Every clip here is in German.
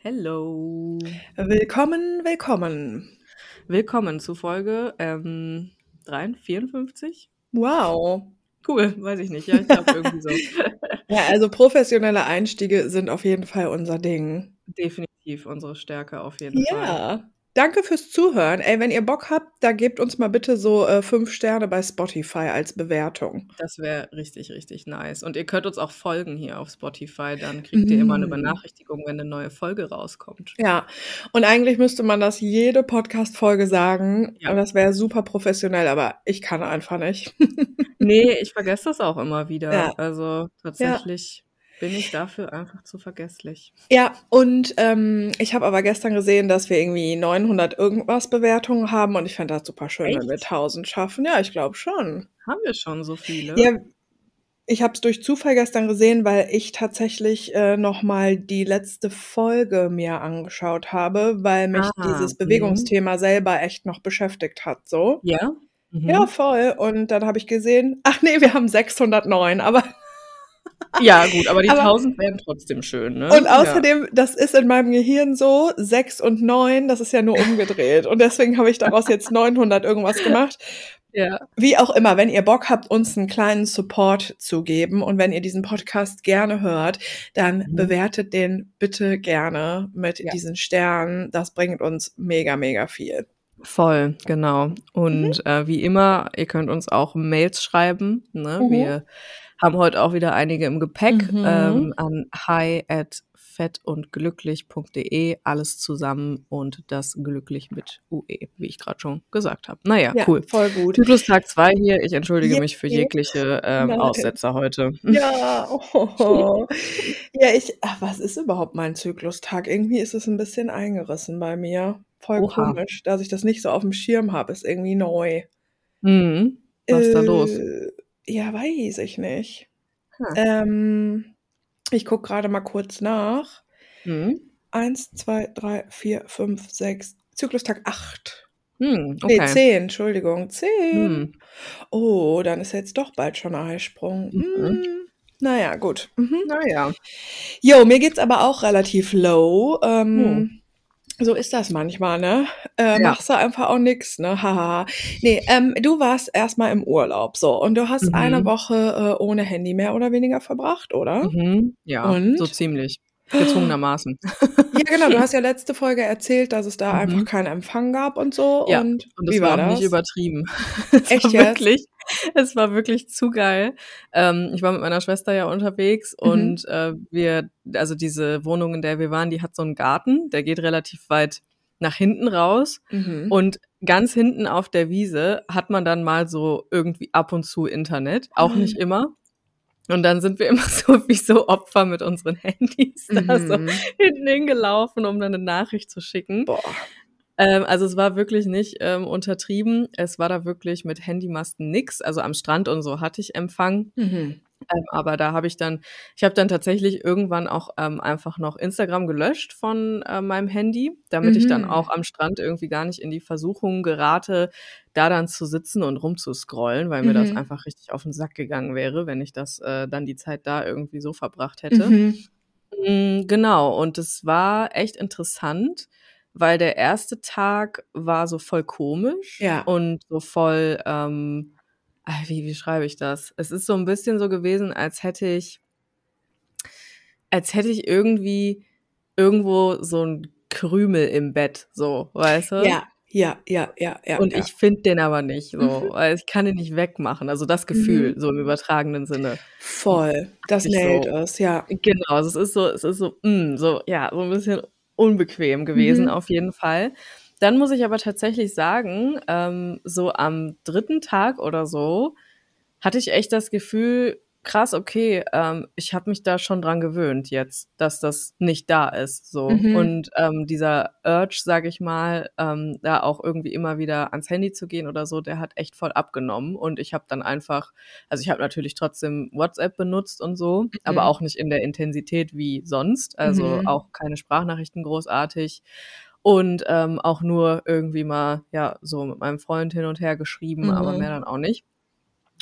Hello. Willkommen, willkommen. Willkommen zu Folge ähm, 53. Wow. Cool, weiß ich nicht. Ja, ich glaube irgendwie so. Ja, also professionelle Einstiege sind auf jeden Fall unser Ding. Definitiv unsere Stärke auf jeden Fall. Ja. Danke fürs Zuhören. Ey, wenn ihr Bock habt, da gebt uns mal bitte so äh, fünf Sterne bei Spotify als Bewertung. Das wäre richtig, richtig nice. Und ihr könnt uns auch folgen hier auf Spotify. Dann kriegt ihr immer eine Mm. Benachrichtigung, wenn eine neue Folge rauskommt. Ja, und eigentlich müsste man das jede Podcast-Folge sagen. Ja. Und das wäre super professionell, aber ich kann einfach nicht. Nee, ich vergesse das auch immer wieder. Ja. Also tatsächlich bin ich dafür einfach zu vergesslich. Ja, und ähm, ich habe aber gestern gesehen, dass wir irgendwie 900 irgendwas Bewertungen haben und ich fände das super schön, wenn wir Echt? 1000 schaffen. Ja, ich glaube schon. Haben wir schon so viele? Ja, ich habe es durch Zufall gestern gesehen, weil ich tatsächlich äh, noch mal die letzte Folge mir angeschaut habe, weil mich Ah, dieses mhm. Bewegungsthema selber echt noch beschäftigt hat. So. Ja? Mhm. Ja, voll. Und dann habe ich gesehen, ach nee, wir haben 609, aber Ja, gut, aber die Aber- 1000 wären trotzdem schön, ne? und außerdem, das ist in meinem Gehirn so, 6 und 9, das ist ja nur umgedreht. Und deswegen habe ich daraus jetzt 900 irgendwas gemacht. Ja. ja. Wie auch immer, wenn ihr Bock habt, uns einen kleinen Support zu geben und wenn ihr diesen Podcast gerne hört, dann Mhm. bewertet den bitte gerne mit Ja. diesen Sternen. Das bringt uns mega, mega viel. Voll, genau. Und äh, wie immer, ihr könnt uns auch Mails schreiben. Ne? Mhm. Wir haben heute auch wieder einige im Gepäck Mhm. ähm, an hi at fettundglücklich.de, alles zusammen und das glücklich mit UE, wie ich gerade schon gesagt habe. Naja, cool. voll gut. Zyklustag 2 hier. Ich entschuldige Ja. mich für jegliche ähm. Aussetzer heute. Ja, oh. ja, ich, ach, was ist überhaupt mein Zyklustag? Irgendwie ist es ein bisschen eingerissen bei mir. Voll Oha. komisch, dass ich das nicht so auf dem Schirm habe, ist irgendwie neu. Mhm. Was ist da Äh, los? Ja, weiß ich nicht. Hm. Ähm, ich gucke gerade mal kurz nach. Mhm. Eins, zwei, drei, vier, fünf, sechs. Zyklustag acht. Hm, Nee, okay. zehn, Entschuldigung, zehn. Hm. Oh, dann ist jetzt doch bald schon ein Eisprung. Mhm. Hm. Naja, gut. Mhm. Naja. Jo, mir geht's aber auch relativ low. Ähm, Hm. So ist das manchmal, ne? Äh, Ja. Machst du einfach auch nix, ne? Haha. nee, ähm, du warst erstmal im Urlaub, so. Und du hast Mhm. eine Woche äh, ohne Handy mehr oder weniger verbracht, oder? Mhm. Ja, Und? so ziemlich. Gezwungenermaßen. Ja, genau. Du hast ja letzte Folge erzählt, dass es da Mhm. einfach keinen Empfang gab und so. Ja, Und, Und das wie war, war das? nicht übertrieben. Es Echt war jetzt? wirklich, es war wirklich zu geil. Ähm, ich war mit meiner Schwester ja unterwegs Mhm. und äh, wir, also diese Wohnung, in der wir waren, die hat so einen Garten, der geht relativ weit nach hinten raus. Mhm. Und ganz hinten auf der Wiese hat man dann mal so irgendwie ab und zu Internet, auch Mhm. nicht immer. Und dann sind wir immer so wie so Opfer mit unseren Handys da so Mhm. hinten hingelaufen, um dann eine Nachricht zu schicken. Boah. Ähm, also es war wirklich nicht ähm, untertrieben. Es war da wirklich mit Handymasten nix. Also am Strand und so hatte ich Empfang. Mhm. Ähm, aber da habe ich dann, ich habe dann tatsächlich irgendwann auch ähm, einfach noch Instagram gelöscht von äh, meinem Handy, damit ich dann Mhm. auch am Strand irgendwie gar nicht in die Versuchung gerate, da dann zu sitzen und rumzuscrollen, weil mir das Mhm. einfach richtig auf den Sack gegangen wäre, wenn ich das äh, dann die Zeit da irgendwie so verbracht hätte. Mhm. Mm, Genau, und es war echt interessant, weil der erste Tag war so voll komisch Ja. und so voll, ähm, wie, wie schreibe ich das? Es ist so ein bisschen so gewesen, als hätte ich, als hätte ich irgendwie irgendwo so ein Krümel im Bett, so, weißt du? Ja, ja, ja, ja, ja. Und ja. ich finde den aber nicht, so, Mhm. weil ich kann den nicht wegmachen. Also das Gefühl, so im übertragenen Sinne. Voll. Das nailt so. es, ja. Genau, also es ist so, es ist so, mm, so, ja, so ein bisschen unbequem gewesen, Mhm. auf jeden Fall. Dann muss ich aber tatsächlich sagen, ähm, so am dritten Tag oder so hatte ich echt das Gefühl, krass, okay, ähm, ich habe mich da schon dran gewöhnt jetzt, dass das nicht da ist, so. Mhm. Und ähm, dieser Urge, sage ich mal, ähm, da auch irgendwie immer wieder ans Handy zu gehen oder so, der hat echt voll abgenommen. Und ich habe dann einfach, also ich habe natürlich trotzdem WhatsApp benutzt und so, aber auch nicht in der Intensität wie sonst. Also Mhm. auch keine Sprachnachrichten großartig. Und ähm, auch nur irgendwie mal, ja, so mit meinem Freund hin und her geschrieben, aber Mhm. mehr dann auch nicht.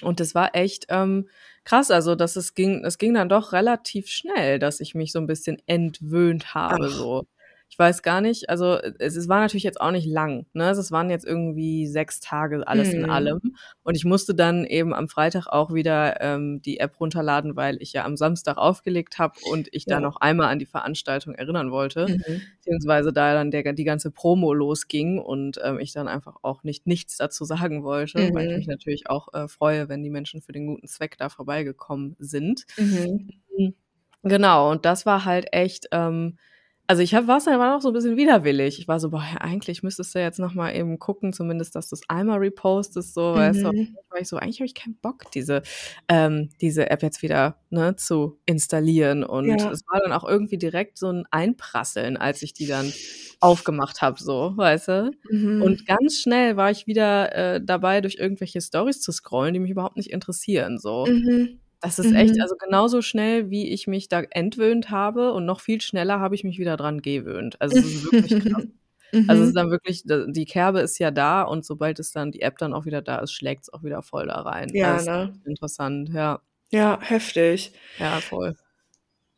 Und das war echt ähm, krass, also dass es ging, es ging dann doch relativ schnell, dass ich mich so ein bisschen entwöhnt habe, Ach. so ich weiß gar nicht, also es, es war natürlich jetzt auch nicht lang, ne? Es waren jetzt irgendwie sechs Tage alles in Mhm. allem. Und ich musste dann eben am Freitag auch wieder ähm, die App runterladen, weil ich ja am Samstag aufgelegt habe und ich da Ja. noch einmal an die Veranstaltung erinnern wollte, Mhm. beziehungsweise da dann der, die ganze Promo losging und ähm, ich dann einfach auch nicht nichts dazu sagen wollte, weil ich Mhm. mich natürlich auch äh, freue, wenn die Menschen für den guten Zweck da vorbeigekommen sind. Mhm. Genau, und das war halt echt, ähm, also ich hab, war's, war auch so ein bisschen widerwillig. Ich war so, boah, ja, eigentlich müsstest du jetzt noch mal eben gucken, zumindest, dass du es einmal repostest, so, weißt du. Mhm. War ich so, eigentlich habe ich keinen Bock, diese, ähm, diese App jetzt wieder ne, zu installieren. Und Ja. es war dann auch irgendwie direkt so ein Einprasseln, als ich die dann aufgemacht habe, so, weißt du. Mhm. Und ganz schnell war ich wieder äh, dabei, durch irgendwelche Stories zu scrollen, die mich überhaupt nicht interessieren, so. Mhm. Das ist echt, Mhm. also genauso schnell, wie ich mich da entwöhnt habe und noch viel schneller habe ich mich wieder dran gewöhnt. Also es ist wirklich krass. Also es ist Mhm. dann wirklich, die Kerbe ist ja da und sobald es dann die App dann auch wieder da ist, schlägt es auch wieder voll da rein. Ja, Also ist ne? echt interessant, ja. Ja, heftig. Ja, voll.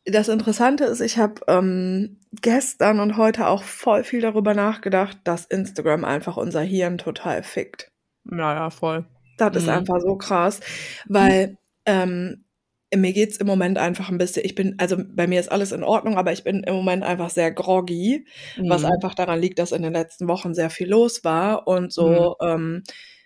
Das Interessante ist, ich habe ähm, gestern und heute auch voll viel darüber nachgedacht, dass Instagram einfach unser Hirn total fickt. Ja, ja, voll. Das ist Mhm. einfach so krass, weil ähm, mir geht's im Moment einfach ein bisschen, ich bin, also bei mir ist alles in Ordnung, aber ich bin im Moment einfach sehr groggy, was Mhm. einfach daran liegt, dass in den letzten Wochen sehr viel los war und so, ähm,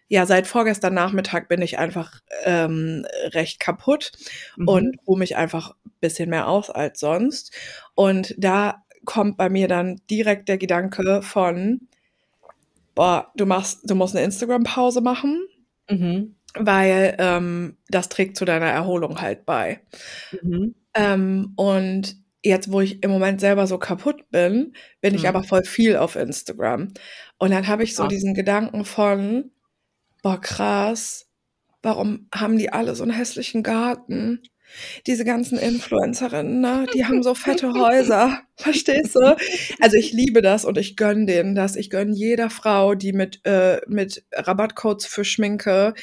ja, seit vorgestern Nachmittag bin ich einfach ähm, recht kaputt Mhm. und ruhe mich einfach ein bisschen mehr aus als sonst. Und da kommt bei mir dann direkt der Gedanke von, boah, du machst, du musst eine Instagram-Pause machen, Mhm. Weil ähm, das trägt zu deiner Erholung halt bei. Mhm. Ähm, und jetzt, wo ich im Moment selber so kaputt bin, bin ich Mhm. aber voll viel auf Instagram. Und dann habe ich so Krass. diesen Gedanken von, boah, krass, warum haben die alle so einen hässlichen Garten? Diese ganzen Influencerinnen, ne, die haben so fette Häuser, verstehst du? Also ich liebe das und ich gönn denen das. Ich gönn jeder Frau, die mit, äh, mit Rabattcodes für Schminke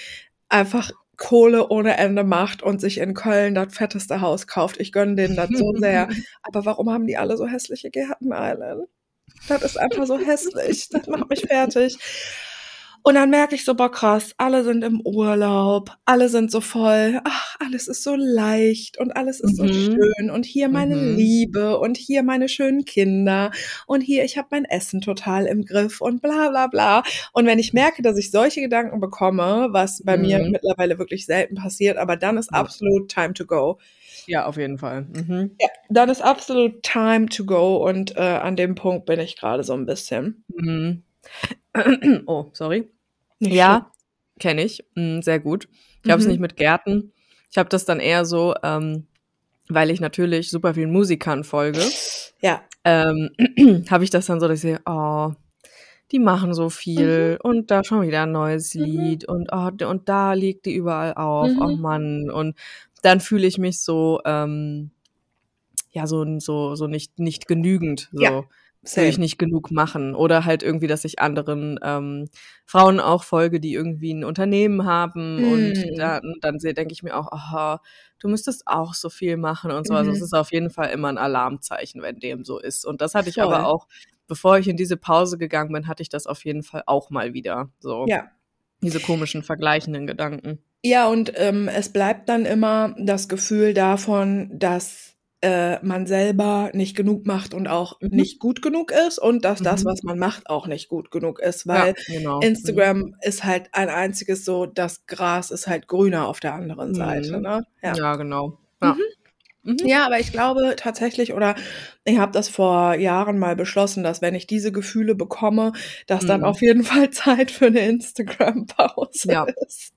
einfach Kohle ohne Ende macht und sich in Köln das fetteste Haus kauft. Ich gönn denen das so sehr. Aber warum haben die alle so hässliche Gärten, Island? Das ist einfach so hässlich. Das macht mich fertig. Und dann merke ich so, boah, krass, alle sind im Urlaub, alle sind so voll, ach, alles ist so leicht und alles ist so Mhm. schön und hier meine Mhm. Liebe und hier meine schönen Kinder und hier, ich habe mein Essen total im Griff und bla bla bla. Und wenn ich merke, dass ich solche Gedanken bekomme, was bei mir Mhm. mittlerweile wirklich selten passiert, aber dann ist absolut time to go. Ja, auf jeden Fall. Mhm. Ja, dann ist absolut time to go und äh, an dem Punkt bin ich gerade so ein bisschen. Mhm. Oh, sorry. Nicht Ja, kenne ich. Mm, sehr gut. Ich habe es Mhm. nicht mit Gärten. Ich habe das dann eher so, ähm, weil ich natürlich super vielen Musikern folge. Ja. ähm, habe ich das dann so, dass ich sehe, oh, die machen so viel und da schon wieder ein neues Mhm. Lied und oh, und da liegt die überall auf, oh Mhm. Mann. Und dann fühle ich mich so, ähm, ja, so, so, so nicht, nicht genügend. So. Ja, Will Same. ich nicht genug machen. Oder halt irgendwie, dass ich anderen ähm, Frauen auch folge, die irgendwie ein Unternehmen haben. Und Mm. dann, dann denke ich mir auch, aha, du müsstest auch so viel machen und so. Also es Mhm. ist auf jeden Fall immer ein Alarmzeichen, wenn dem so ist. Und das hatte ich Voll. aber auch, bevor ich in diese Pause gegangen bin, hatte ich das auf jeden Fall auch mal wieder. So Ja. diese komischen vergleichenden Gedanken. Ja, und ähm, es bleibt dann immer das Gefühl davon, dass äh, man selber nicht genug macht und auch Mhm. nicht gut genug ist und dass das, Mhm. was man macht, auch nicht gut genug ist, Ja, weil genau. Instagram ist halt ein einziges so, das Gras ist halt grüner auf der anderen Seite, Mhm. ne? Ja, Ja. genau. Ja. Mhm. Ja, aber ich glaube tatsächlich, oder ich habe das vor Jahren mal beschlossen, dass wenn ich diese Gefühle bekomme, dass dann Mhm. auf jeden Fall Zeit für eine Instagram-Pause Ja. ist.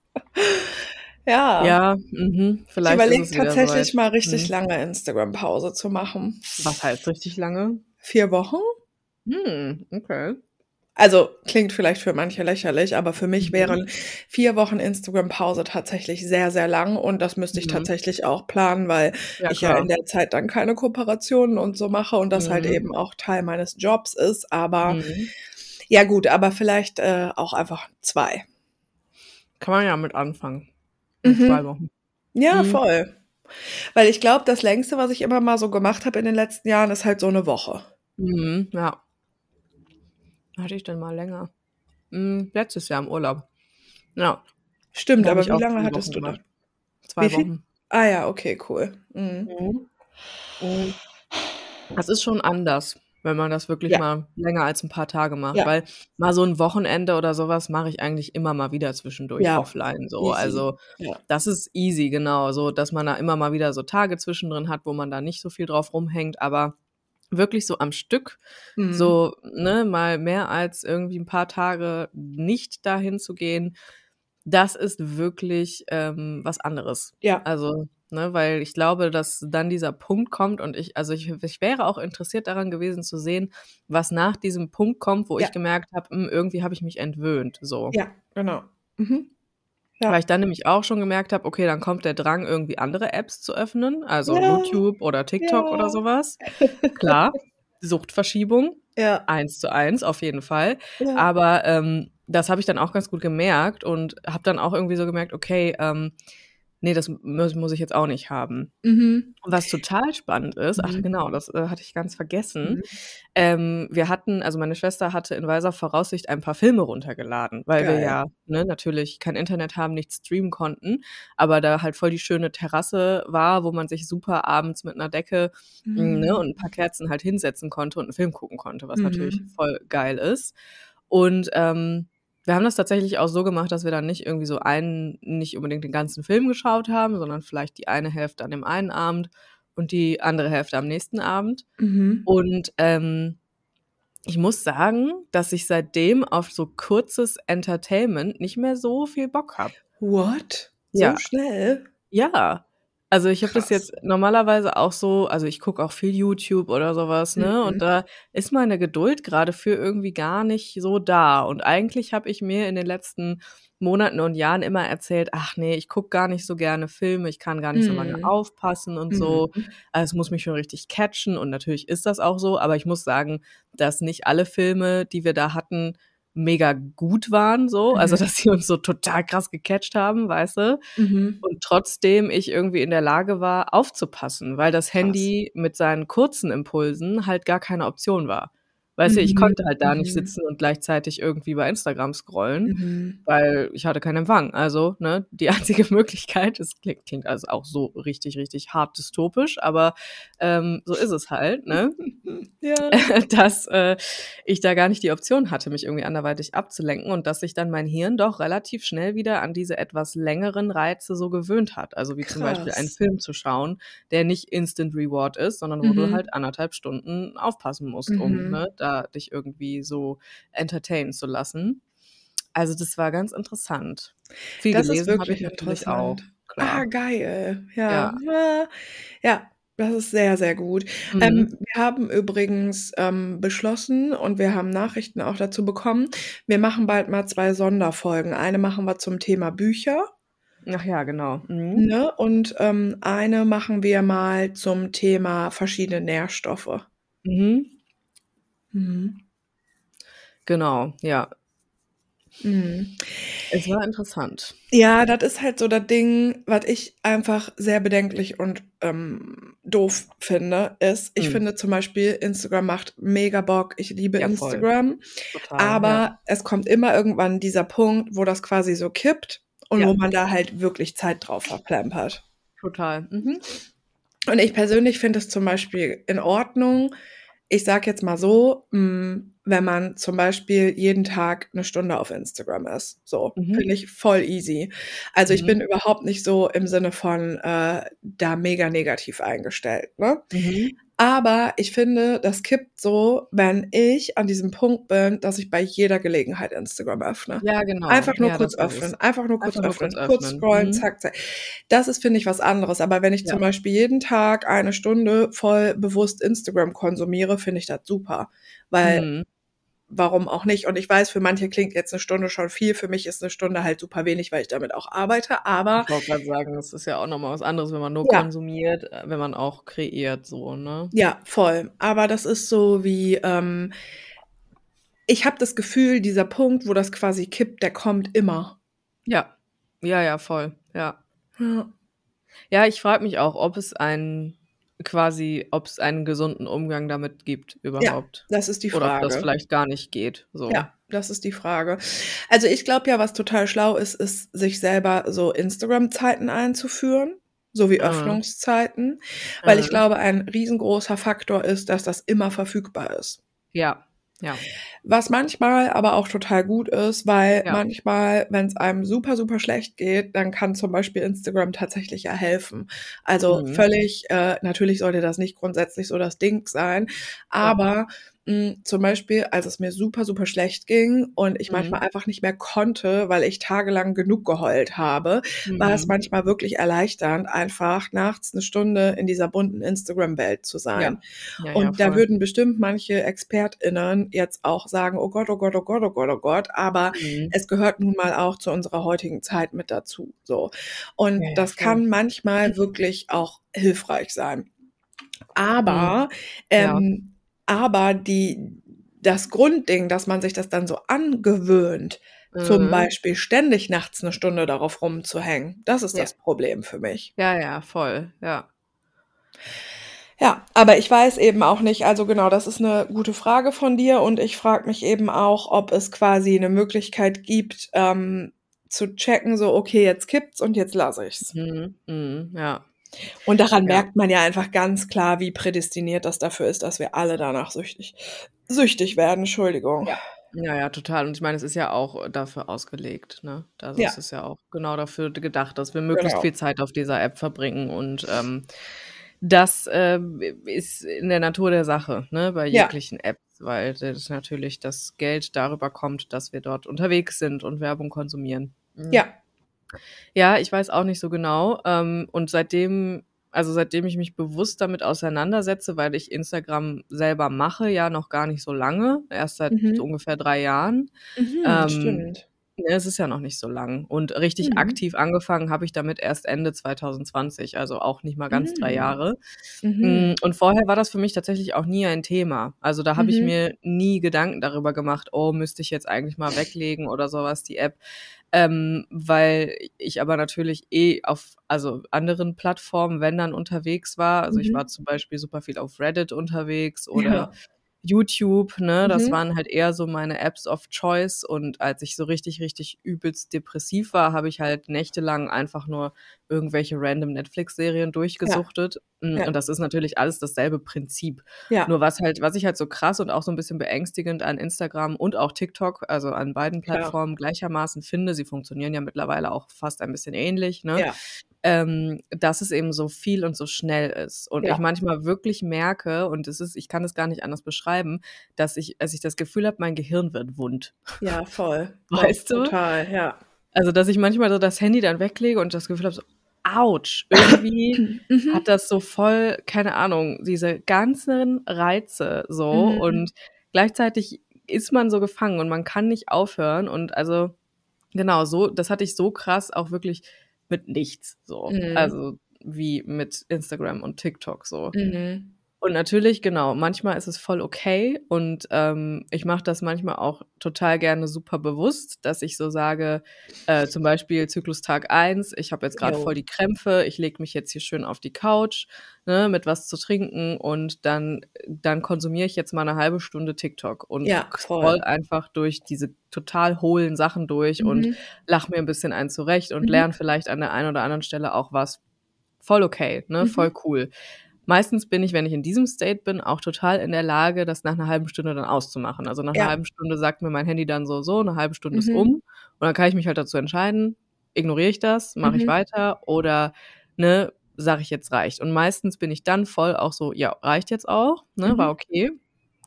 Ja. Ja. Ich vielleicht ist überlege tatsächlich soweit. mal richtig Mhm. lange Instagram-Pause zu machen. Was heißt richtig lange? Vier Wochen? Hm, okay. Also klingt vielleicht für manche lächerlich, aber für mich Mhm. wären vier Wochen Instagram-Pause tatsächlich sehr, sehr lang und das müsste ich Mhm. tatsächlich auch planen, weil Ja, ich ja in der Zeit dann keine Kooperationen und so mache und das halt Mhm. eben auch Teil meines Jobs ist. Aber Mhm. ja gut, aber vielleicht äh, auch einfach zwei. Kann man ja mit anfangen. In Mhm. zwei Wochen. Ja, Mhm. voll. Weil ich glaube, das längste, was ich immer mal so gemacht habe in den letzten Jahren, ist halt so eine Woche. Mhm, ja. Hatte ich denn mal länger? Hm, letztes Jahr im Urlaub. Ja. Stimmt, aber wie lange 2 hattest Wochen du da? gemacht. 2 Wie viel? Wochen. Ah ja, okay, cool. Mhm. Mhm. Das ist schon anders, wenn man das wirklich Ja. mal länger als 'n paar Tage macht, Ja. weil mal so 'n Wochenende oder so was mache ich eigentlich immer mal wieder zwischendurch Ja, offline so. easy. Also, das ist easy, genau, so, dass man da immer mal wieder so Tage zwischendrin hat, wo man da nicht so viel drauf rumhängt, aber wirklich so am Stück, Mhm. so, ne, mal mehr als irgendwie 'n paar Tage nicht dahin zu gehen, das ist wirklich, ähm, was anderes. Ja. Also, ne, weil ich glaube, dass dann dieser Punkt kommt und ich also, ich ich wäre auch interessiert daran gewesen zu sehen, was nach diesem Punkt kommt, wo Ja. ich gemerkt habe: „Hm, irgendwie habe ich mich entwöhnt“, so. Ja, genau. Mhm. Ja. Weil ich dann nämlich auch schon gemerkt habe, okay, dann kommt der Drang, irgendwie andere Apps zu öffnen, also Ja. YouTube oder TikTok oder Ja. so was. Klar, Suchtverschiebung, Ja. 1 zu 1 auf jeden Fall. Aber, ähm, das habe ich dann auch ganz gut gemerkt und habe dann auch irgendwie so gemerkt: „Okay, ähm, ne, das muss muss ich jetzt auch nicht haben.“ Mhm. Was total spannend ist ach Mhm. genau, das, äh, hatte ich ganz vergessen. Mhm. Ähm, wir hatten also, meine Schwester hatte in weiser Voraussicht ein paar Filme runtergeladen, weil wir Geil. ja, ne, natürlich kein Internet haben, nicht streamen konnten, aber da halt voll die schöne Terrasse war, wo man sich super abends mit 'ner Decke, hm, ne, Mhm. und 'n paar Kerzen halt hinsetzen konnte und 'n Film gucken konnte, was natürlich Mhm. voll geil ist. Und, ähm, wir haben das tatsächlich auch so gemacht, dass wir dann nicht irgendwie so einen nicht unbedingt den ganzen Film geschaut haben, sondern vielleicht die eine Hälfte an dem einen Abend und die andere Hälfte am nächsten Abend. Mhm. Und, ähm, ich muss sagen, dass ich seitdem auf so kurzes Entertainment nicht mehr so viel Bock habe. What? So Ja. schnell? Ja. Also, ich habe das jetzt normalerweise auch so also, ich gucke auch viel YouTube oder so was, ne, Mhm. und da ist meine Geduld grade für irgendwie gar nicht so da. Und eigentlich habe ich mir in den letzten Monaten und Jahren immer erzählt: „Ach ne, ich gucke gar nicht so gerne Filme, ich kann gar nicht so lange Mhm. aufpassen und so. Mhm. Also, es muss mich schon richtig catchen.“ Und natürlich ist das auch so, aber ich muss sagen, dass nicht alle Filme, die wir da hatten, mega gut waren so, also, Mhm. dass sie uns so total krass gecatcht haben, weißt du? Mhm. Und trotzdem ich irgendwie in der Lage war, aufzupassen, weil das Krass. Handy mit seinen kurzen Impulsen halt gar keine Option war. Weißt du, ich Mhm. konnte halt da nicht Mhm. sitzen und gleichzeitig irgendwie bei Instagram scrollen, Mhm. weil ich hatte keinen Empfang. Also, ne, die einzige Möglichkeit das klingt klingt also auch so richtig, richtig hart dystopisch, aber, ähm, so ist es halt, ne? Ja. Dass, äh, ich da gar nicht die Option hatte, mich irgendwie anderweitig abzulenken und dass sich dann mein Hirn doch relativ schnell wieder an diese etwas längeren Reize so gewöhnt hat. Also, wie zum Beispiel einen Krass. Film zu schauen, der nicht Instant Reward ist, sondern wo du Mhm. halt 1,5 Stunden aufpassen musst, um, Mhm. ne, da dich irgendwie so entertainen zu lassen. Also, das war ganz interessant. Viel Das ist gelesen habe ich wirklich natürlich auch, interessant. Ah, klar. geil. Ja. Ja. Ja. Das ist sehr, sehr gut. Mhm. Ähm, wir haben übrigens, ähm, beschlossen und wir haben Nachrichten auch dazu bekommen, wir machen bald mal 2 Sonderfolgen. Eine machen wir zum Thema Bücher, Ach ja, genau. Mhm. ne, und, ähm, eine machen wir mal zum Thema verschiedene Nährstoffe. Mhm. Mhm. Genau, ja. Mhm. Es war interessant. Ja, das ist halt so das Ding, was ich einfach sehr bedenklich und, ähm, doof finde, ist ich Mhm. finde zum Beispiel, Instagram macht mega Bock. Ich liebe Ja. Instagram, Total, aber ja. es kommt immer irgendwann dieser Punkt, wo das quasi so kippt und Ja. wo man da halt wirklich Zeit drauf verplempert. Total. Mhm. Und ich persönlich finde es zum Beispiel in Ordnung. Ich sage jetzt mal so, hm, wenn man zum Beispiel jeden Tag 'ne Stunde auf Instagram ist, so, Mhm. finde ich voll easy. Also, ich Mhm. bin überhaupt nicht so im Sinne von, äh, da mega negativ eingestellt, ne? Mhm. Aber ich finde, das kippt so, wenn ich an diesem Punkt bin, dass ich bei jeder Gelegenheit Instagram öffne. Ja, genau. Einfach nur Ja, kurz öffnen, einfach nur kurz Einfach nur öffnen, kurz kurz öffnen. scrollen, Mhm. zack, zack. Das ist, finde ich, was anderes. Aber wenn ich zum Ja. Beispiel jeden Tag eine Stunde voll bewusst Instagram konsumiere, finde ich das super, weil Mhm. Warum auch nicht? Und ich weiß, für manche klingt jetzt 'ne Stunde schon viel, für mich ist 'ne Stunde halt super wenig, weil ich damit auch arbeite, aber Ich wollte grad sagen, das ist ja auch noch mal was anderes, wenn man nur Ja. konsumiert, äh, wenn man auch kreiert so, ne? Ja, voll. Aber das ist so wie, ähm ich habe das Gefühl, dieser Punkt, wo das quasi kippt, der kommt immer. Ja. Ja, ja, voll. Ja. Ja. Ja, ich frage mich auch, ob es ein quasi, ob es einen gesunden Umgang damit gibt überhaupt. Ja, das ist die Frage. Oder ob das vielleicht gar nicht geht. So. Ja, das ist die Frage. Also ich glaube ja, was total schlau ist, ist, sich selber so Instagram-Zeiten einzuführen, sowie Ah. Öffnungszeiten, weil ich Mhm. glaube, ein riesengroßer Faktor ist, dass das immer verfügbar ist. Ja, ja. Was manchmal aber auch total gut ist, weil Ja. manchmal, wenn es einem super, super schlecht geht, dann kann zum Beispiel Instagram tatsächlich ja helfen. Also Mhm. völlig, äh, natürlich sollte das nicht grundsätzlich so das Ding sein, aber mh, zum Beispiel, als es mir super, super schlecht ging und ich Mhm. manchmal einfach nicht mehr konnte, weil ich tagelang genug geheult habe, war es Mhm. manchmal wirklich erleichternd, einfach nachts eine Stunde in dieser bunten Instagram-Welt zu sein. Ja, ja, Und da voll. würden bestimmt manche ExpertInnen jetzt auch sagen, oh Gott, oh Gott, oh Gott, oh Gott, oh Gott, aber Mhm. es gehört nun mal auch zu unserer heutigen Zeit mit dazu. So. Und Ja, ja, das kann manchmal wirklich auch hilfreich sein. Aber, Ja. ähm, aber die, das Grundding, dass man sich das dann so angewöhnt, zum Mhm. Beispiel ständig nachts eine Stunde darauf rumzuhängen, das ist Ja. das Problem für mich. Ja, ja, voll, ja. Ja, aber ich weiß eben auch nicht, also genau, das ist eine gute Frage von dir und ich frage mich eben auch, ob es quasi eine Möglichkeit gibt, ähm, zu checken, so, okay, jetzt kippt's und jetzt lasse ich's. Mhm. Mhm. Ja. Und daran Ja. merkt man ja einfach ganz klar, wie prädestiniert das dafür ist, dass wir alle danach süchtig, süchtig werden, Entschuldigung. Ja. Ja, ja, total. Und ich meine, es ist ja auch dafür ausgelegt, ne? Also Ja. es ist ja auch genau dafür gedacht, dass wir möglichst Genau. viel Zeit auf dieser App verbringen und ähm, das ähm, ist in der Natur der Sache, ne, bei Ja. jeglichen Apps, weil das natürlich das Geld darüber kommt, dass wir dort unterwegs sind und Werbung konsumieren. Mhm. Ja, Ja, ich weiß auch nicht so genau. Ähm, und seitdem, also seitdem ich mich bewusst damit auseinandersetze, weil ich Instagram selber mache, ja noch gar nicht so lange, erst seit Mhm. so ungefähr drei Jahren. mhm, Ähm, stimmt. Ne, es ist ja noch nicht so lang. Und richtig Mhm. aktiv angefangen habe ich damit erst Ende 2020, also auch nicht mal ganz drei Mhm. Jahre. Mhm. Mm, Und vorher war das für mich tatsächlich auch nie ein Thema. Also da habe ich Mhm. mir nie Gedanken darüber gemacht, oh, müsste ich jetzt eigentlich mal weglegen oder sowas, die App. Ähm, weil ich aber natürlich eh auf also anderen Plattformen, wenn dann unterwegs war. Also ich Mhm. war zum Beispiel super viel auf Reddit unterwegs oder Ja. YouTube, ne? Das Mhm. waren halt eher so meine Apps of Choice. Und als ich so richtig, richtig übelst depressiv war, habe ich halt nächtelang einfach nur irgendwelche random Netflix-Serien durchgesuchtet. Mm, Ja. Und das ist natürlich alles dasselbe Prinzip. Ja. Nur was halt, was ich halt so krass und auch so ein bisschen beängstigend an Instagram und auch TikTok, also an beiden. Plattformen gleichermaßen finde, sie funktionieren ja mittlerweile auch fast ein bisschen ähnlich, ne? Ja. Ähm, dass es eben so viel und so schnell ist. Und Ja. ich manchmal wirklich merke, und es ist, ich kann es gar nicht anders beschreiben, dass ich, als ich das Gefühl habe, mein Gehirn wird wund. Ja, voll. Weißt du? Total, ja. Also, dass ich manchmal so das Handy dann weglege und das Gefühl habe, so, ouch, irgendwie Mhm. hat das so voll, keine Ahnung, diese ganzen Reize so Mhm. und gleichzeitig ist man so gefangen und man kann nicht aufhören und also genau so, das hatte ich so krass auch wirklich mit nichts so, Mhm. also wie mit Instagram und TikTok so. Mhm. Und natürlich, genau, manchmal ist es voll okay und ähm, ich mache das manchmal auch total gerne super bewusst, dass ich so sage, äh, zum Beispiel Zyklustag 1, ich habe jetzt gerade voll die Krämpfe, ich lege mich jetzt hier schön auf die Couch ne, mit was zu trinken und dann, dann konsumiere ich jetzt mal eine halbe Stunde TikTok und Ja, scroll einfach durch diese total hohlen Sachen durch und Mhm. lach mir ein bisschen ein zurecht und Mhm. lerne vielleicht an der einen oder anderen Stelle auch was. Voll okay, ne? Mhm. Voll cool. Meistens bin ich, wenn ich in diesem State bin, auch total in der Lage, das nach einer halben Stunde dann auszumachen. Also nach Ja. einer halben Stunde sagt mir mein Handy dann so, so, eine halbe Stunde ist Mhm. um. Und dann kann ich mich halt dazu entscheiden, ignoriere ich das, mache ich Mhm. weiter oder, ne, sage ich jetzt reicht. Und meistens bin ich dann voll auch so, ja, reicht jetzt auch, ne, war Mhm. okay.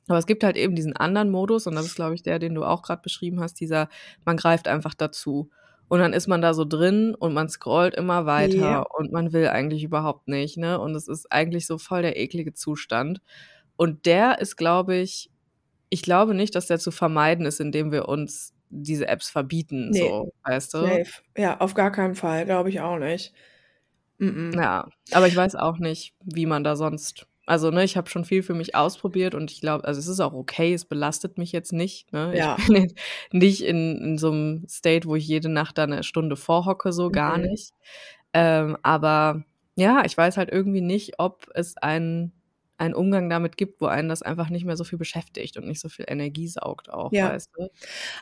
Aber es gibt halt eben diesen anderen Modus und das ist, glaube ich, der, den du auch gerade beschrieben hast, dieser, man greift einfach dazu. Und dann ist man da so drin und man scrollt immer weiter Ja. und man will eigentlich überhaupt nicht, ne? Und es ist eigentlich so voll der eklige Zustand. Und der ist, glaube ich, ich glaube nicht, dass der zu vermeiden ist, indem wir uns diese Apps verbieten, Nee. so, weißt du? Safe. Ja, auf gar keinen Fall, glaube ich auch nicht. Mhm. Ja, aber ich weiß auch nicht, wie man da sonst. Also, ne, ich habe schon viel für mich ausprobiert und ich glaube, also es ist auch okay, es belastet mich jetzt nicht. Ne? Ja. Ich bin nicht in, in so einem State, wo ich jede Nacht da eine Stunde vorhocke, so gar Mhm. nicht. Ähm, aber ja, ich weiß halt irgendwie nicht, ob es einen einen Umgang damit gibt, wo einen das einfach nicht mehr so viel beschäftigt und nicht so viel Energie saugt auch, Ja. weißt du?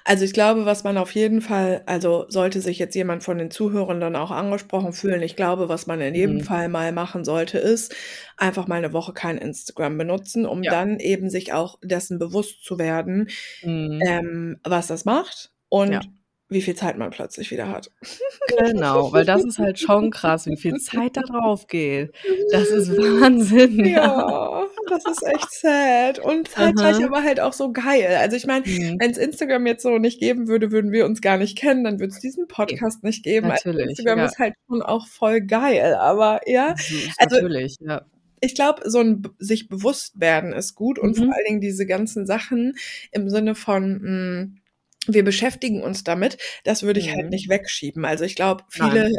Also, ich glaube, was man auf jeden Fall also, sollte sich jetzt jemand von den Zuhörenden auch angesprochen fühlen, ich glaube, was man in jedem Mhm. Fall mal machen sollte, ist einfach mal 'ne Woche kein Instagram benutzen, um Ja. dann eben sich auch dessen bewusst zu werden, Mhm. ähm, was das macht und Ja. Wie viel Zeit man plötzlich wieder hat. Genau, weil das ist halt schon krass, wie viel Zeit da drauf geht. Das ist Wahnsinn, ja. Ja, das ist echt sad und zeitgleich Aha. aber halt auch so geil. Also, ich meine, Mhm. wenn's Instagram jetzt so nicht geben würde, würden wir uns gar nicht kennen, dann würde es diesen Podcast nicht geben. Also, natürlich, Instagram ja. ist halt schon auch voll geil, aber ja, also natürlich, ja. ich glaube, so 'n b sich bewusst werden ist gut und vor Mhm. allen Dingen diese ganzen Sachen im Sinne von, hm, wir beschäftigen uns damit, das würde ich halt Mhm. nicht wegschieben. Also, ich glaube, viele Nein.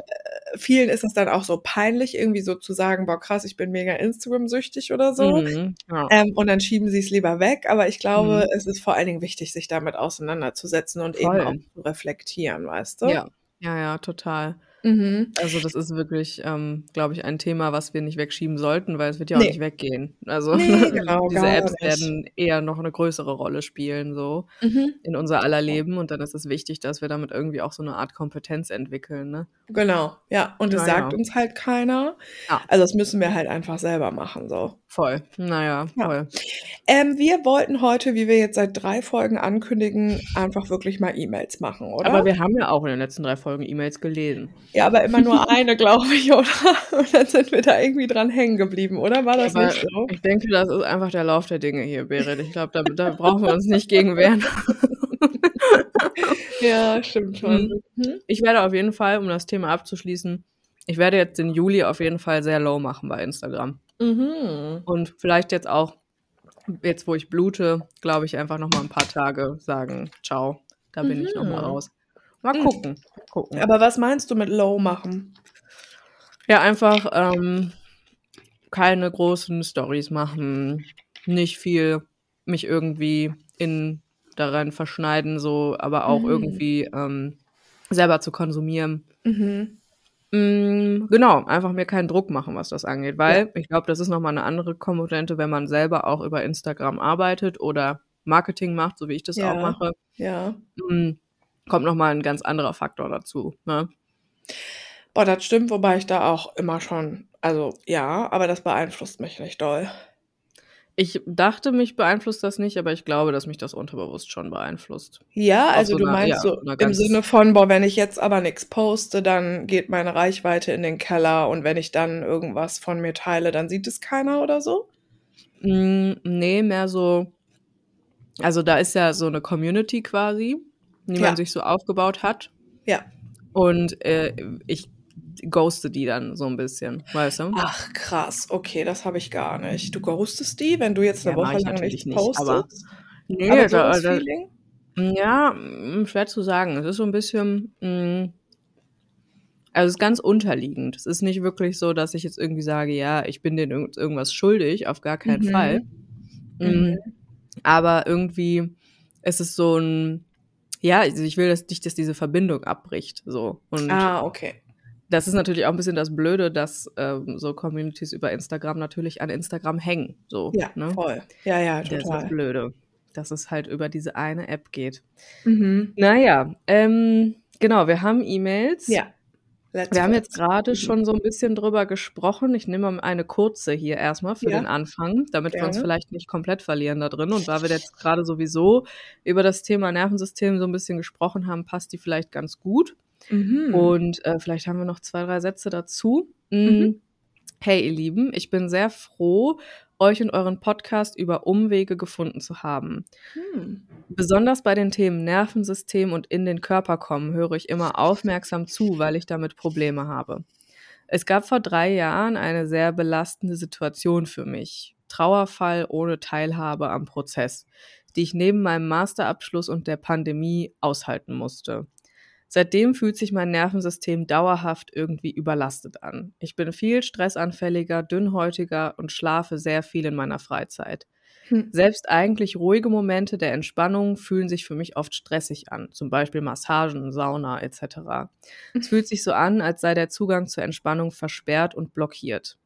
äh, vielen ist es dann auch so peinlich, irgendwie so zu sagen: „Boah, krass, ich bin mega Instagram-süchtig“ oder so. Mhm, ja. Ähm, und dann schieben sie's lieber weg, aber ich glaube, Mhm. es ist vor allen Dingen wichtig, sich damit auseinanderzusetzen und eben auch Voll. zu reflektieren, weißt du? Ja, ja, ja, total. Mhm. Also, das ist wirklich, ähm, glaube ich, ein Thema, was wir nicht wegschieben sollten, weil es wird ja auch Ne. nicht weggehen. Also, Ne, genau, diese Apps nicht. werden eher noch 'ne größere Rolle spielen so Mhm. in unser aller Leben und dann ist es wichtig, dass wir damit irgendwie auch so 'ne Art Kompetenz entwickeln, ne? Genau, ja. Und das Ja, sagt uns halt keiner. Ja. Also, das müssen wir halt einfach selber machen, so. Voll. Na ja, voll. Ähm, wir wollten heute, wie wir jetzt seit 3 Folgen ankündigen, einfach wirklich mal E-Mails machen, oder? Aber wir haben ja auch in den letzten 3 Folgen E-Mails gelesen. Ja, aber immer nur eine, glaube ich, oder? Und dann sind wir da irgendwie dran hängen geblieben, oder? War das Aber nicht so? ich denke, das ist einfach der Lauf der Dinge hier, Berit. Ich glaube, da da brauchen wir uns nicht gegen wehren. Ja, stimmt schon. Mhm. Mhm. Ich werde auf jeden Fall, um das Thema abzuschließen ich werde jetzt den Juli auf jeden Fall sehr low machen bei Instagram. Mhm. Und vielleicht jetzt auch jetzt, wo ich blute, glaube ich, einfach noch mal 'n paar Tage sagen: „Tschau, da bin ich noch mal Mhm. raus.“ Mal Mhm. gucken, mal gucken. Aber was meinst du mit low machen? Ja, einfach, ähm, keine großen Storys machen, nicht viel mich irgendwie in darein verschneiden so, aber auch Mhm. irgendwie, ähm, selber zu konsumieren. Mhm. Hm, genau, einfach mir keinen Druck machen, was das angeht, Ja. weil ich glaube, das ist noch mal 'ne andere Komponente, wenn man selber auch über Instagram arbeitet oder Marketing macht, so wie ich das auch Ja, mache. ja. Hm, kommt noch mal 'n ganz anderer Faktor dazu, ne? Boah, das stimmt, wobei ich da auch immer schon also, ja, aber das beeinflusst mich nicht doll. Ich dachte, mich beeinflusst das nicht, aber ich glaube, dass mich das unterbewusst schon beeinflusst. Ja, Auf also, so du 'ner meinst ja, so im Sinne von: „Boah, wenn ich jetzt aber nix poste, dann geht meine Reichweite in den Keller und wenn ich dann irgendwas von mir teile, dann sieht es keiner“, oder so? Hm, ne, mehr so also, da ist ja so 'ne Community quasi, die Ja. man sich so aufgebaut hat. Ja. Und, äh, ich ghoste die dann so 'n bisschen, weißt du? Ach krass, okay, das habe ich gar nicht. Du ghostest die, wenn du jetzt 'ne Ja, Woche lang nicht, aber postest? ne, Aber so da das da Feeling? ja, hm, schwer zu sagen. Es ist so 'n bisschen, hm also, es ist ganz unterliegend. Es ist nicht wirklich so, dass ich jetzt irgendwie sage: „Ja, ich bin denen irgend irgendwas schuldig“, auf gar keinen Fall. Mhm. Hm, Mhm. aber irgendwie ist es so 'n ja, also, ich will dass nicht, dass diese Verbindung abbricht so. Und Ah, okay. das ist natürlich auch 'n bisschen das Blöde, dass, ähm, so Communities über Instagram natürlich an Instagram hängen, so, Ja, ne? voll. Ja, ja, Das ist das total. Blöde, dass es halt über diese eine App geht. Mhm. Na ja, ähm, genau, wir haben E-Mails. Ja. Let's Wir haben jetzt grade Mhm. schon so 'n bisschen drüber gesprochen. Ich nehme mal eine kurze hier erst mal für Ja. den Anfang, damit wir uns Gerne. vielleicht nicht komplett verlieren da drin. Und weil wir jetzt grade sowieso über das Thema Nervensystem so 'n bisschen gesprochen haben, passt die vielleicht ganz gut. Mhm. Und, äh, vielleicht haben wir noch 2, 3 Sätze dazu. Mhm. Hm, hey, ihr Lieben, ich bin sehr froh, euch und euren Podcast über Umwege gefunden zu haben. Hm. Besonders bei den Themen Nervensystem und in den Körper kommen höre ich immer aufmerksam zu, weil ich damit Probleme habe. Es gab vor 3 Jahren eine sehr belastende Situation für mich. Trauerfall ohne Teilhabe am Prozess, die ich neben meinem Masterabschluss und der Pandemie aushalten musste. Seitdem fühlt sich mein Nervensystem dauerhaft irgendwie überlastet an. Ich bin viel stressanfälliger, dünnhäutiger und schlafe sehr viel in meiner Freizeit. Hm. Selbst eigentlich ruhige Momente der Entspannung fühlen sich für mich oft stressig an, zum Beispiel Massagen, Sauna etc. Es fühlt sich so an, als sei der Zugang zur Entspannung versperrt und blockiert.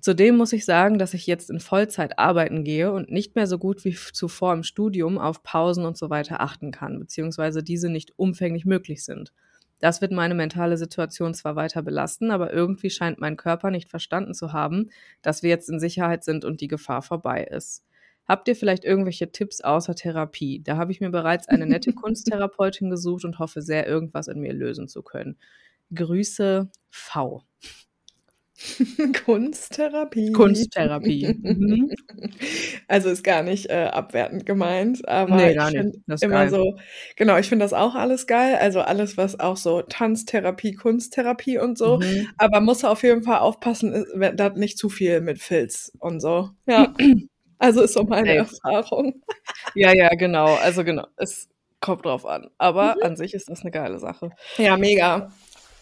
Zudem muss ich sagen, dass ich jetzt in Vollzeit arbeiten gehe und nicht mehr so gut wie zuvor im Studium auf Pausen und so weiter achten kann, beziehungsweise diese nicht umfänglich möglich sind. Das wird meine mentale Situation zwar weiter belasten, aber irgendwie scheint mein Körper nicht verstanden zu haben, dass wir jetzt in Sicherheit sind und die Gefahr vorbei ist. Habt ihr vielleicht irgendwelche Tipps außer Therapie? Da habe ich mir bereits eine nette Kunsttherapeutin gesucht und hoffe sehr, irgendwas in mir lösen zu können. Grüße V. Kunsttherapie. Kunsttherapie. Mhm. Also ist gar nicht äh, abwertend gemeint, aber nee, ich finde immer geil. so, genau, ich finde das auch alles geil. Also alles, was auch so Tanztherapie, Kunsttherapie und so. Mhm. Aber muss auf jeden Fall aufpassen, da nicht zu viel mit Filz und so. Ja. Also ist so meine hey. Erfahrung. Ja, ja, genau. Also genau, es kommt drauf an. Aber mhm. an sich ist das eine geile Sache. Ja, mega.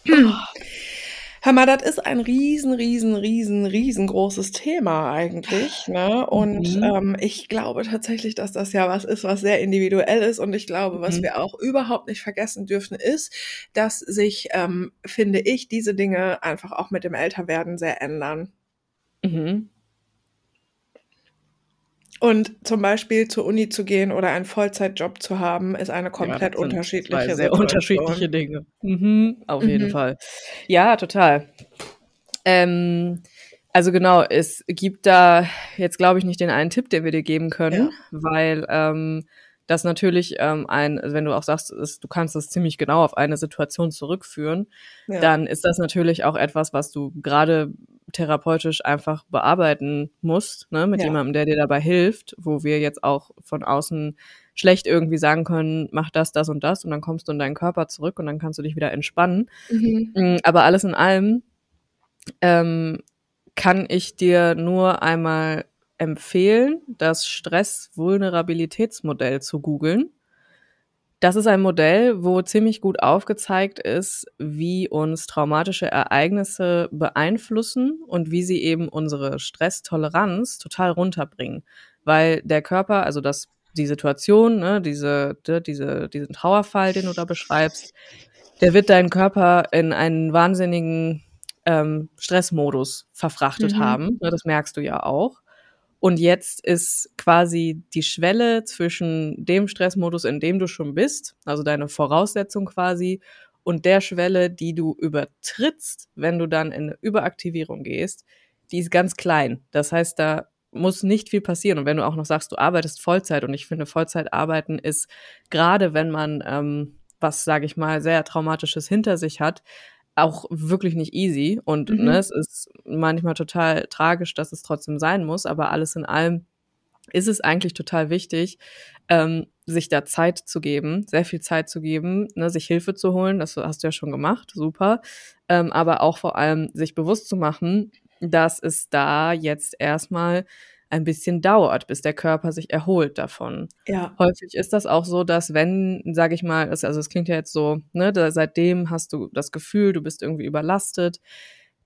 Hör mal, das ist ein riesen, riesen, riesen, riesengroßes Thema eigentlich. Ne? Und mhm. ähm, ich glaube tatsächlich, dass das ja was ist, was sehr individuell ist. Und ich glaube, was mhm. wir auch überhaupt nicht vergessen dürfen, ist, dass sich, ähm, finde ich, diese Dinge einfach auch mit dem Älterwerden sehr ändern. Mhm. Und zum Beispiel zur Uni zu gehen oder einen Vollzeitjob zu haben, ist eine komplett ja, unterschiedliche zwei sehr Situation. unterschiedliche Dinge. Mhm, auf mhm. jeden Fall. Ja, total. Ähm, also genau, es gibt da jetzt, glaube ich, nicht den einen Tipp, den wir dir geben können, ja. weil ähm, das natürlich ähm, ein, wenn du auch sagst, ist, du kannst das ziemlich genau auf eine Situation zurückführen, ja. dann ist das natürlich auch etwas, was du gerade therapeutisch einfach bearbeiten musst, ne, mit ja. jemandem, der dir dabei hilft, wo wir jetzt auch von außen schlecht irgendwie sagen können, mach das, das und das und dann kommst du in deinen Körper zurück und dann kannst du dich wieder entspannen. Mhm. Mm, aber alles in allem ähm, kann ich dir nur einmal empfehlen, das Stress-Vulnerabilitätsmodell zu googeln. Das ist ein Modell, wo ziemlich gut aufgezeigt ist, wie uns traumatische Ereignisse beeinflussen und wie sie eben unsere Stresstoleranz total runterbringen. Weil der Körper, also das, die Situation, ne, diese, diese, diesen Trauerfall, den du da beschreibst, der wird deinen Körper in einen wahnsinnigen ähm, Stressmodus verfrachtet mhm. haben. Ne, das merkst du ja auch. Und jetzt ist quasi die Schwelle zwischen dem Stressmodus, in dem du schon bist, also deine Voraussetzung quasi, und der Schwelle, die du übertrittst, wenn du dann in eine Überaktivierung gehst, die ist ganz klein. Das heißt, da muss nicht viel passieren. Und wenn du auch noch sagst, du arbeitest Vollzeit, und ich finde, Vollzeit arbeiten ist, gerade wenn man ähm, was, sage ich mal, sehr Traumatisches hinter sich hat, auch wirklich nicht easy und mhm. ne, es ist manchmal total tragisch, dass es trotzdem sein muss, aber alles in allem ist es eigentlich total wichtig, ähm, sich da Zeit zu geben, sehr viel Zeit zu geben, ne, sich Hilfe zu holen, das hast du ja schon gemacht, super, ähm, aber auch vor allem sich bewusst zu machen, dass es da jetzt erstmal ein bisschen dauert, bis der Körper sich erholt davon. Ja. Häufig ist das auch so, dass wenn, sage ich mal, also es klingt ja jetzt so, ne, da, seitdem hast du das Gefühl, du bist irgendwie überlastet,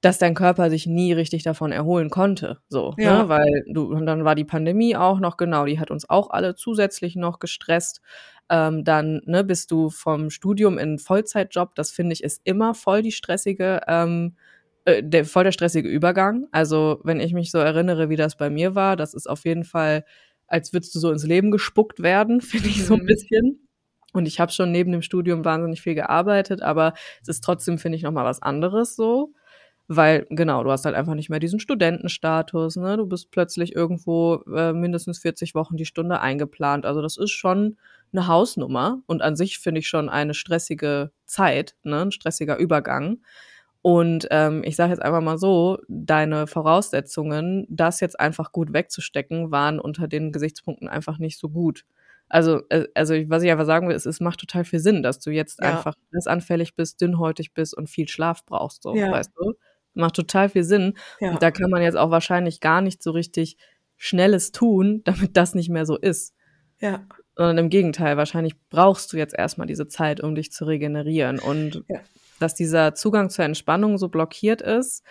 dass dein Körper sich nie richtig davon erholen konnte, so, ne, ja. ne, weil du und dann war die Pandemie auch noch genau, die hat uns auch alle zusätzlich noch gestresst. Ähm, dann ne, bist du vom Studium in Vollzeitjob, das finde ich ist immer voll die stressige ähm, äh, der, voll der stressige Übergang. Also, wenn ich mich so erinnere, wie das bei mir war, das ist auf jeden Fall, als würdest du so ins Leben gespuckt werden, finde ich so ein mhm. bisschen. Und ich habe schon neben dem Studium wahnsinnig viel gearbeitet, aber es ist trotzdem, finde ich, nochmal was anderes so. Weil, genau, du hast halt einfach nicht mehr diesen Studentenstatus, ne? Du bist plötzlich irgendwo äh, mindestens 40 Wochen die Stunde eingeplant. Also das ist schon eine Hausnummer und an sich finde ich schon eine stressige Zeit, ne? Ein stressiger Übergang. Und ähm, ich sage jetzt einfach mal so, deine Voraussetzungen, das jetzt einfach gut wegzustecken, waren unter den Gesichtspunkten einfach nicht so gut. Also, äh, also was ich einfach sagen will, ist, es macht total viel Sinn, dass du jetzt ja. einfach anfällig bist, dünnhäutig bist und viel Schlaf brauchst, so, ja. weißt du? Macht total viel Sinn. Ja. Und da kann man jetzt auch wahrscheinlich gar nicht so richtig Schnelles tun, damit das nicht mehr so ist. Ja. Sondern im Gegenteil, wahrscheinlich brauchst du jetzt erstmal diese Zeit, um dich zu regenerieren. Und ja dass dieser Zugang zur Entspannung so blockiert ist,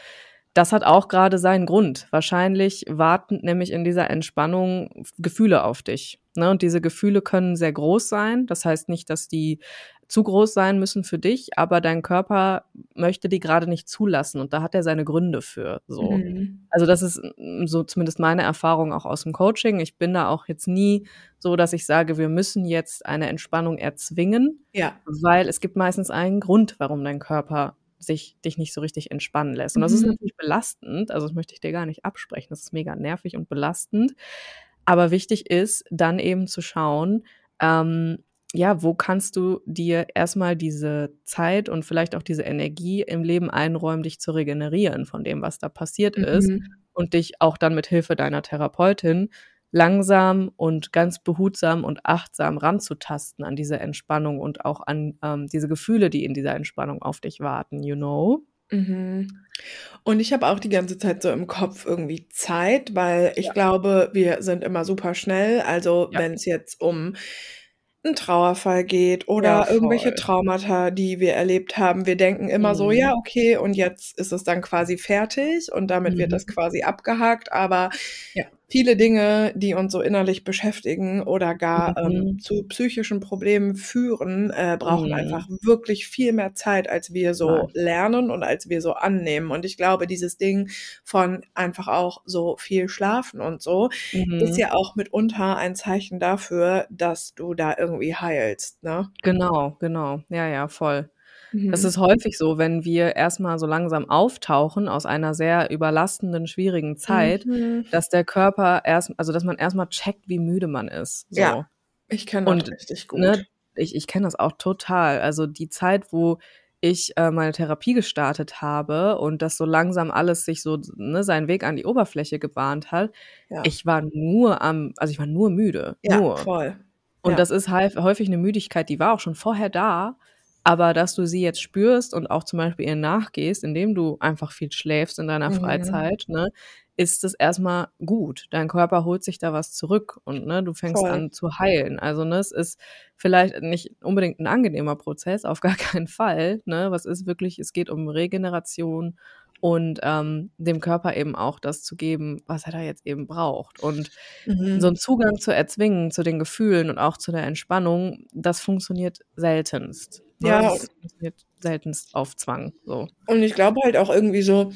das hat auch gerade seinen Grund. Wahrscheinlich warten nämlich in dieser Entspannung Gefühle auf dich. Ne? Und diese Gefühle können sehr groß sein. Das heißt nicht, dass die zu groß sein müssen für dich, aber dein Körper möchte die gerade nicht zulassen und da hat er seine Gründe für. So. Mhm. Also das ist mm, so zumindest meine Erfahrung auch aus dem Coaching. Ich bin da auch jetzt nie so, dass ich sage, wir müssen jetzt eine Entspannung erzwingen, ja. weil es gibt meistens einen Grund, warum dein Körper sich dich nicht so richtig entspannen lässt. Und das ist mhm. natürlich belastend, also das möchte ich dir gar nicht absprechen, das ist mega nervig und belastend. Aber wichtig ist, dann eben zu schauen, ähm, ja, wo kannst du dir erstmal diese Zeit und vielleicht auch diese Energie im Leben einräumen, dich zu regenerieren von dem, was da passiert mhm. ist und dich auch dann mit Hilfe deiner Therapeutin langsam und ganz behutsam und achtsam ranzutasten an diese Entspannung und auch an ähm, diese Gefühle, die in dieser Entspannung auf dich warten, you know? Mhm. Und ich habe auch die ganze Zeit so im Kopf irgendwie Zeit, weil ich ja. glaube, wir sind immer super schnell. Also ja. wenn es jetzt um einen Trauerfall geht oder ja, irgendwelche Traumata, die wir erlebt haben. Wir denken immer mhm. so, ja, okay, und jetzt ist es dann quasi fertig und damit mhm. wird das quasi abgehakt. Aber ja viele Dinge, die uns so innerlich beschäftigen oder gar ähm, mhm. ähm, zu psychischen Problemen führen, äh, brauchen mhm. einfach wirklich viel mehr Zeit, als wir so ja. lernen und als wir so annehmen. Und ich glaube, dieses Ding von einfach auch so viel schlafen und so mhm. ist ja auch mitunter ein Zeichen dafür, dass du da irgendwie heilst. Ne? Genau, genau. Ja, ja, voll. Mhm. Es ist häufig so, wenn wir erstmal so langsam auftauchen aus einer sehr überlastenden, schwierigen Zeit, mhm. dass der Körper erst, also dass man erstmal checkt, wie müde man ist. So. Ja, ich kenne das Und, richtig gut. Ne, ich, ich kenne das auch total. Also die Zeit, wo ich äh, meine Therapie gestartet habe und das so langsam alles sich so ne, seinen Weg an die Oberfläche gebahnt hat, ja. ich war nur am, also ich war nur müde. Ja, nur. voll. Und ja. das ist häufig eine Müdigkeit, die war auch schon vorher da, aber dass du sie jetzt spürst und auch zum Beispiel ihr nachgehst, indem du einfach viel schläfst in deiner mhm. Freizeit, ne, ist es erstmal gut. Dein Körper holt sich da was zurück und ne, du fängst Voll. an zu heilen. Also ne, es ist vielleicht nicht unbedingt ein angenehmer Prozess, auf gar keinen Fall. Ne, was ist wirklich, es geht um Regeneration und ähm, dem Körper eben auch das zu geben, was er da jetzt eben braucht. Und mhm. so einen Zugang zu erzwingen, zu den Gefühlen und auch zu der Entspannung, das funktioniert seltenst. Ja. Das funktioniert seltenst auf Zwang. So. Und ich glaube halt auch irgendwie so,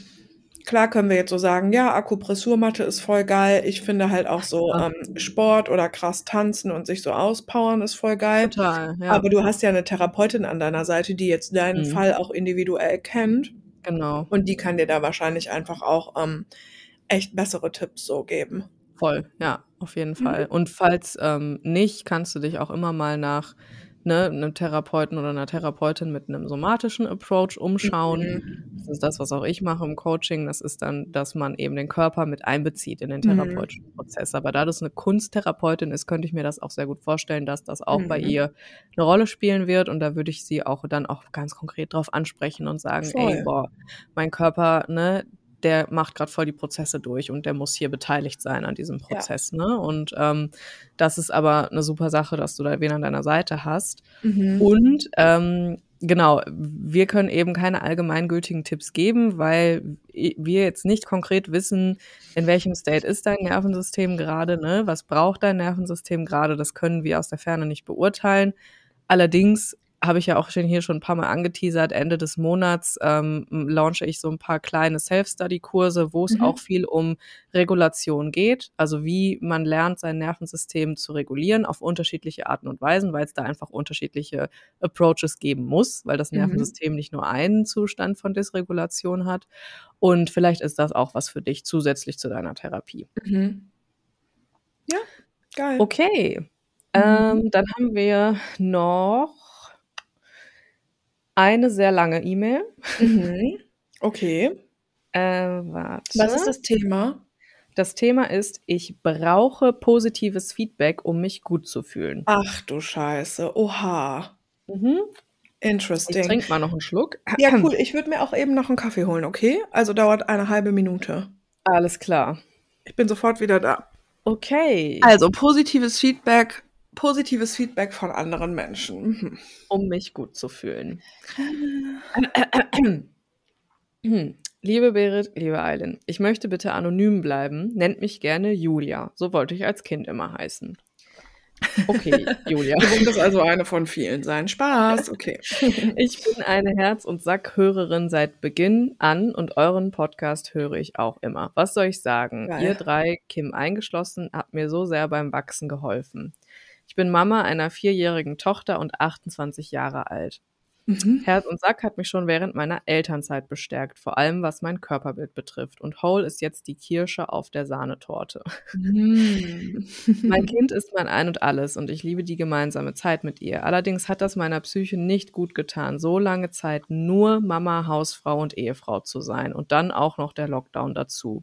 klar können wir jetzt so sagen, ja, Akupressurmatte ist voll geil. Ich finde halt auch so ähm, Sport oder krass tanzen und sich so auspowern ist voll geil. Total, ja. Aber du hast ja eine Therapeutin an deiner Seite, die jetzt deinen mhm. Fall auch individuell kennt. Genau. Und die kann dir da wahrscheinlich einfach auch ähm, echt bessere Tipps so geben. Voll, ja, auf jeden Fall. Mhm. Und falls ähm, nicht, kannst du dich auch immer mal nach ne, einem Therapeuten oder einer Therapeutin mit einem somatischen Approach umschauen. Mhm. Das ist das, was auch ich mache im Coaching. Das ist dann, dass man eben den Körper mit einbezieht in den mhm. therapeutischen mhm. Prozess. Aber da das eine Kunsttherapeutin ist, könnte ich mir das auch sehr gut vorstellen, dass das auch mhm. bei ihr eine Rolle spielen wird. Und da würde ich sie auch dann auch ganz konkret drauf ansprechen und sagen, Voll. ey, boah, mein Körper, ne, der macht gerade voll die Prozesse durch und der muss hier beteiligt sein an diesem Prozess. Ja. Ne? Und ähm, das ist aber eine super Sache, dass du da wen an deiner Seite hast. Mhm. Und ähm, genau, wir können eben keine allgemeingültigen Tipps geben, weil wir jetzt nicht konkret wissen, in welchem State ist dein Nervensystem gerade, ne? Was braucht dein Nervensystem gerade? Das können wir aus der Ferne nicht beurteilen. Allerdings habe ich ja auch schon hier schon ein paar Mal angeteasert, Ende des Monats ähm, launche ich so ein paar kleine Self-Study-Kurse, wo es mhm. auch viel um Regulation geht, also wie man lernt, sein Nervensystem zu regulieren auf unterschiedliche Arten und Weisen, weil es da einfach unterschiedliche Approaches geben muss, weil das mhm. Nervensystem mhm. nicht nur einen Zustand von Dysregulation hat. Und vielleicht ist das auch was für dich zusätzlich zu deiner Therapie. Mhm. Ja, geil. Okay. Mhm. Ähm, dann haben wir noch eine sehr lange E-Mail. Mhm. Okay. Äh, warte. Was ist das Thema? Das Thema ist, ich brauche positives Feedback, um mich gut zu fühlen. Ach du Scheiße. Oha. Mhm. Interesting. Ich trinke mal noch einen Schluck. Ja, cool. Ich würde mir auch eben noch einen Kaffee holen, okay? Also dauert eine halbe Minute. Alles klar. Ich bin sofort wieder da. Okay. Also positives Feedback positives Feedback von anderen Menschen. Mhm. Um mich gut zu fühlen. Liebe Berit, liebe Eileen, ich möchte bitte anonym bleiben. Nennt mich gerne Julia. So wollte ich als Kind immer heißen. Okay, Julia. Du das also eine von vielen sein. Spaß, okay. Ich bin eine Herz- und Sack-Hörerin seit Beginn an und euren Podcast höre ich auch immer. Was soll ich sagen? Geil. Ihr drei, Kim eingeschlossen, habt mir so sehr beim Wachsen geholfen. Ich bin Mama einer vierjährigen Tochter und 28 Jahre alt. Mhm. Herz und Sack hat mich schon während meiner Elternzeit bestärkt, vor allem was mein Körperbild betrifft. Und Whole ist jetzt die Kirsche auf der Sahnetorte. Mhm. mein Kind ist mein Ein und Alles und ich liebe die gemeinsame Zeit mit ihr. Allerdings hat das meiner Psyche nicht gut getan, so lange Zeit nur Mama, Hausfrau und Ehefrau zu sein und dann auch noch der Lockdown dazu.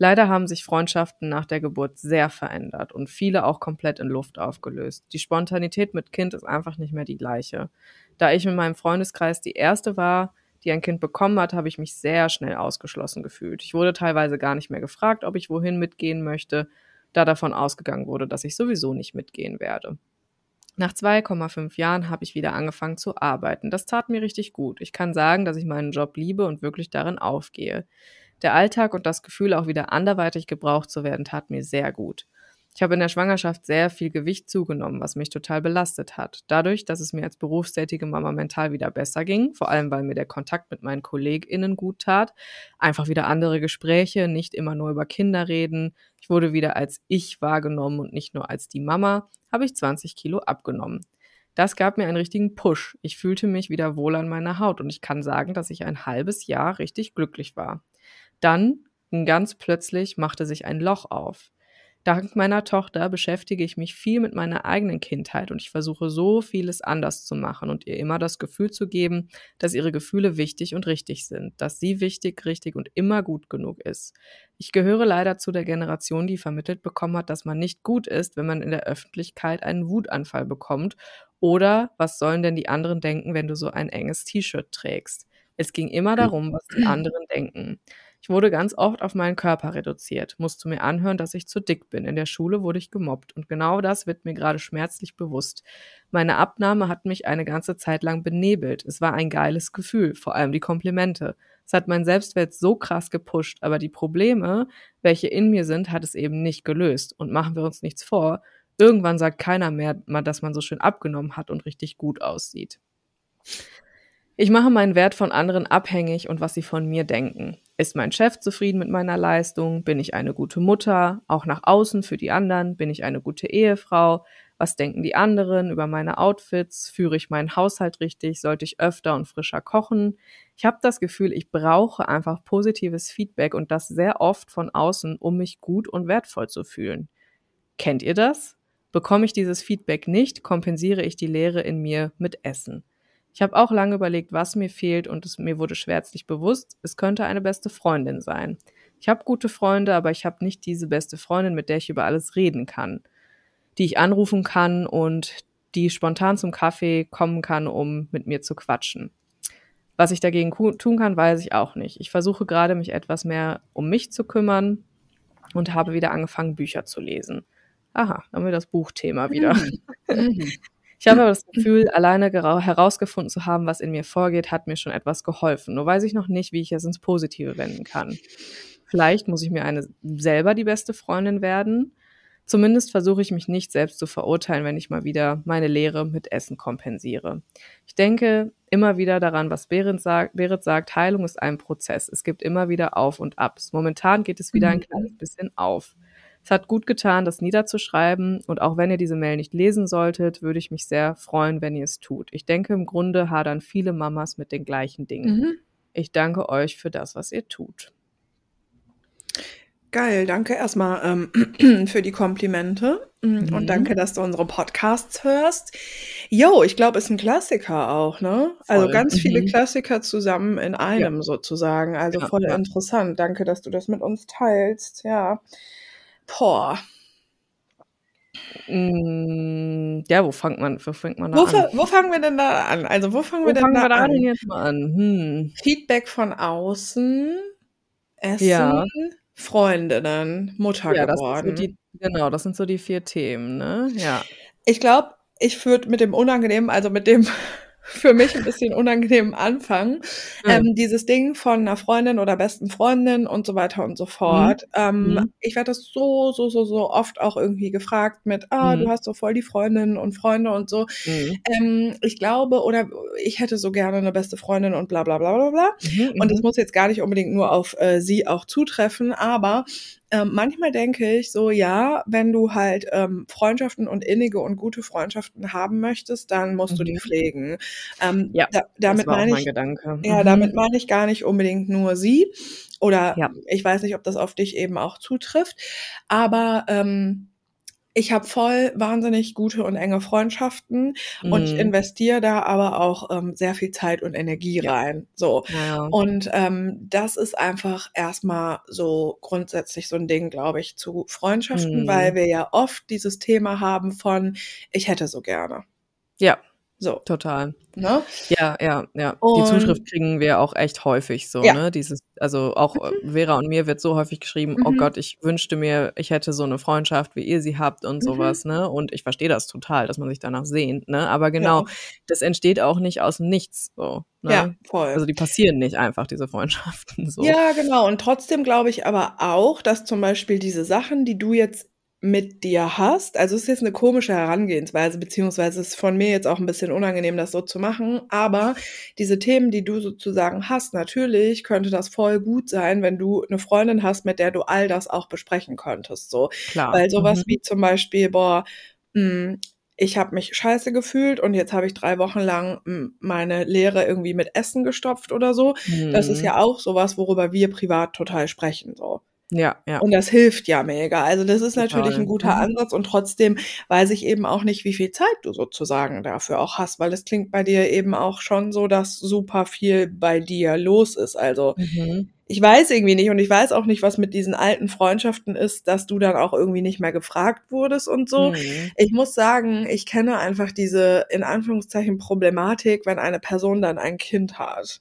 Leider haben sich Freundschaften nach der Geburt sehr verändert und viele auch komplett in Luft aufgelöst. Die Spontanität mit Kind ist einfach nicht mehr die gleiche. Da ich mit meinem Freundeskreis die erste war, die ein Kind bekommen hat, habe ich mich sehr schnell ausgeschlossen gefühlt. Ich wurde teilweise gar nicht mehr gefragt, ob ich wohin mitgehen möchte, da davon ausgegangen wurde, dass ich sowieso nicht mitgehen werde. Nach 2,5 Jahren habe ich wieder angefangen zu arbeiten. Das tat mir richtig gut. Ich kann sagen, dass ich meinen Job liebe und wirklich darin aufgehe. Der Alltag und das Gefühl, auch wieder anderweitig gebraucht zu werden, tat mir sehr gut. Ich habe in der Schwangerschaft sehr viel Gewicht zugenommen, was mich total belastet hat. Dadurch, dass es mir als berufstätige Mama mental wieder besser ging, vor allem weil mir der Kontakt mit meinen KollegInnen gut tat, einfach wieder andere Gespräche, nicht immer nur über Kinder reden. Ich wurde wieder als ich wahrgenommen und nicht nur als die Mama, habe ich 20 Kilo abgenommen. Das gab mir einen richtigen Push. Ich fühlte mich wieder wohl an meiner Haut und ich kann sagen, dass ich ein halbes Jahr richtig glücklich war. Dann, ganz plötzlich, machte sich ein Loch auf. Dank meiner Tochter beschäftige ich mich viel mit meiner eigenen Kindheit und ich versuche so vieles anders zu machen und ihr immer das Gefühl zu geben, dass ihre Gefühle wichtig und richtig sind, dass sie wichtig, richtig und immer gut genug ist. Ich gehöre leider zu der Generation, die vermittelt bekommen hat, dass man nicht gut ist, wenn man in der Öffentlichkeit einen Wutanfall bekommt oder was sollen denn die anderen denken, wenn du so ein enges T-Shirt trägst? Es ging immer darum, was die anderen denken. Ich wurde ganz oft auf meinen Körper reduziert, musste mir anhören, dass ich zu dick bin. In der Schule wurde ich gemobbt und genau das wird mir gerade schmerzlich bewusst. Meine Abnahme hat mich eine ganze Zeit lang benebelt. Es war ein geiles Gefühl, vor allem die Komplimente. Es hat mein Selbstwert so krass gepusht, aber die Probleme, welche in mir sind, hat es eben nicht gelöst. Und machen wir uns nichts vor, irgendwann sagt keiner mehr, dass man so schön abgenommen hat und richtig gut aussieht. Ich mache meinen Wert von anderen abhängig und was sie von mir denken. Ist mein Chef zufrieden mit meiner Leistung? Bin ich eine gute Mutter? Auch nach außen für die anderen? Bin ich eine gute Ehefrau? Was denken die anderen über meine Outfits? Führe ich meinen Haushalt richtig? Sollte ich öfter und frischer kochen? Ich habe das Gefühl, ich brauche einfach positives Feedback und das sehr oft von außen, um mich gut und wertvoll zu fühlen. Kennt ihr das? Bekomme ich dieses Feedback nicht, kompensiere ich die Leere in mir mit Essen. Ich habe auch lange überlegt, was mir fehlt und es mir wurde schwärzlich bewusst, es könnte eine beste Freundin sein. Ich habe gute Freunde, aber ich habe nicht diese beste Freundin, mit der ich über alles reden kann, die ich anrufen kann und die spontan zum Kaffee kommen kann, um mit mir zu quatschen. Was ich dagegen tun kann, weiß ich auch nicht. Ich versuche gerade, mich etwas mehr um mich zu kümmern und habe wieder angefangen, Bücher zu lesen. Aha, haben wir das Buchthema wieder. Mhm. Mhm. Ich habe aber das Gefühl, alleine herausgefunden zu haben, was in mir vorgeht, hat mir schon etwas geholfen. Nur weiß ich noch nicht, wie ich es ins Positive wenden kann. Vielleicht muss ich mir eine selber die beste Freundin werden. Zumindest versuche ich mich nicht selbst zu verurteilen, wenn ich mal wieder meine Lehre mit Essen kompensiere. Ich denke immer wieder daran, was Berit sagt. Berit sagt, Heilung ist ein Prozess. Es gibt immer wieder Auf und Abs. Momentan geht es wieder ein mhm. kleines bisschen auf. Es hat gut getan, das niederzuschreiben und auch wenn ihr diese Mail nicht lesen solltet, würde ich mich sehr freuen, wenn ihr es tut. Ich denke, im Grunde hadern viele Mamas mit den gleichen Dingen. Mhm. Ich danke euch für das, was ihr tut. Geil, danke erstmal ähm, für die Komplimente mm, und mhm. danke, dass du unsere Podcasts hörst. Jo, ich glaube, ist ein Klassiker auch, ne? Also voll. Also ganz mhm. viele Klassiker zusammen in einem ja. sozusagen. Also ja, voll ja. interessant. Danke, dass du das mit uns teilst. Ja. Boah. Mm, ja, wo fängt man, wo fängt man da wo, an? Wo fangen wir denn da an? Also, wo fangen wo wir denn fangen da, wir da an? jetzt mal an? Hm. Feedback von außen, Essen, ja. Freundinnen, Mutter ja, geworden. Das so die, genau, das sind so die vier Themen, ne? Ja. Ich glaube, ich würde mit dem Unangenehmen, also mit dem für mich ein bisschen unangenehmen Anfang. Mhm. Ähm, dieses Ding von einer Freundin oder besten Freundin und so weiter und so fort. Ähm, Mhm. ich werde das so, so, so, so oft auch irgendwie gefragt mit, ah, Mhm. du hast so voll die Freundinnen und Freunde und so. Mhm. Ähm, ich glaube, oder ich hätte so gerne eine beste Freundin und bla bla bla bla bla. Mhm. Und das Mhm. muss jetzt gar nicht unbedingt nur auf äh, sie auch zutreffen, aber ähm, manchmal denke ich so, ja, wenn du halt ähm, Freundschaften und innige und gute Freundschaften haben möchtest, dann musst du die Mhm. pflegen. Ähm, Ja, da, damit das war meine mein ich, Gedanke. ja, Mhm. damit meine ich gar nicht unbedingt nur sie. Oder Ja. ich weiß nicht, ob das auf dich eben auch zutrifft. Aber ähm, ich habe voll wahnsinnig gute und enge Freundschaften und ich Mhm. investiere da aber auch ähm, sehr viel Zeit und Energie Ja. rein. So. Ja. Und ähm, das ist einfach erstmal so grundsätzlich so ein Ding, glaube ich, zu Freundschaften, weil Mhm. wir ja oft dieses Thema haben von, ich hätte so gerne. Ja, So, total. ne? Ja, ja, ja. Die Und Zuschrift kriegen wir auch echt häufig so, ja. ne? Dieses, also auch äh, Mhm. Vera und mir wird so häufig geschrieben, oh Mhm. Gott, ich wünschte mir, ich hätte so eine Freundschaft, wie ihr sie habt und Mhm. sowas, ne? Und ich verstehe das total, dass man sich danach sehnt, ne? Aber Ja. genau, das entsteht auch nicht aus dem Nichts, so, Ja, ne? voll. Also die passieren nicht einfach, diese Freundschaften, so. Ja, genau. Und trotzdem glaube ich aber auch, dass zum Beispiel diese Sachen, die du jetzt mit dir hast, also es ist jetzt eine komische Herangehensweise, beziehungsweise es ist von mir jetzt auch ein bisschen unangenehm, das so zu machen, aber diese Themen, die du sozusagen hast, natürlich könnte das voll gut sein, wenn du eine Freundin hast, mit der du all das auch besprechen könntest, so. Klar. Weil sowas Mhm. wie zum Beispiel, boah, mh, ich habe mich scheiße gefühlt und jetzt habe ich drei Wochen lang mh, meine Leere irgendwie mit Essen gestopft oder so. Das ist Mhm. ja auch sowas, worüber wir privat total sprechen, so. Ja, ja. Und das hilft ja mega. Also das ist natürlich Total. ein guter Mhm. Ansatz und trotzdem weiß ich eben auch nicht, wie viel Zeit du sozusagen dafür auch hast, weil es klingt bei dir eben auch schon so, dass super viel bei dir los ist. Also Mhm. ich weiß irgendwie nicht und ich weiß auch nicht, was mit diesen alten Freundschaften ist, dass du dann auch irgendwie nicht mehr gefragt wurdest und so. Mhm. Ich muss sagen, ich kenne einfach diese in Anführungszeichen Problematik, wenn eine Person dann ein Kind hat.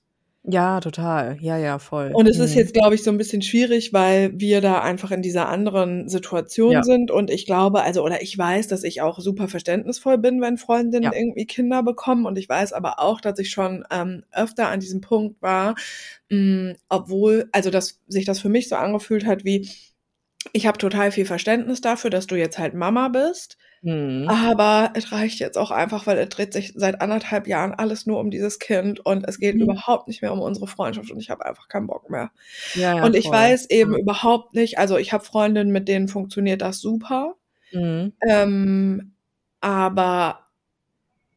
Ja, total. Ja, ja, voll. Und es ist Mhm. jetzt, glaube ich, so ein bisschen schwierig, weil wir da einfach in dieser anderen Situation Ja. sind. Und ich glaube, also, oder ich weiß, dass ich auch super verständnisvoll bin, wenn Freundinnen Ja. irgendwie Kinder bekommen. Und ich weiß aber auch, dass ich schon ähm, öfter an diesem Punkt war, mh, obwohl, also, dass sich das für mich so angefühlt hat wie, ich habe total viel Verständnis dafür, dass du jetzt halt Mama bist. Mhm. Aber es reicht jetzt auch einfach, weil es dreht sich seit anderthalb Jahren alles nur um dieses Kind und es geht Mhm. überhaupt nicht mehr um unsere Freundschaft und ich habe einfach keinen Bock mehr. Ja, ja, und ich voll. weiß eben Ja. überhaupt nicht, also ich habe Freundinnen, mit denen funktioniert das super, Mhm. ähm, aber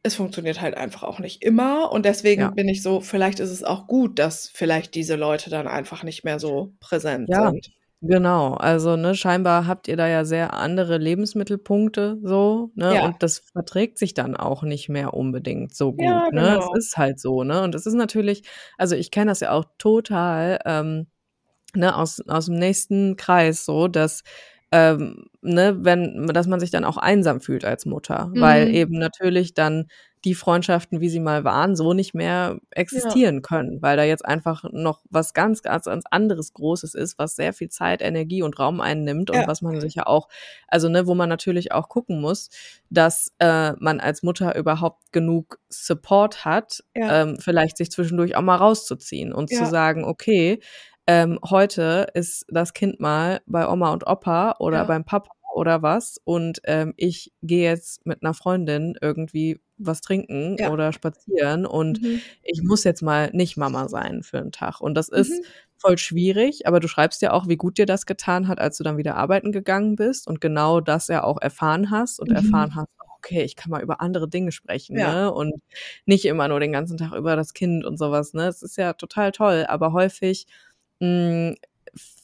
es funktioniert halt einfach auch nicht immer und deswegen Ja. bin ich so, vielleicht ist es auch gut, dass vielleicht diese Leute dann einfach nicht mehr so präsent sind. Genau. Also, ne, scheinbar habt ihr da ja sehr andere Lebensmittelpunkte so, ne? Ja. Und das verträgt sich dann auch nicht mehr unbedingt so gut, Ja, ne? genau. Es ist halt so, ne? Und es ist natürlich also, ich kenne das ja auch total, ähm, ne, aus aus dem nächsten Kreis so, dass, ähm, ne, wenn dass man sich dann auch einsam fühlt als Mutter, weil Mhm. eben natürlich dann die Freundschaften, wie sie mal waren, so nicht mehr Ja. existieren können, weil da jetzt einfach noch was ganz, ganz, ganz anderes Großes ist, was sehr viel Zeit, Energie und Raum einnimmt und Ja. was man sich ja auch also, ne, wo man natürlich auch gucken muss, dass, äh, man als Mutter überhaupt genug Support hat, Ja. ähm, vielleicht sich zwischendurch auch mal rauszuziehen und zu Ja. sagen: „Okay, ähm, heute ist das Kind mal bei Oma und Opa oder Ja. beim Papa oder was und, ähm, ich gehe jetzt mit 'ner Freundin irgendwie was trinken Ja. oder spazieren und Mhm. ich muss jetzt mal nicht Mama sein für 'n Tag.“ Und das ist Mhm. voll schwierig, aber du schreibst ja auch, wie gut dir das getan hat, als du dann wieder arbeiten gegangen bist und genau das ja auch erfahren hast und Mhm. erfahren hast: „Okay, ich kann mal über andere Dinge sprechen“, Ja. ne? Und nicht immer nur den ganzen Tag über das Kind und so was, ne? Es ist ja total toll, aber häufig, hm,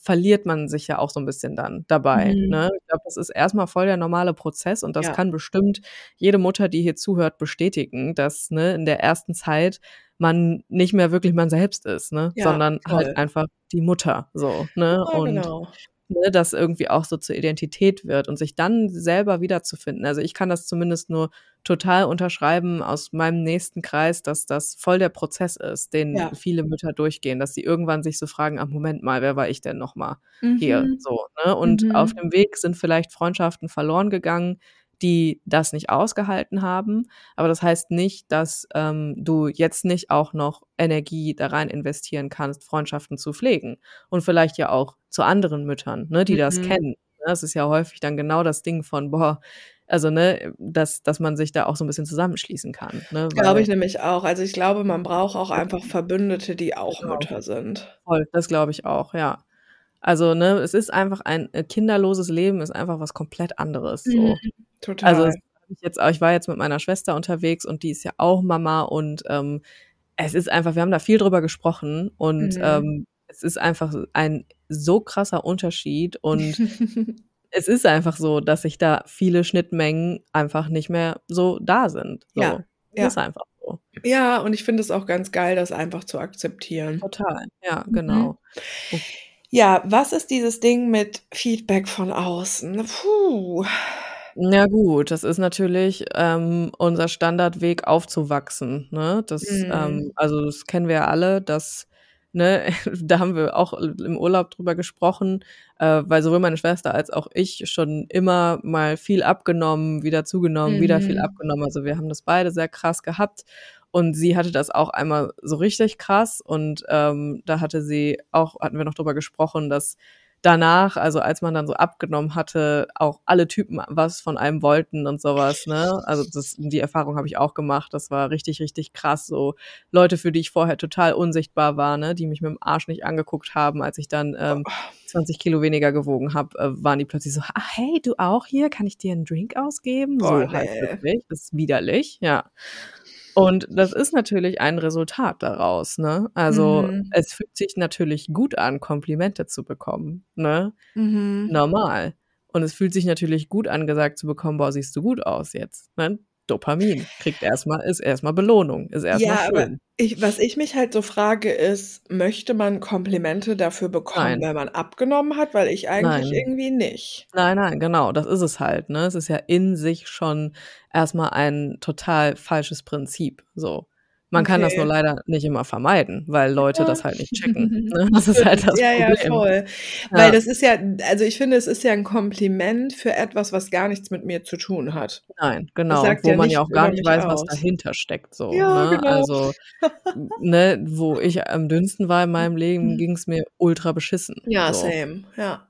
verliert man sich ja auch so 'n bisschen dann dabei, Mhm. ne? Ich glaube, das ist erst mal voll der normale Prozess und das Ja. kann bestimmt jede Mutter, die hier zuhört, bestätigen, dass, ne, in der ersten Zeit man nicht mehr wirklich man selbst ist, ne, Ja, sondern voll. halt einfach die Mutter so, ne? Ja, Und, genau. Ne, das irgendwie auch so zur Identität wird und sich dann selber wiederzufinden. Also, ich kann das zumindest nur total unterschreiben aus meinem nächsten Kreis, dass das voll der Prozess ist, den Ja. viele Mütter durchgehen, dass sie irgendwann sich so fragen: „Ach, Moment mal, wer war ich denn noch mal hier?“ Mhm. So, ne? Und auf Mhm. dem Weg sind vielleicht Freundschaften verloren gegangen, die das nicht ausgehalten haben. Aber das heißt nicht, dass ähm, du jetzt nicht auch noch Energie da rein investieren kannst, Freundschaften zu pflegen. Und vielleicht ja auch zu anderen Müttern, ne, die mhm. das kennen. Das ist ja häufig dann genau das Ding von, boah, also ne, dass, dass man sich da auch so ein bisschen zusammenschließen kann. Ne? Glaube ich nämlich auch. Also ich glaube, man braucht auch einfach Verbündete, die auch genau. Mütter sind. Voll, das glaube ich auch, ja. Also, ne, es ist einfach ein äh, kinderloses Leben, ist einfach was komplett anderes. So. Mhm, total. Also ich jetzt, ich war jetzt mit meiner Schwester unterwegs und die ist ja auch Mama und ähm, es ist einfach, wir haben da viel drüber gesprochen und mhm. ähm, es ist einfach ein so krasser Unterschied und es ist einfach so, dass sich da viele Schnittmengen einfach nicht mehr so da sind. So. Ja, ja. ist einfach so. Ja, und ich finde es auch ganz geil, das einfach zu akzeptieren. Total, ja, genau. Mhm. Ja, was ist dieses Ding mit Feedback von außen? Puh. Ja gut, das ist natürlich ähm, unser Standardweg aufzuwachsen. Ne? Das, mhm. ähm, also das kennen wir ja alle, dass ne, da haben wir auch im Urlaub drüber gesprochen, äh, weil sowohl meine Schwester als auch ich schon immer mal viel abgenommen, wieder zugenommen, mhm. wieder viel mhm. abgenommen. Also wir haben das beide sehr krass gehabt. Und sie hatte das auch einmal so richtig krass. Und ähm, da hatte sie auch, hatten wir noch drüber gesprochen, dass danach, also als man dann so abgenommen hatte, auch alle Typen was von einem wollten und sowas, ne? Also das, die Erfahrung habe ich auch gemacht. Das war richtig, richtig krass. So Leute, für die ich vorher total unsichtbar war, ne, die mich mit dem Arsch nicht angeguckt haben, als ich dann ähm, 20 Kilo weniger gewogen habe, äh, waren die plötzlich so, ah, hey, du auch hier? Kann ich dir einen Drink ausgeben? Oh, so nee. halt wirklich. Das ist widerlich, ja. Und das ist natürlich ein Resultat daraus, ne? Also mhm. es fühlt sich natürlich gut an, Komplimente zu bekommen, ne? Mhm. Normal. Und es fühlt sich natürlich gut an, gesagt zu bekommen, boah, siehst du gut aus jetzt. Ne? Dopamin kriegt erstmal, ist erstmal Belohnung, ist erstmal ja, schön. Ich, was ich mich halt so frage, ist, möchte man Komplimente dafür bekommen, nein. wenn man abgenommen hat? Weil ich eigentlich nein. irgendwie nicht. Nein, nein, genau, das ist es halt. Ne? Es ist ja in sich schon erstmal ein total falsches Prinzip. So. Man okay. kann das nur leider nicht immer vermeiden, weil Leute ja. das halt nicht checken. Ne? Das ist halt das ja, Problem. Ja, voll. Ja. Weil das ist ja, also ich finde, es ist ja ein Kompliment für etwas, was gar nichts mit mir zu tun hat. Nein, genau. Wo ja man ja auch gar nicht weiß, aus. was dahinter steckt. So, ja, ne? genau. Also, ne, wo ich am dünnsten war in meinem Leben, mhm. ging es mir ultra beschissen. Ja, so. same, ja.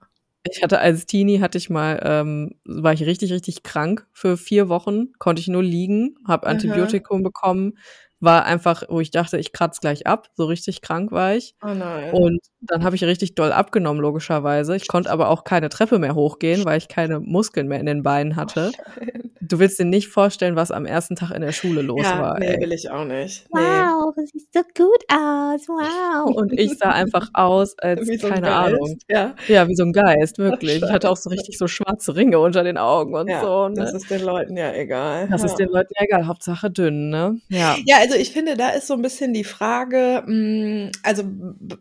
Ich hatte als Teenie hatte ich mal, ähm, war ich richtig, richtig krank für vier Wochen, konnte ich nur liegen, habe Antibiotikum Aha. bekommen, war einfach, wo ich dachte, ich kratze gleich ab. So richtig krank war ich. Oh nein. Und dann habe ich richtig doll abgenommen, logischerweise. Ich konnte aber auch keine Treppe mehr hochgehen, weil ich keine Muskeln mehr in den Beinen hatte. Oh du willst dir nicht vorstellen, was am ersten Tag in der Schule los ja, war. Nee, ey. will ich auch nicht. Nee. Wow, du siehst so gut aus. Wow. Und ich sah einfach aus als, wie so keine Ahnung. Ja. ja, wie so ein Geist, wirklich. Ich hatte auch so richtig so schwarze Ringe unter den Augen und ja, so. Ne? Das ist den Leuten ja egal. Das ja. ist den Leuten ja egal. Hauptsache dünn, ne? Ja. Ja, also ich finde, da ist so ein bisschen die Frage, mh, mm, also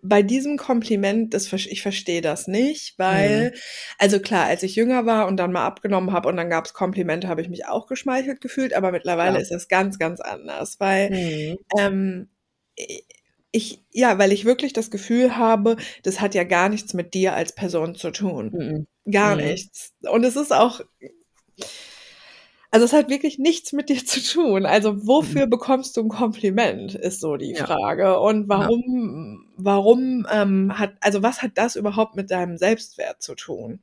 bei diesem Kompliment, das, ich verstehe das nicht, weil, mhm. also klar, als ich jünger war und dann mal abgenommen habe und dann gab es Komplimente, habe ich mich auch geschmeichelt gefühlt, aber mittlerweile ja. ist es ganz, ganz anders, weil mhm. ähm, ich, ja, weil ich wirklich das Gefühl habe, das hat ja gar nichts mit dir als Person zu tun. Mhm. Gar mhm. nichts. Und es ist auch, also es hat wirklich nichts mit dir zu tun. Also wofür mhm. bekommst du ein Kompliment, ist so die Frage. Ja. Und warum, ja. warum ähm, hat, also was hat das überhaupt mit deinem Selbstwert zu tun?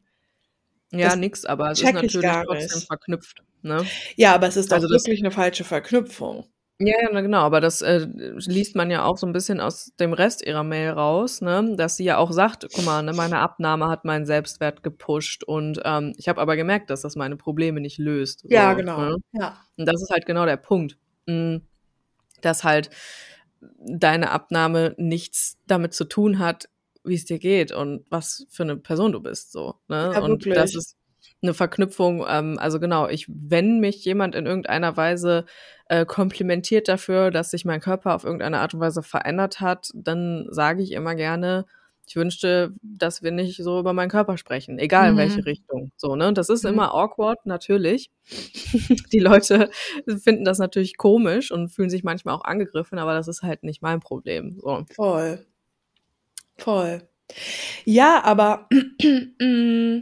Ja, das nix, aber es ist natürlich trotzdem verknüpft. Ne? Ja, aber es ist doch also wirklich eine falsche Verknüpfung. Ja, ja, genau, aber das äh, liest man ja auch so ein bisschen aus dem Rest ihrer Mail raus, ne? dass sie ja auch sagt, guck mal, ne, meine Abnahme hat meinen Selbstwert gepusht und ähm, ich habe aber gemerkt, dass das meine Probleme nicht löst. So, ja, genau. Ne? Ja. Und das ist halt genau der Punkt, hm, dass halt deine Abnahme nichts damit zu tun hat, wie es dir geht und was für eine Person du bist, so. Ne? Ja, und wirklich. das ist eine Verknüpfung. Ähm, also genau, ich, wenn mich jemand in irgendeiner Weise äh, komplimentiert dafür, dass sich mein Körper auf irgendeine Art und Weise verändert hat, dann sage ich immer gerne, ich wünschte, dass wir nicht so über meinen Körper sprechen, egal in welche mhm. Richtung. So, ne? Und das ist mhm. immer awkward, natürlich. Die Leute finden das natürlich komisch und fühlen sich manchmal auch angegriffen, aber das ist halt nicht mein Problem. So. Voll. Voll. Ja, aber mm,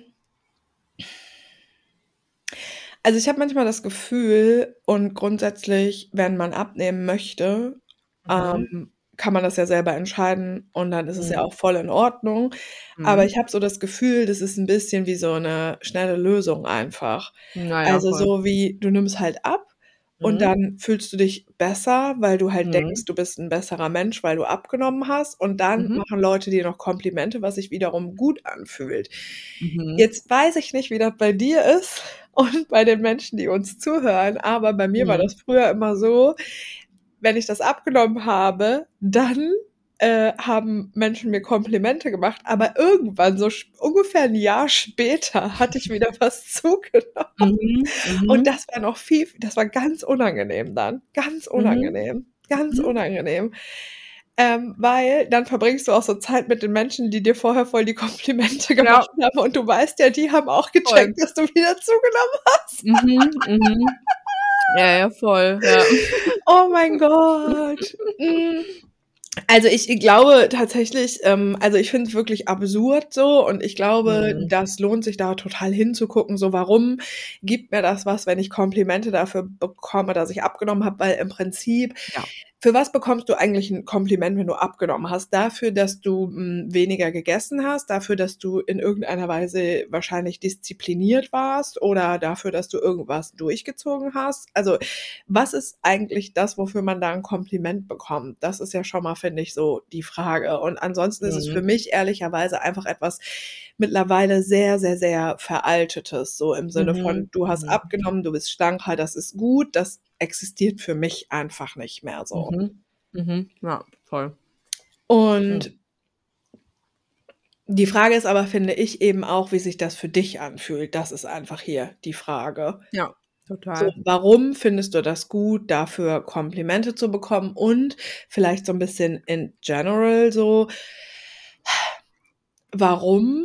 Also ich habe manchmal das Gefühl und grundsätzlich, wenn man abnehmen möchte, Mhm. ähm, kann man das ja selber entscheiden und dann ist es ja Mhm. auch voll in Ordnung. Aber Mhm. ich habe so das Gefühl, das ist 'n bisschen wie so 'ne schnelle Lösung einfach. Na ja, Also voll. so wie du nimmst halt ab und Mhm. dann fühlst du dich besser, weil du halt denkst, Mhm. du bist 'n besserer Mensch, weil du abgenommen hast und dann Mhm. machen Leute dir noch Komplimente, was sich wiederum gut anfühlt. Mhm. Jetzt weiß ich nicht, wie das bei dir ist und bei den Menschen, die uns zuhören, aber bei mir war das früher immer so, wenn ich das abgenommen habe, dann, äh, haben Menschen mir Komplimente gemacht, aber irgendwann so ungefähr 'n Jahr später hatte ich wieder was zugenommen. Mhm. Und Mhm. das war noch viel das war ganz unangenehm dann, ganz Mhm. unangenehm, ganz Mhm. unangenehm. Ähm, weil dann verbringst du auch so Zeit mit den Menschen, die dir vorher voll die Komplimente Ja. gemacht haben und du weißt ja, die haben auch Voll. gecheckt, dass du wieder zugenommen hast. Mhm. Mhm. Ja, ja, voll, ja. Oh mein Gott. Hm. Also, ich glaube tatsächlich ähm, also, ich finde es wirklich absurd so und ich glaube, Mhm. das lohnt sich da total hinzugucken, so warum gibt mir das was, wenn ich Komplimente dafür bekomme, dass ich abgenommen habe, weil im Prinzip Ja. Für was bekommst du eigentlich 'n Kompliment, wenn du abgenommen hast? Dafür, dass du, hm, weniger gegessen hast, dafür, dass du in irgendeiner Weise wahrscheinlich diszipliniert warst oder dafür, dass du irgendwas durchgezogen hast? Also, was ist eigentlich das, wofür man da 'n Kompliment bekommt? Das ist ja schon mal, finde ich, so die Frage. Und ansonsten ist es für Mhm. mich ehrlicherweise einfach etwas mittlerweile sehr, sehr, sehr Veraltetes, so im Sinne von: Mhm. „Du hast Mhm. abgenommen, du bist schlanker, das ist gut.“ Das existiert für mich einfach nicht mehr so. Mhm. Mhm. Ja, voll. Und Mhm. die Frage ist aber, finde ich, eben auch, wie sich das für dich anfühlt. Das ist einfach hier die Frage. Ja, So, total. warum findest du das gut, dafür Komplimente zu bekommen und vielleicht so 'n bisschen in general so warum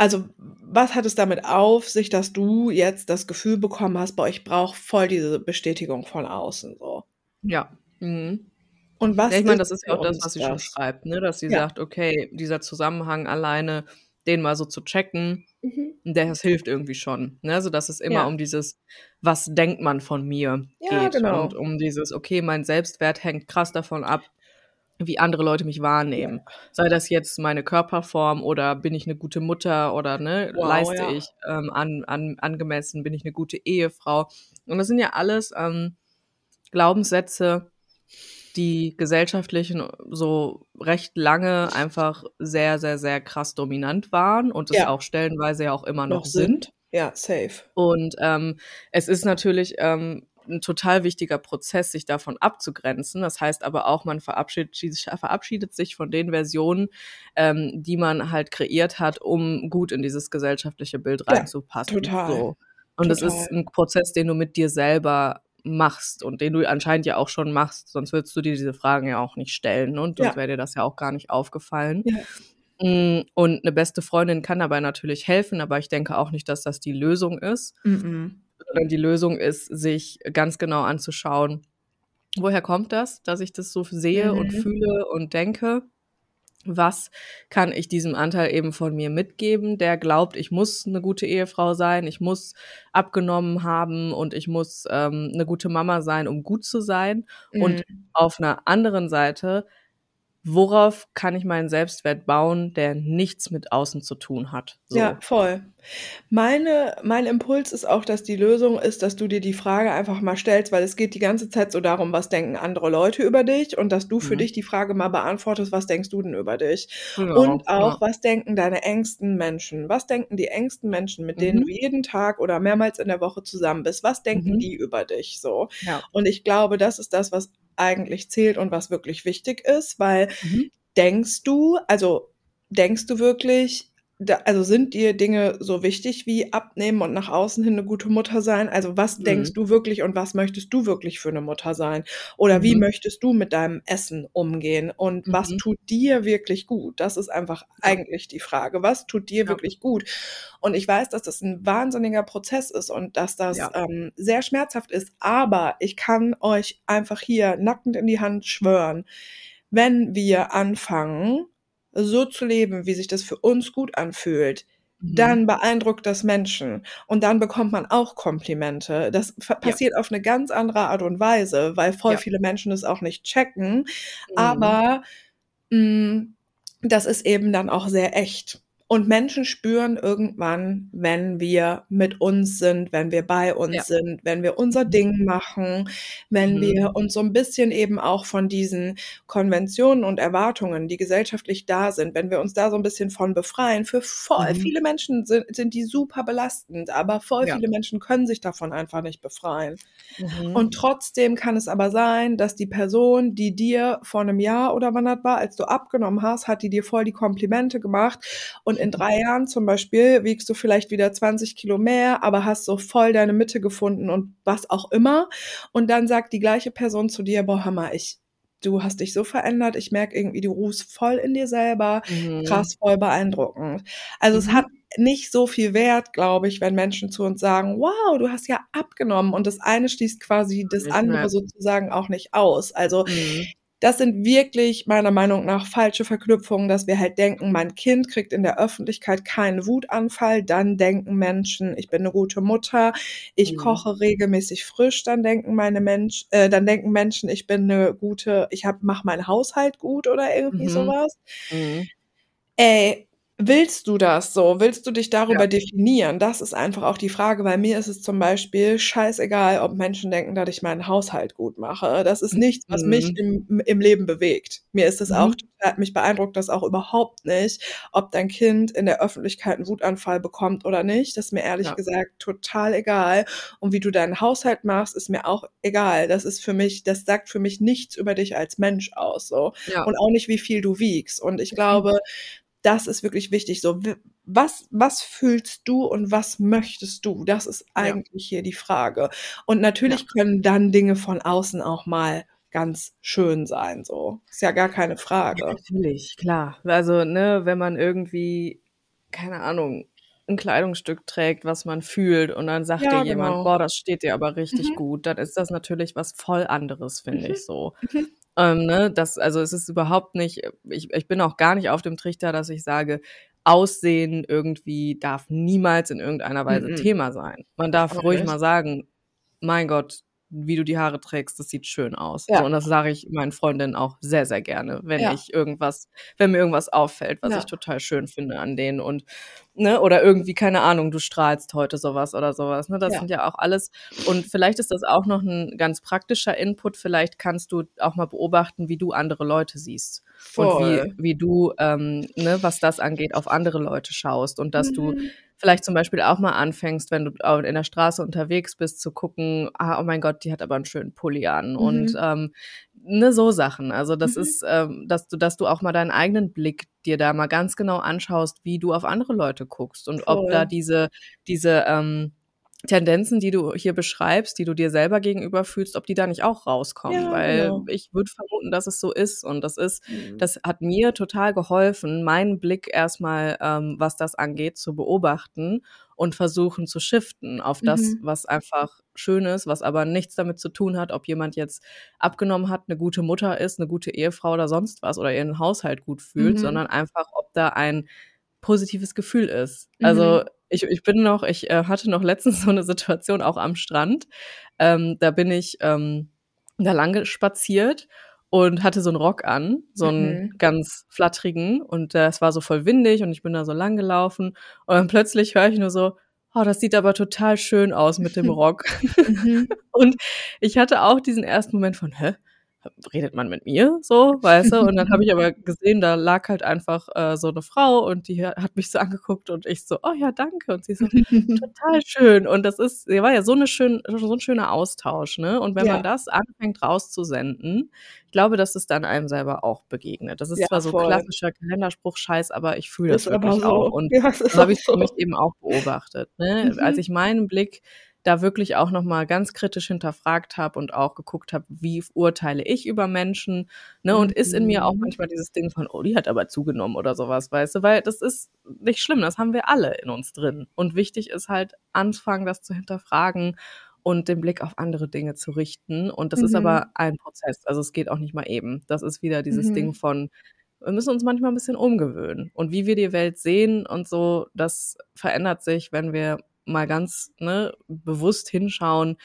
also, was hat es damit auf sich, dass du jetzt das Gefühl bekommen hast: „Boah, ich brauche voll diese Bestätigung von außen“, so? Ja. Mhm. Und Ja, was ich meine, das ist ja auch das, was sie schon schreibt, ne, dass sie Ja. sagt: „Okay, dieser Zusammenhang alleine, den mal so zu checken, Mhm. das hilft irgendwie schon“, ne? So, dass es immer Ja. um dieses „Was denkt man von mir?“ Ja, geht genau. und um dieses „Okay, mein Selbstwert hängt krass davon ab, wie andere Leute mich Ja. wahrnehmen.“ Sei das jetzt meine Körperform oder bin ich 'ne gute Mutter oder, ne, Wow, leiste ja. ich, ähm, an an angemessen, bin ich 'ne gute Ehefrau? Und das sind ja alles, ähm, Glaubenssätze, die gesellschaftlich n so recht lange einfach sehr, sehr, sehr krass dominant waren und es Ja. auch stellenweise ja auch immer noch Noch sind. sind. Ja, safe. Und, ähm, es ist natürlich, ähm, 'n total wichtiger Prozess, sich davon abzugrenzen. Das heißt aber auch, man verabschiedet sich verabschiedet sich von den Versionen, ähm, die man halt kreiert hat, um gut in dieses gesellschaftliche Bild Ja, reinzupassen, total. so. Und das Total. ist 'n Prozess, den du mit dir selber machst und den du anscheinend ja auch schon machst, sonst würdest du dir diese Fragen ja auch nicht stellen und sonst Ja. wäre dir das ja auch gar nicht aufgefallen. Ja. Hm, und 'ne beste Freundin kann dabei natürlich helfen, aber ich denke auch nicht, dass das die Lösung ist, Mm-mm. Sondern die Lösung ist, sich ganz genau anzuschauen: „Woher kommt das, dass ich das so sehe und Mhm. fühle und denke? Was kann ich diesem Anteil eben von mir mitgeben, der glaubt, ich muss 'ne gute Ehefrau sein, ich muss abgenommen haben und ich muss, ähm, 'ne gute Mama sein, um gut zu sein?“ Und Mhm. auf 'ner anderen Seite, worauf kann ich meinen Selbstwert bauen, der nichts mit außen zu tun hat, Ja, so. voll. Meine mein Impuls ist auch, dass die Lösung ist, dass du dir die Frage einfach mal stellst, weil es geht die ganze Zeit so darum, was denken andere Leute über dich und dass du für Mhm. dich die Frage mal beantwortest: „Was denkst du denn über dich?“ Genau, Und ja. auch: „Was denken deine engsten Menschen? Was denken die engsten Menschen, mit denen du Mhm. jeden Tag oder mehrmals in der Woche zusammen bist? Was denken Mhm. die über dich?“ So. Ja. Und ich glaube, das ist das, was eigentlich zählt und was wirklich wichtig ist, weil Mhm. denkst du also, denkst du wirklich da also, sind dir Dinge so wichtig wie abnehmen und nach außen hin 'ne gute Mutter sein? Also, was denkst Mhm. du wirklich und was möchtest du wirklich für 'ne Mutter sein? Oder wie Mhm. möchtest du mit deinem Essen umgehen? Und was Mhm. tut dir wirklich gut? Das ist einfach Ja. eigentlich die Frage. Was tut dir Ja. wirklich gut? Und ich weiß, dass das 'n wahnsinniger Prozess ist und dass das, Ja. ähm, sehr schmerzhaft ist, aber ich kann euch einfach hier nackend in die Hand schwören, wenn wir anfangen, so zu leben, wie sich das für uns gut anfühlt, mhm. dann beeindruckt das Menschen und dann bekommt man auch Komplimente. Das passiert ja. auf eine ganz andere Art und Weise, weil voll ja. viele Menschen das auch nicht checken. Mhm. Aber mh, mm, das ist eben dann auch sehr echt. Und Menschen spüren irgendwann, wenn wir mit uns sind, wenn wir bei uns ja. sind, wenn wir unser Ding machen, wenn mhm. wir uns so ein bisschen eben auch von diesen Konventionen und Erwartungen, die gesellschaftlich da sind, wenn wir uns da so ein bisschen von befreien. Für voll mhm. viele Menschen sind, sind die super belastend, aber voll ja. viele Menschen können sich davon einfach nicht befreien. Mhm. Und trotzdem kann es aber sein, dass die Person, die dir vor einem Jahr oder wann das war, als du abgenommen hast, hat die dir voll die Komplimente gemacht und in drei Jahren zum Beispiel wiegst du vielleicht wieder 20 Kilo mehr, aber hast so voll deine Mitte gefunden und was auch immer. Und dann sagt die gleiche Person zu dir, boah, Hammer, ich, du hast dich so verändert, ich merke irgendwie, du ruhst voll in dir selber, mhm. krass, voll beeindruckend. Also mhm. es hat nicht so viel Wert, glaube ich, wenn Menschen zu uns sagen, wow, du hast ja abgenommen und das eine schließt quasi das andere sozusagen auch nicht aus. Also mhm das sind wirklich meiner Meinung nach falsche Verknüpfungen, dass wir halt denken, mein Kind kriegt in der Öffentlichkeit keinen Wutanfall, dann denken Menschen, ich bin eine gute Mutter, ich mhm. koche regelmäßig frisch, dann denken meine Mensch, äh, dann denken Menschen, ich bin eine gute, ich hab, mach meinen Haushalt gut oder irgendwie mhm. sowas. Mhm. Ey, Willst du das so? Willst du dich darüber ja. definieren? Das ist einfach auch die Frage. Bei mir ist es zum Beispiel scheißegal, ob Menschen denken, dass ich meinen Haushalt gut mache. Das ist nichts, was mhm. mich im, im Leben bewegt. Mir ist es mhm. auch, mich beeindruckt das auch überhaupt nicht, ob dein Kind in der Öffentlichkeit einen Wutanfall bekommt oder nicht. Das ist mir ehrlich ja. gesagt total egal. Und wie du deinen Haushalt machst, ist mir auch egal. Das ist für mich, das sagt für mich nichts über dich als Mensch aus, so. Ja. Und auch nicht, wie viel du wiegst. Und ich glaube, das ist wirklich wichtig. So, was, was fühlst du und was möchtest du? Das ist eigentlich ja. hier die Frage. Und natürlich ja. können dann Dinge von außen auch mal ganz schön sein, so. Ist ja gar keine Frage. Ja, natürlich, klar. Also, ne, wenn man irgendwie, keine Ahnung, ein Kleidungsstück trägt, was man fühlt und dann sagt dir jemand, genau. boah, das steht dir aber richtig mhm. gut, dann ist das natürlich was voll anderes, finde mhm. ich so. Mhm. Ähm, ne, das, also es ist überhaupt nicht, ich, ich bin auch gar nicht auf dem Trichter, dass ich sage, Aussehen irgendwie darf niemals in irgendeiner Weise -mm. Thema sein. Man darf okay. ruhig mal sagen, mein Gott, wie du die Haare trägst, das sieht schön aus. Ja. So, und das sage ich meinen Freundinnen auch sehr, sehr gerne, wenn ja. ich irgendwas, wenn mir irgendwas auffällt, was ja. ich total schön finde an denen und ne, oder irgendwie, keine Ahnung, du strahlst heute sowas oder sowas. Ne? Das sind ja auch alles. Und vielleicht ist das auch noch ein ganz praktischer Input. Vielleicht kannst du auch mal beobachten, wie du andere Leute siehst. Voll. Und wie, wie du, ähm, ne, was das angeht, auf andere Leute schaust und dass mhm. du vielleicht zum Beispiel auch mal anfängst, wenn du in der Straße unterwegs bist, zu gucken, ah, oh mein Gott, die hat aber einen schönen Pulli an. Mhm. Und ähm, ne, so Sachen. Also das mhm. ist, ähm, dass du, dass du auch mal deinen eigenen Blick dir da mal ganz genau anschaust, wie du auf andere Leute guckst und Voll. ob da diese, diese ähm, Tendenzen, die du hier beschreibst, die du dir selber gegenüber fühlst, ob die da nicht auch rauskommen. Ja, Weil genau. ich würde vermuten, dass es so ist. Und das ist, mhm. das hat mir total geholfen, meinen Blick erstmal, ähm, was das angeht, zu beobachten und versuchen zu shiften auf das, mhm. was einfach schön ist, was aber nichts damit zu tun hat, ob jemand jetzt abgenommen hat, eine gute Mutter ist, eine gute Ehefrau oder sonst was oder ihren Haushalt gut fühlt, mhm. sondern einfach, ob da ein positives Gefühl ist. Also mhm ich, ich bin noch, ich äh, hatte noch letztens so eine Situation auch am Strand. Ähm, da bin ich ähm, da lang spaziert und hatte so einen Rock an, so einen mhm. ganz flatterigen und äh, es war so voll windig und ich bin da so lang gelaufen und dann plötzlich höre ich nur so, oh, das sieht aber total schön aus mit dem Rock. Mhm. und ich hatte auch diesen ersten Moment von, hä? Redet man mit mir so, weißt du? Und dann habe ich aber gesehen, da lag halt einfach äh, so eine Frau und die hat mich so angeguckt und ich so, oh ja, danke. Und sie so, total schön. Und das ist, sie war ja so eine schön, so ein schöner Austausch, ne? Und wenn ja. man das anfängt rauszusenden, ich glaube, dass es dann einem selber auch begegnet. Das ist ja, zwar so voll. klassischer Kalenderspruch-Scheiß, aber ich fühle das, das wirklich so. auch. Und ja, das, das habe ich für mich eben auch beobachtet. Ne? Mhm. Als ich meinen Blick da wirklich auch nochmal ganz kritisch hinterfragt habe und auch geguckt habe, wie urteile ich über Menschen, ne, und mhm. ist in mir auch mhm. manchmal dieses Ding von, oh, die hat aber zugenommen oder sowas, weißt du, weil das ist nicht schlimm, das haben wir alle in uns drin. Und wichtig ist halt anfangen, das zu hinterfragen und den Blick auf andere Dinge zu richten. Und das mhm. ist aber ein Prozess. Also es geht auch nicht mal eben. Das ist wieder dieses mhm. Ding von, wir müssen uns manchmal ein bisschen umgewöhnen. Und wie wir die Welt sehen und so, das verändert sich, wenn wir mal ganz ne, bewusst hinschauen,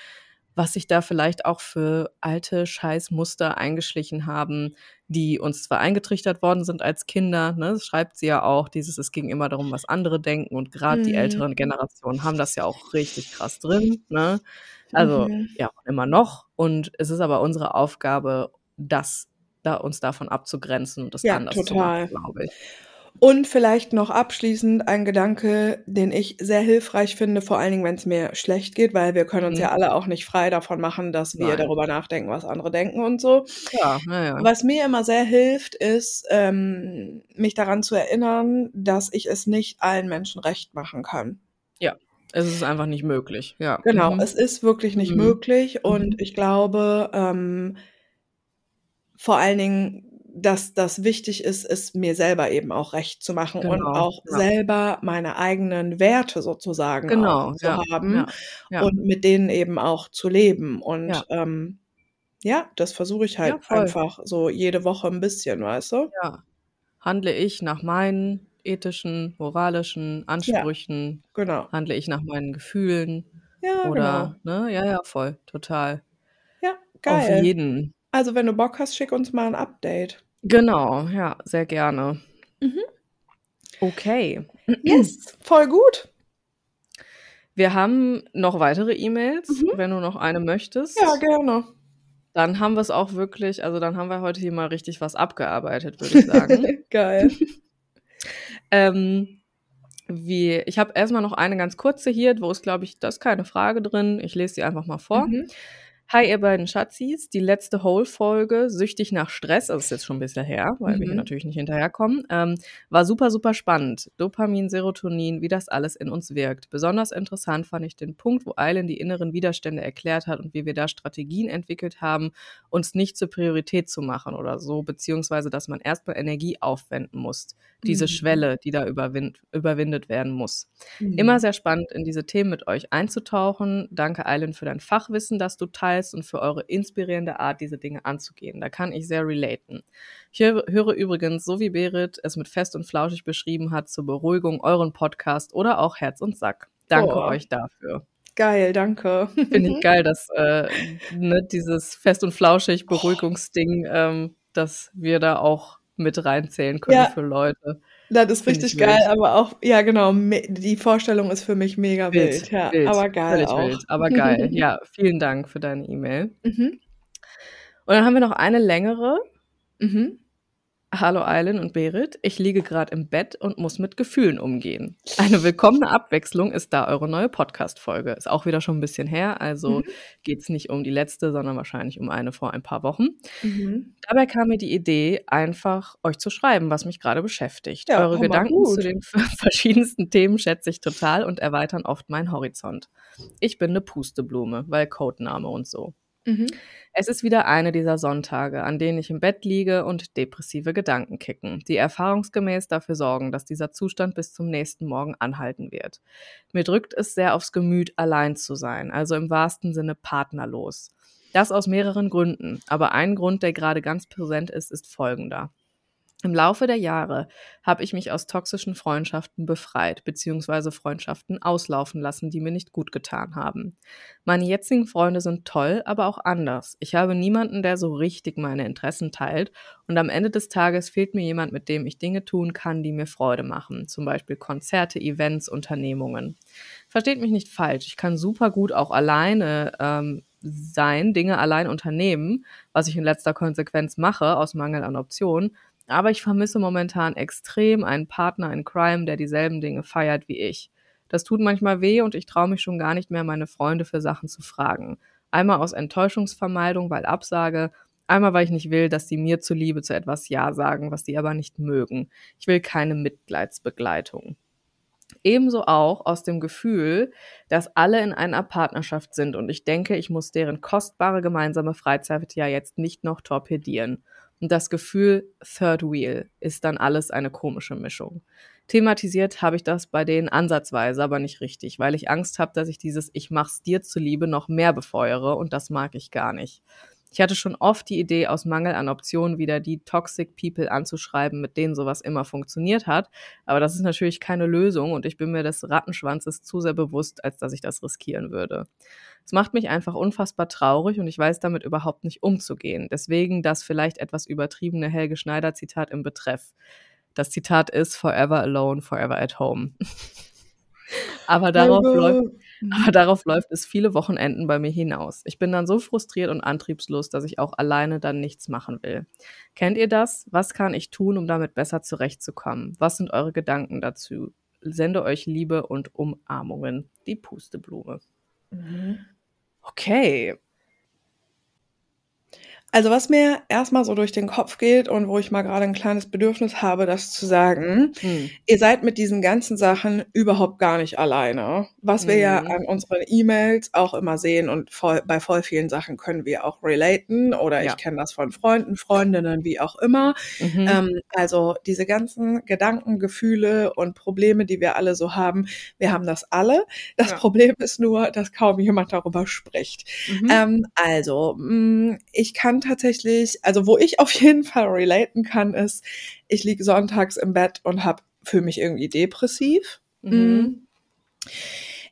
was sich da vielleicht auch für alte Scheißmuster eingeschlichen haben, die uns zwar eingetrichtert worden sind als Kinder, ne, das schreibt sie ja auch, dieses, es ging immer darum, was andere denken und gerade mhm. die älteren Generationen haben das ja auch richtig krass drin, ne, also mhm. ja, immer noch und es ist aber unsere Aufgabe, das da uns davon abzugrenzen und das ja, anders total. zu machen, glaube ich. Und vielleicht noch abschließend ein Gedanke, den ich sehr hilfreich finde, vor allen Dingen, wenn es mir schlecht geht, weil wir können uns mhm. ja alle auch nicht frei davon machen, dass wir Nein. darüber nachdenken, was andere denken und so. Ja, ja. Was mir immer sehr hilft, ist, ähm, mich daran zu erinnern, dass ich es nicht allen Menschen recht machen kann. Ja. Es ist einfach nicht möglich, ja. Genau, mhm. es ist wirklich nicht mhm. möglich und mhm. ich glaube, ähm, vor allen Dingen dass das wichtig ist, es mir selber eben auch recht zu machen genau, und auch ja. selber meine eigenen Werte sozusagen genau, zu ja, haben ja, und mit denen eben auch zu leben. Und ja, ähm, ja das versuche ich halt einfach so jede Woche ein bisschen, weißt du? Ja. Handle ich nach meinen ethischen, moralischen Ansprüchen? genau. Handle ich nach meinen Gefühlen? Ja, Oder, genau. ne? Ja, ja, voll, total. Ja, geil. Auf jeden. Also, wenn du Bock hast, schick uns mal ein Update. Genau, ja, sehr gerne. Mhm. Okay. Yes, voll gut. Wir haben noch weitere E-Mails, mhm. wenn du noch eine möchtest. Ja, gerne. Dann haben wir es auch wirklich, also dann haben wir heute hier mal richtig was abgearbeitet, würde ich sagen. Geil. ähm, wie, ich habe erstmal noch eine ganz kurze hier, wo ist, glaube ich, das ist keine Frage drin. Ich lese sie einfach mal vor. Mhm. Hi, ihr beiden Schatzis. Die letzte Whole-Folge, Süchtig nach Stress, das ist jetzt schon ein bisschen her, weil mhm. wir hier mhm. natürlich nicht hinterherkommen, ähm, war super, super spannend. Dopamin, Serotonin, wie das alles in uns wirkt. Besonders interessant fand ich den Punkt, wo Eilen die inneren Widerstände erklärt hat und wie wir da Strategien entwickelt haben, uns nicht zur Priorität zu machen oder so, beziehungsweise, dass man erstmal Energie aufwenden muss. Diese mhm. Schwelle, die da überwind überwindet werden muss. Mhm. Immer sehr spannend, in diese Themen mit euch einzutauchen. Danke, Eilen, für dein Fachwissen, das du teilst Geist und für eure inspirierende Art, diese Dinge anzugehen. Da kann ich sehr relaten. Ich höre übrigens, so wie Berit es mit Fest und Flauschig beschrieben hat, zur Beruhigung euren Podcast oder auch Herz und Sack. Danke oh. euch dafür. Geil, danke. Finde ich geil, dass äh, ne, dieses Fest und Flauschig Beruhigungsding, ähm, dass wir da auch mit reinzählen können ja. für Leute. Das ist richtig geil, wild. aber auch, ja genau, die Vorstellung ist für mich mega wild. wild ja, wild, aber geil auch. Wild, aber geil. ja, vielen Dank für deine E-Mail. Mhm. Und dann haben wir noch eine längere. Mhm. Hallo Eilen und Berit, ich liege gerade im Bett und muss mit Gefühlen umgehen. Eine willkommene Abwechslung ist da eure neue Podcast-Folge. Ist auch wieder schon ein bisschen her, also mhm. geht es nicht um die letzte, sondern wahrscheinlich um eine vor ein paar Wochen. Mhm. Dabei kam mir die Idee, einfach euch zu schreiben, was mich gerade beschäftigt. Ja, eure Gedanken zu den verschiedensten Themen schätze ich total und erweitern oft meinen Horizont. Ich bin eine Pusteblume, weil Codename und so. Mhm. Es ist wieder eine dieser Sonntage, an denen ich im Bett liege und depressive Gedanken kicken, die erfahrungsgemäß dafür sorgen, dass dieser Zustand bis zum nächsten Morgen anhalten wird. Mir drückt es sehr aufs Gemüt, allein zu sein, also im wahrsten Sinne partnerlos. Das aus mehreren Gründen, aber ein Grund, der gerade ganz präsent ist, ist folgender. Im Laufe der Jahre habe ich mich aus toxischen Freundschaften befreit bzw. Freundschaften auslaufen lassen, die mir nicht gut getan haben. Meine jetzigen Freunde sind toll, aber auch anders. Ich habe niemanden, der so richtig meine Interessen teilt und am Ende des Tages fehlt mir jemand, mit dem ich Dinge tun kann, die mir Freude machen, zum Beispiel Konzerte, Events, Unternehmungen. Versteht mich nicht falsch, ich kann super gut auch alleine ähm, sein, Dinge allein unternehmen, was ich in letzter Konsequenz mache, aus Mangel an Optionen, aber ich vermisse momentan extrem einen Partner in Crime, der dieselben Dinge feiert wie ich. Das tut manchmal weh und ich traue mich schon gar nicht mehr, meine Freunde für Sachen zu fragen. Einmal aus Enttäuschungsvermeidung, weil Absage, einmal weil ich nicht will, dass sie mir zuliebe zu etwas Ja sagen, was sie aber nicht mögen. Ich will keine Mitleidsbegleitung. Ebenso auch aus dem Gefühl, dass alle in einer Partnerschaft sind und ich denke, ich muss deren kostbare gemeinsame Freizeit ja jetzt nicht noch torpedieren. Und das Gefühl Third Wheel ist dann alles eine komische Mischung. Thematisiert habe ich das bei denen ansatzweise, aber nicht richtig, weil ich Angst habe, dass ich dieses Ich mach's dir zuliebe noch mehr befeuere und das mag ich gar nicht. Ich hatte schon oft die Idee, aus Mangel an Optionen wieder die Toxic People anzuschreiben, mit denen sowas immer funktioniert hat. Aber das ist natürlich keine Lösung und ich bin mir des Rattenschwanzes zu sehr bewusst, als dass ich das riskieren würde. Es macht mich einfach unfassbar traurig und ich weiß damit überhaupt nicht umzugehen. Deswegen das vielleicht etwas übertriebene Helge Schneider Zitat im Betreff. Das Zitat ist Forever alone, forever at home. aber, darauf läuft, aber darauf läuft es viele Wochenenden bei mir hinaus. Ich bin dann so frustriert und antriebslos, dass ich auch alleine dann nichts machen will. Kennt ihr das? Was kann ich tun, um damit besser zurechtzukommen? Was sind eure Gedanken dazu? Sende euch Liebe und Umarmungen. Die Pusteblume. Mhm. Okay. Also was mir erstmal so durch den Kopf geht und wo ich mal gerade ein kleines Bedürfnis habe, das zu sagen, hm. ihr seid mit diesen ganzen Sachen überhaupt gar nicht alleine. Was wir ja mhm. an unseren E-Mails auch immer sehen und voll, bei voll vielen Sachen können wir auch relaten oder ja. ich kenne das von Freunden, Freundinnen, wie auch immer. Mhm. Ähm, also diese ganzen Gedanken, Gefühle und Probleme, die wir alle so haben, wir haben das alle. Das ja. Problem ist nur, dass kaum jemand darüber spricht. Mhm. Ähm, also, mh, mm, ich kann tatsächlich, also wo ich auf jeden Fall relaten kann, ist, ich liege sonntags im Bett und hab, fühle mich irgendwie depressiv. Mhm. Mm.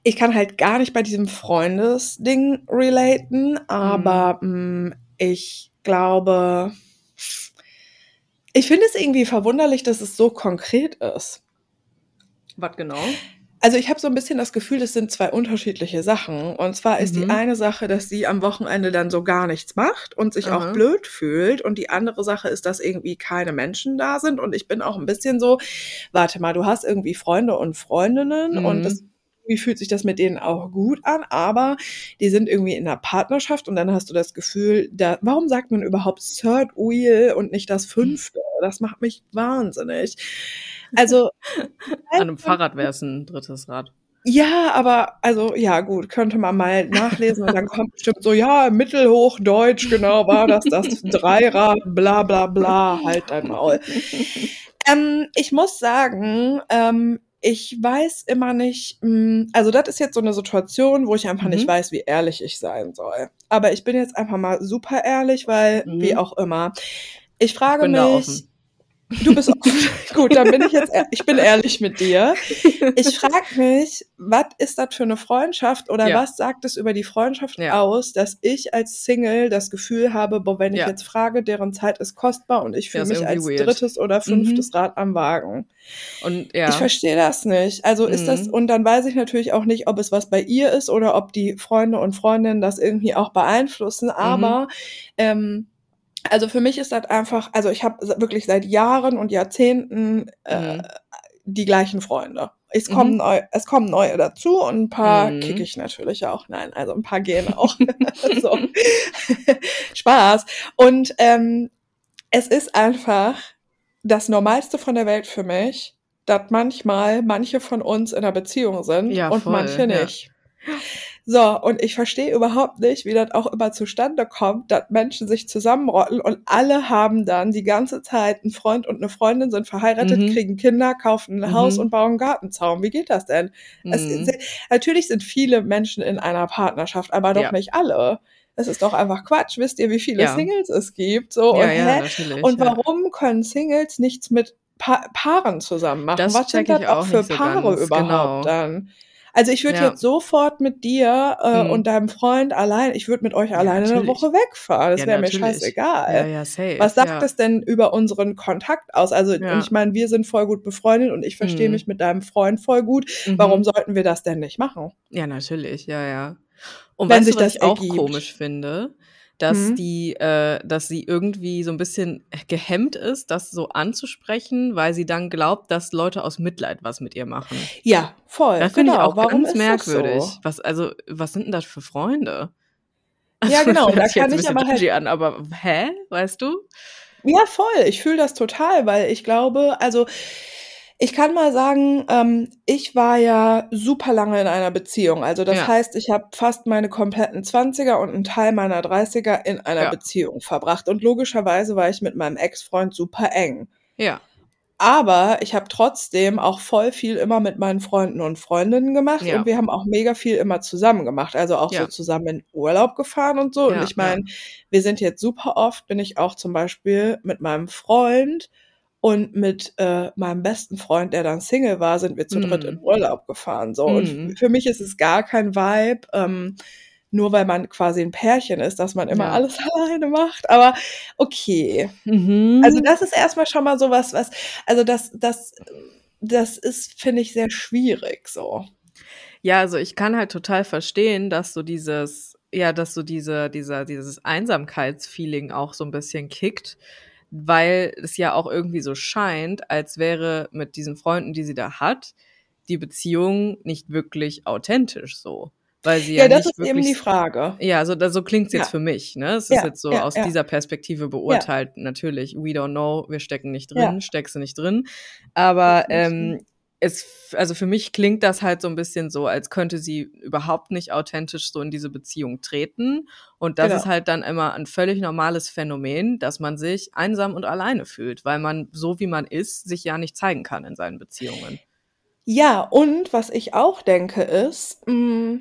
Ich kann halt gar nicht bei diesem Freundesding relaten, aber mhm. mh, ich glaube, ich finde es irgendwie verwunderlich, dass es so konkret ist. Was genau? Also ich habe so ein bisschen das Gefühl, es sind zwei unterschiedliche Sachen. Und zwar ist mhm. die eine Sache, dass sie am Wochenende dann so gar nichts macht und sich Aha. auch blöd fühlt. Und die andere Sache ist, dass irgendwie keine Menschen da sind. Und ich bin auch ein bisschen so, warte mal, du hast irgendwie Freunde und Freundinnen mhm. und das wie fühlt sich das mit denen auch gut an, aber die sind irgendwie in einer Partnerschaft und dann hast du das Gefühl, da, warum sagt man überhaupt Third Wheel und nicht das fünfte? Das macht mich wahnsinnig. Also an einem Fahrrad wäre es ein drittes Rad. Ja, aber also ja gut, könnte man mal nachlesen und dann kommt bestimmt so, ja, Mittelhochdeutsch, genau war das, das Dreirad, bla bla bla, halt dein Maul. Ähm, ich muss sagen, ähm, ich weiß immer nicht, hm, also das ist jetzt so eine Situation, wo ich einfach mhm. nicht weiß, wie ehrlich ich sein soll. Aber ich bin jetzt einfach mal super ehrlich, weil, mhm. wie auch immer. Ich frage ich mich, Du bist offen. Gut, dann bin ich jetzt, ich bin ehrlich mit dir. Ich frage mich, was ist das für eine Freundschaft oder ja. was sagt es über die Freundschaft ja. aus, dass ich als Single das Gefühl habe, boah, wenn ich ja. jetzt frage, deren Zeit ist kostbar und ich fühle mich als weird. drittes oder fünftes mhm. Rad am Wagen. Und ja. Ich verstehe das nicht. Also ist mhm. das, und dann weiß ich natürlich auch nicht, ob es was bei ihr ist oder ob die Freunde und Freundinnen das irgendwie auch beeinflussen, aber mhm. ähm, also für mich ist das einfach, also ich habe wirklich seit Jahren und Jahrzehnten äh, mhm. die gleichen Freunde. Es kommen, mhm. neu, es kommen neue dazu und ein paar mhm. kicke ich natürlich auch. Nein, also ein paar gehen auch. so. Spaß. Und ähm, es ist einfach das Normalste von der Welt für mich, dass manchmal manche von uns in einer Beziehung sind ja, und voll, manche nicht. Ja. So, und ich verstehe überhaupt nicht, wie das auch immer zustande kommt, dass Menschen sich zusammenrotten und alle haben dann die ganze Zeit einen Freund und eine Freundin, sind verheiratet, mhm. kriegen Kinder, kaufen ein mhm. Haus und bauen einen Gartenzaun. Wie geht das denn? Mhm. Es, natürlich sind viele Menschen in einer Partnerschaft, aber doch ja. nicht alle. Es ist doch einfach Quatsch. Wisst ihr, wie viele ja. Singles es gibt? So, ja, und, ja, und warum können Singles nichts mit pa Paaren zusammen machen? Das Was sind das auch für Paare so überhaupt genau. dann? Also ich würde ja. jetzt sofort mit dir äh, mhm. und deinem Freund allein, ich würde mit euch alleine natürlich. eine Woche wegfahren. Das ja, wäre mir scheißegal. Ja, ja, safe. Was sagt ja. das denn über unseren Kontakt aus? Also ja. ich meine, wir sind voll gut befreundet und ich verstehe mhm. mich mit deinem Freund voll gut. Mhm. Warum sollten wir das denn nicht machen? Ja, natürlich, ja, ja. Und Wenn sich du, was das ich auch komisch finde? Dass mhm. die, äh, dass sie irgendwie so ein bisschen gehemmt ist, das so anzusprechen, weil sie dann glaubt, dass Leute aus Mitleid was mit ihr machen. Ja, voll. Das finde genau. ich auch Warum ganz merkwürdig. So? Was, also, was sind denn das für Freunde? Also, ja, genau. Da kann ich aber halt an, aber hä, weißt du? Ja, voll. Ich fühle das total, weil ich glaube, also ich kann mal sagen, ähm, ich war ja super lange in einer Beziehung. Also das ja. heißt, ich habe fast meine kompletten Zwanziger und einen Teil meiner Dreißiger in einer ja. Beziehung verbracht. Und logischerweise war ich mit meinem Ex-Freund super eng. Ja. aber ich habe trotzdem auch voll viel immer mit meinen Freunden und Freundinnen gemacht Ja. und wir haben auch mega viel immer zusammen gemacht, also auch so Ja. zusammen in Urlaub gefahren und so. Und Ja, ich meine, wir sind jetzt super oft, bin ich auch zum Beispiel mit meinem Freund und mit äh, meinem besten Freund, der dann Single war, sind wir zu dritt Mhm. in Urlaub gefahren. So. Mhm. Und für mich ist es gar kein Vibe. Ähm, nur weil man quasi ein Pärchen ist, dass man immer Ja. alles alleine macht. Aber okay. Mhm. Also das ist erstmal schon mal sowas, was, also das, das, das ist, finde ich, sehr schwierig so. Ja, also ich kann halt total verstehen, dass so dieses, ja, dass so diese, dieser, dieses Einsamkeitsfeeling auch so ein bisschen kickt, weil es ja auch irgendwie so scheint, als wäre mit diesen Freunden, die sie da hat, die Beziehung nicht wirklich authentisch so. Weil sie ja, Ja, das ist wirklich. eben die Frage. Ja, also da, so klingt's jetzt Ja. für mich. Ne? Es ist Ja, jetzt so aus dieser Perspektive beurteilt. Natürlich, we don't know, wir stecken nicht drin, steckst du nicht drin. Aber ähm, es, also für mich klingt das halt so ein bisschen so, als könnte sie überhaupt nicht authentisch so in diese Beziehung treten. Und das Genau. ist halt dann immer ein völlig normales Phänomen, dass man sich einsam und alleine fühlt, weil man so wie man ist, sich ja nicht zeigen kann in seinen Beziehungen. Ja, und was ich auch denke ist, mh,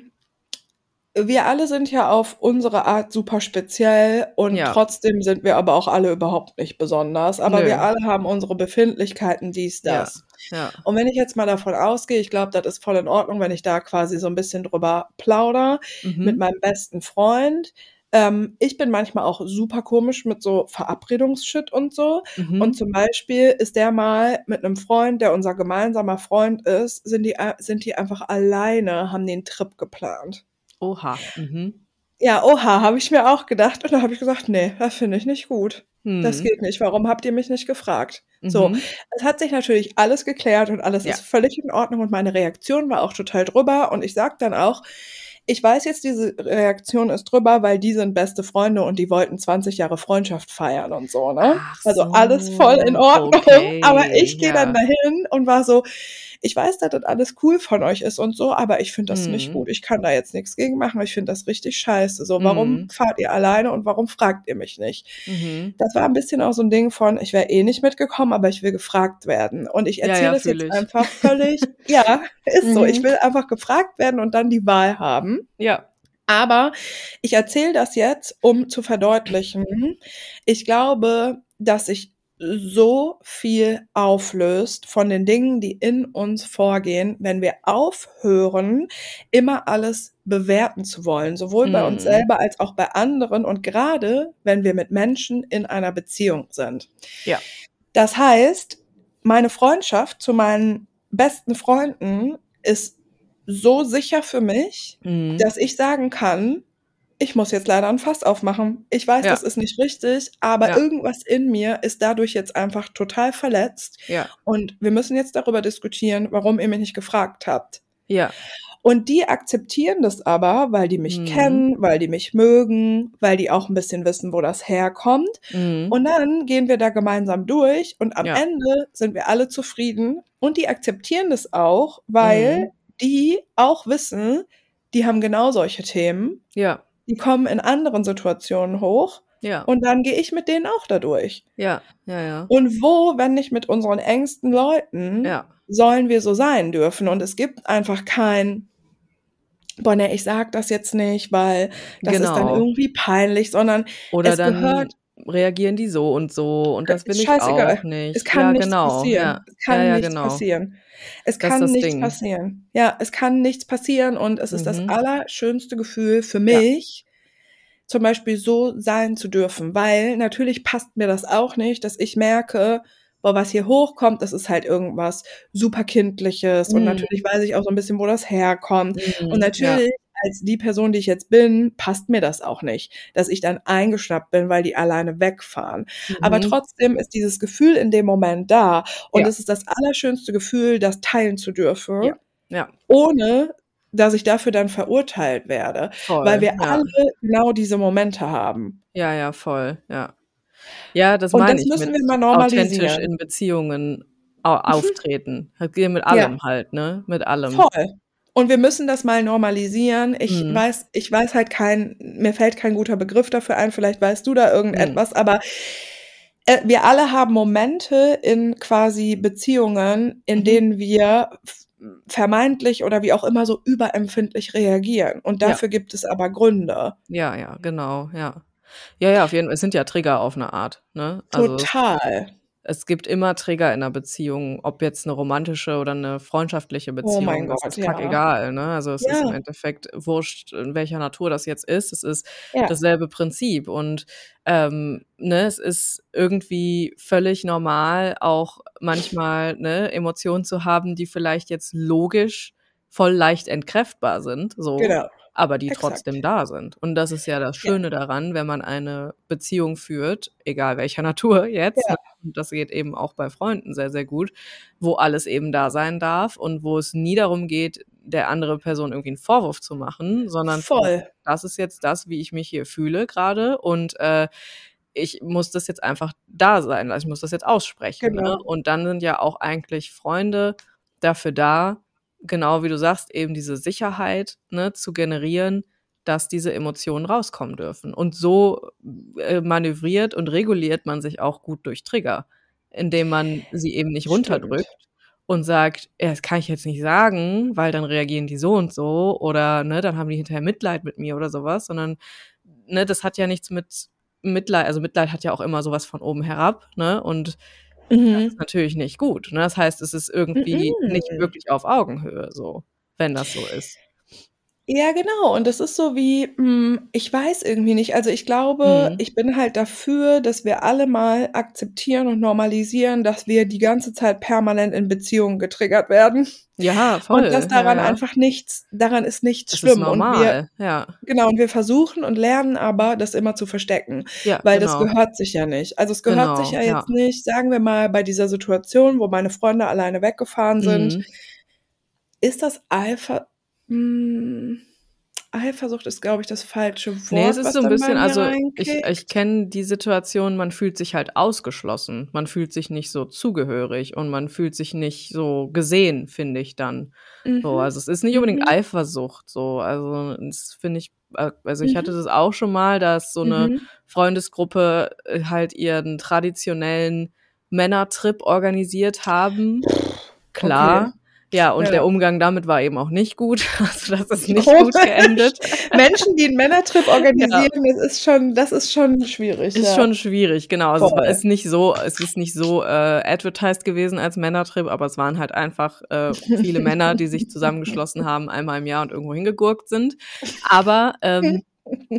wir alle sind ja auf unsere Art super speziell und Ja. trotzdem sind wir aber auch alle überhaupt nicht besonders. Aber Nö. wir alle haben unsere Befindlichkeiten, dies, Ja. das. Ja. Und wenn ich jetzt mal davon ausgehe, ich glaube, das ist voll in Ordnung, wenn ich da quasi so ein bisschen drüber plauder Mhm. mit meinem besten Freund. Ähm, ich bin manchmal auch super komisch mit so Verabredungsshit und so. Mhm. Und zum Beispiel ist der mal mit einem Freund, der unser gemeinsamer Freund ist, sind die, äh, sind die einfach alleine, haben den Trip geplant. Oha. Mhm. Ja, oha, habe ich mir auch gedacht. Und da habe ich gesagt, nee, das finde ich nicht gut. Das Hm. geht nicht. Warum habt ihr mich nicht gefragt? So, Mhm. es hat sich natürlich alles geklärt und alles Ja. ist völlig in Ordnung und meine Reaktion war auch total drüber und ich sag dann auch, ich weiß jetzt, diese Reaktion ist drüber, weil die sind beste Freunde und die wollten 20 Jahre Freundschaft feiern und so, ne? Ach also so, alles voll in Ordnung, okay, aber ich gehe dann ja. dahin und war so, ich weiß, dass das alles cool von euch ist und so, aber ich finde das nicht Mhm. gut. Ich kann da jetzt nichts gegen machen. Ich finde das richtig scheiße. So, warum Mhm. fahrt ihr alleine und warum fragt ihr mich nicht? Mhm. Das war ein bisschen auch so ein Ding von, ich wäre eh nicht mitgekommen, aber ich will gefragt werden. Und ich Ja, erzähle ja, das fühl jetzt ich. einfach völlig, ja, ist so. Mhm. Ich will einfach gefragt werden und dann die Wahl haben. Ja. Aber ich erzähle das jetzt, um zu verdeutlichen. Ich glaube, dass sich so viel auflöst von den Dingen, die in uns vorgehen, wenn wir aufhören, immer alles bewerten zu wollen, sowohl bei uns Mhm. selber als auch bei anderen und gerade wenn wir mit Menschen in einer Beziehung sind. Ja. Das heißt, meine Freundschaft zu meinen besten Freunden ist so sicher für mich, Mhm. dass ich sagen kann, ich muss jetzt leider ein Fass aufmachen. Ich weiß, Ja. das ist nicht richtig, aber Ja. irgendwas in mir ist dadurch jetzt einfach total verletzt. Ja. Und wir müssen jetzt darüber diskutieren, warum ihr mich nicht gefragt habt. Ja. Und die akzeptieren das aber, weil die mich Mhm. kennen, weil die mich mögen, weil die auch ein bisschen wissen, wo das herkommt. Mhm. Und dann gehen wir da gemeinsam durch und am Ja. Ende sind wir alle zufrieden und die akzeptieren das auch, weil Mhm. die auch wissen, die haben genau solche Themen. Ja. Die kommen in anderen Situationen hoch Ja. und dann gehe ich mit denen auch da durch. Ja. Ja. Ja. Und wo, wenn nicht mit unseren engsten Leuten, Ja. sollen wir so sein dürfen? Und es gibt einfach kein, boah, ne, ich sag das jetzt nicht, weil das ist dann Genau. irgendwie peinlich, sondern Oder es dann gehört, reagieren die so und so und das will ist ich auch nicht. Es kann ja, nichts genau. passieren. Ja. Es kann ja, ja, nichts genau. passieren. Es Das kann nichts Ding. passieren. Ja, es kann nichts passieren und es ist das Mhm. allerschönste Gefühl für mich, zum Beispiel so sein zu dürfen, weil natürlich passt mir das auch nicht, dass ich merke, boah, was hier hochkommt, das ist halt irgendwas super kindliches und Mhm. natürlich weiß ich auch so ein bisschen, wo das herkommt und Mhm. Ja. natürlich als die Person, die ich jetzt bin, passt mir das auch nicht, dass ich dann eingeschnappt bin, weil die alleine wegfahren. Aber Mhm. trotzdem ist dieses Gefühl in dem Moment da und Ja. es ist das allerschönste Gefühl, das teilen zu dürfen, Ja. Ja. ohne dass ich dafür dann verurteilt werde, weil Voll. wir Ja. alle genau diese Momente haben. Ja, ja, voll. Ja. Ja, das Und meine das ich müssen mit wir mal authentisch normalisieren. in Beziehungen au auftreten. Halt mit Ja. allem halt, ne? Mit allem. Voll. Und wir müssen das mal normalisieren. Ich Mhm. weiß, ich weiß halt kein, mir fällt kein guter Begriff dafür ein, vielleicht weißt du da Mhm. irgendetwas, aber äh, wir alle haben Momente in quasi Beziehungen, in Mhm. denen wir vermeintlich oder wie auch immer so überempfindlich reagieren. Und Ja. dafür gibt es aber Gründe. Ja, ja, genau, ja. Ja, ja, auf jeden Fall. Es sind ja Trigger auf eine Art, ne? Also Total. Es gibt immer Trigger in einer Beziehung, ob jetzt eine romantische oder eine freundschaftliche Oh Beziehung. mein das Gott, ist ja. kackegal, ne? Also es ist im Ja, Endeffekt wurscht, in welcher Natur das jetzt ist. Es ist ja, dasselbe Prinzip. Und ähm, ne, es ist irgendwie völlig normal, auch manchmal ne, Emotionen zu haben, die vielleicht jetzt logisch voll leicht entkräftbar sind, so, genau. aber die Exakt. trotzdem da sind. Und das ist ja das Ja, Schöne daran, wenn man eine Beziehung führt, egal welcher Natur jetzt, ja, ne, und das geht eben auch bei Freunden sehr, sehr gut, wo alles eben da sein darf und wo es nie darum geht, der andere Person irgendwie einen Vorwurf zu machen, sondern voll. das ist jetzt das, wie ich mich hier fühle gerade und äh, ich muss das jetzt einfach da sein, also ich muss das jetzt aussprechen. Ne? Genau. Und dann sind ja auch eigentlich Freunde dafür da, genau wie du sagst, eben diese Sicherheit ne, zu generieren, dass diese Emotionen rauskommen dürfen. Und so äh, manövriert und reguliert man sich auch gut durch Trigger, indem man sie eben nicht Stimmt. runterdrückt und sagt, ja, das kann ich jetzt nicht sagen, weil dann reagieren die so und so oder ne, dann haben die hinterher Mitleid mit mir oder sowas, sondern ne, das hat ja nichts mit Mitleid, also Mitleid hat ja auch immer sowas von oben herab, ne? Und das ist Mhm. natürlich nicht gut. Ne? Das heißt, es ist irgendwie nicht Mhm. wirklich auf Augenhöhe, so, wenn das so ist. Ja, genau. Und das ist so wie, hm, ich weiß irgendwie nicht. Also ich glaube, Mhm. ich bin halt dafür, dass wir alle mal akzeptieren und normalisieren, dass wir die ganze Zeit permanent in Beziehungen getriggert werden. Ja, Und voll. dass Ja, daran ja. einfach nichts, daran ist nichts Das ist schlimm. Und wir, normal. Ja. genau, und wir versuchen und lernen aber, das immer zu verstecken. Ja, Weil das genau. gehört sich ja nicht. Also es gehört sich Genau, ja ja. jetzt nicht, sagen wir mal, bei dieser Situation, wo meine Freunde alleine weggefahren sind, Mhm. ist das Eifer... Hm, Eifersucht ist, glaube ich, das falsche Wort, Nee, es ist so ein bisschen, also ich, ich kenne die Situation, man fühlt sich halt ausgeschlossen. Man fühlt sich nicht so zugehörig und man fühlt sich nicht so gesehen, finde ich dann. So, Mhm. also es ist nicht unbedingt Mhm. Eifersucht, so. Also das finde ich, äh, also ich hatte Mhm. das auch schon mal, dass so eine Mhm. Freundesgruppe äh, halt ihren traditionellen Männertrip organisiert haben. Okay. Ja, und Ja. der Umgang damit war eben auch nicht gut. Also das ist nicht Komisch. gut geendet. Menschen, die einen Männertrip Ja. organisieren, das ist schon, das ist schon schwierig. Ist Ja. schon schwierig, genau. Also es war ist nicht so, es ist nicht so äh, advertised gewesen als Männertrip, aber es waren halt einfach äh, viele Männer, die sich zusammengeschlossen haben, einmal im Jahr und irgendwo hingegurkt sind. Aber ähm,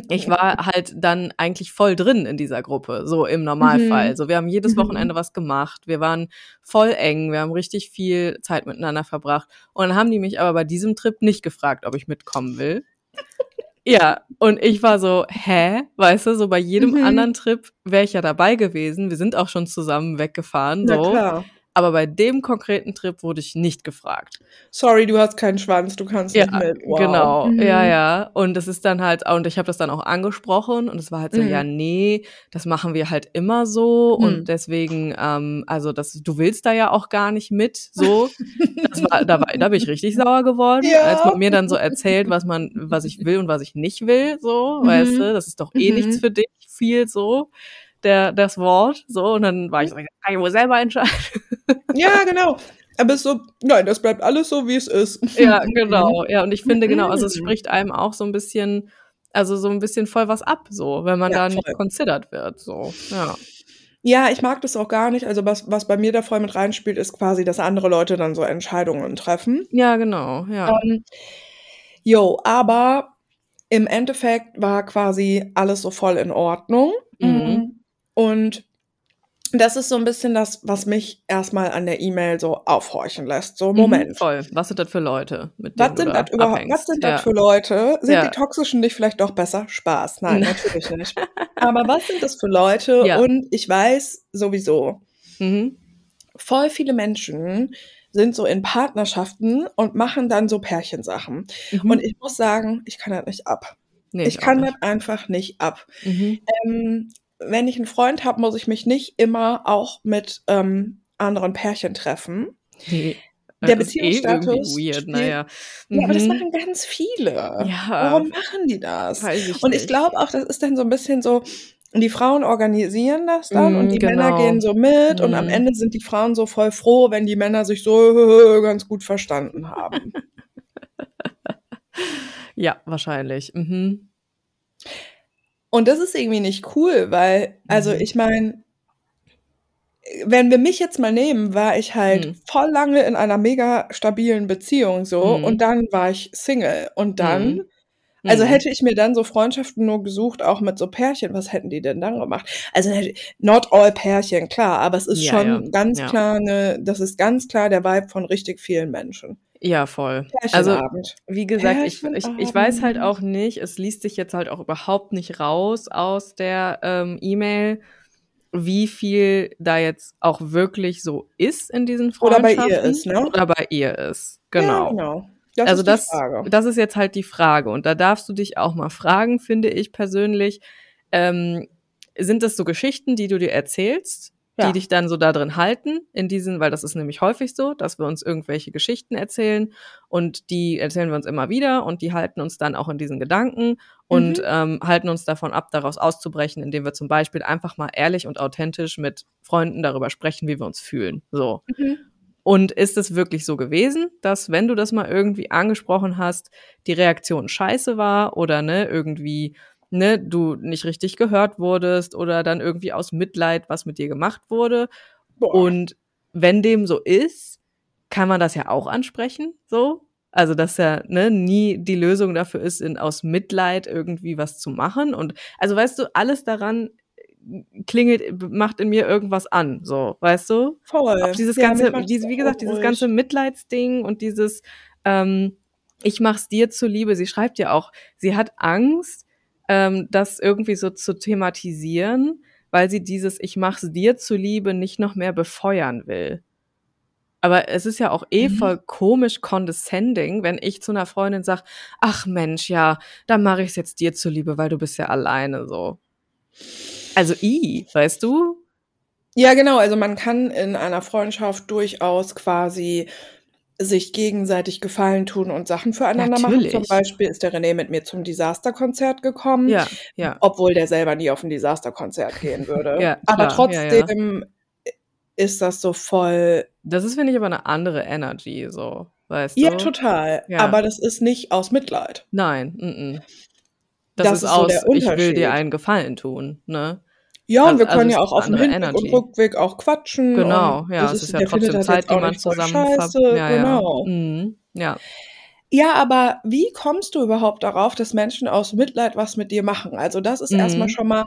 ich war halt dann eigentlich voll drin in dieser Gruppe, so im Normalfall. Mhm. So, wir haben jedes Mhm. Wochenende was gemacht. Wir waren voll eng. Wir haben richtig viel Zeit miteinander verbracht. Und dann haben die mich aber bei diesem Trip nicht gefragt, ob ich mitkommen will. Ja, und ich war so, hä? Weißt du, so bei jedem Mhm. anderen Trip wäre ich ja dabei gewesen. Wir sind auch schon zusammen weggefahren, so. klar. Aber bei dem konkreten Trip wurde ich nicht gefragt. Sorry, du hast keinen Schwanz, du kannst Ja, nicht mit. Wow. genau. Mhm. Ja, ja. Und das ist dann halt, und ich habe das dann auch angesprochen und es war halt so, Mhm. ja, nee, das machen wir halt immer so Mhm. und deswegen, ähm, also das, du willst da ja auch gar nicht mit, so. Das war, da, war, da bin ich richtig sauer geworden, Ja. als man mir dann so erzählt, was man, was ich will und was ich nicht will, so, Mhm. weißt du, das ist doch eh Mhm. nichts für dich, viel so, der, das Wort, so, und dann war ich so, kann ich wohl selber entscheiden. Ja, genau. Aber so, nein, das bleibt alles so, wie es ist. Ja, genau. Ja, und ich finde genau, also es Mhm. spricht einem auch so ein bisschen, also so ein bisschen voll was ab, so, wenn man Ja, da nicht voll. considered wird, so. Ja. Ja, ich mag das auch gar nicht. Also was, was bei mir da voll mit reinspielt, ist quasi, dass andere Leute dann so Entscheidungen treffen. Ja, genau, ja. Ähm, jo, aber im Endeffekt war quasi alles so voll in Ordnung. Mhm. Und das ist so ein bisschen das, was mich erstmal an der E-Mail so aufhorchen lässt. So, Mhm, Moment. voll. Was sind das für Leute, mit Was sind da das überhaupt? Was sind ja. das für Leute? Sind Ja. die toxischen nicht vielleicht doch besser? Spaß. Nein, natürlich nicht. Aber was sind das für Leute? Ja. Und ich weiß sowieso, Mhm. voll viele Menschen sind so in Partnerschaften und machen dann so Pärchensachen. Mhm. Und ich muss sagen, ich kann das nicht ab. nee, ich kann das einfach nicht ab. Mhm. Ähm, wenn ich einen Freund habe, muss ich mich nicht immer auch mit ähm, anderen Pärchen treffen. Nee. Der eh Beziehungsstatus irgendwie weird, naja. Ja, aber das Mhm. machen ganz viele. Ja. Warum machen die das? Ich Und ich glaube auch, das ist dann so ein bisschen so, die Frauen organisieren das dann Mhm, und die Männer genau. gehen so mit und am Mhm. Ende sind die Frauen so voll froh, wenn die Männer sich so ganz gut verstanden haben. Ja, wahrscheinlich. Mhm. Und das ist irgendwie nicht cool, weil, also Mhm. ich meine, wenn wir mich jetzt mal nehmen, war ich halt Mhm. voll lange in einer mega stabilen Beziehung so Mhm. und dann war ich Single und dann, Mhm. also Mhm. hätte ich mir dann so Freundschaften nur gesucht, auch mit so Pärchen, was hätten die denn dann gemacht? Also hätte- not all Pärchen, klar, aber es ist Ja, schon ja, ganz ja. klar eine, das ist ganz klar der Vibe von richtig vielen Menschen. Ja, voll. Also, wie gesagt, ich, ich, ich weiß halt auch nicht, es liest sich jetzt halt auch überhaupt nicht raus aus der ähm, E-Mail, wie viel da jetzt auch wirklich so ist in diesen Oder bei Freundschaften. ihr ist, ne? Oder bei ihr ist. Genau. Ja, genau. Das also das, das ist jetzt halt die Frage. Und da darfst du dich auch mal fragen, finde ich persönlich, ähm, sind das so Geschichten, die du dir erzählst, Ja. die dich dann so da drin halten, in diesen, weil das ist nämlich häufig so, dass wir uns irgendwelche Geschichten erzählen und die erzählen wir uns immer wieder und die halten uns dann auch in diesen Gedanken und Mhm. ähm, halten uns davon ab, daraus auszubrechen, indem wir zum Beispiel einfach mal ehrlich und authentisch mit Freunden darüber sprechen, wie wir uns fühlen. So. Mhm. Und ist es wirklich so gewesen, dass wenn du das mal irgendwie angesprochen hast, die Reaktion scheiße war oder ne, irgendwie, ne, du nicht richtig gehört wurdest oder dann irgendwie aus Mitleid was mit dir gemacht wurde? Boah. Und wenn dem so ist, kann man das ja auch ansprechen, so. Also, dass ja ne, nie die Lösung dafür ist, in, aus Mitleid irgendwie was zu machen. Und also, weißt du, alles daran klingelt, macht in mir irgendwas an, so, weißt du? Voll. Auch dieses Ja, ganze, diese, wie gesagt, dieses ganze Mitleidsding und dieses, ähm, ich mach's dir zuliebe. Sie schreibt ja auch, sie hat Angst, ähm, das irgendwie so zu thematisieren, weil sie dieses Ich mach's dir zuliebe nicht noch mehr befeuern will. Aber es ist ja auch eh Mhm. voll komisch condescending, wenn ich zu einer Freundin sag, ach Mensch, ja, dann mache ich's jetzt dir zuliebe, weil du bist ja alleine so. Also i, weißt du? Ja, genau. Also man kann in einer Freundschaft durchaus quasi sich gegenseitig Gefallen tun und Sachen füreinander machen. Zum Natürlich. Beispiel ist der René mit mir zum Disaster-Konzert gekommen, Ja, ja. obwohl der selber nie auf ein Disaster-Konzert gehen würde. Ja, aber trotzdem ist das so voll. Das ist, finde ich, aber eine andere Energy, so, weißt Ja, du? total. Ja. Aber das ist nicht aus Mitleid. Nein, mm -mm. Das, Das ist ist so aus, der ich will dir einen Gefallen tun, ne? Ja, und Also- wir können also ja auch auf dem Energy. und Rückweg auch quatschen. Genau, ja, das es ist ja trotzdem Zeit, die man zusammen scheiße. ja, genau. Ja. Mhm. ja. Ja, aber wie kommst du überhaupt darauf, dass Menschen aus Mitleid was mit dir machen? Also das ist Mhm. erstmal schon mal.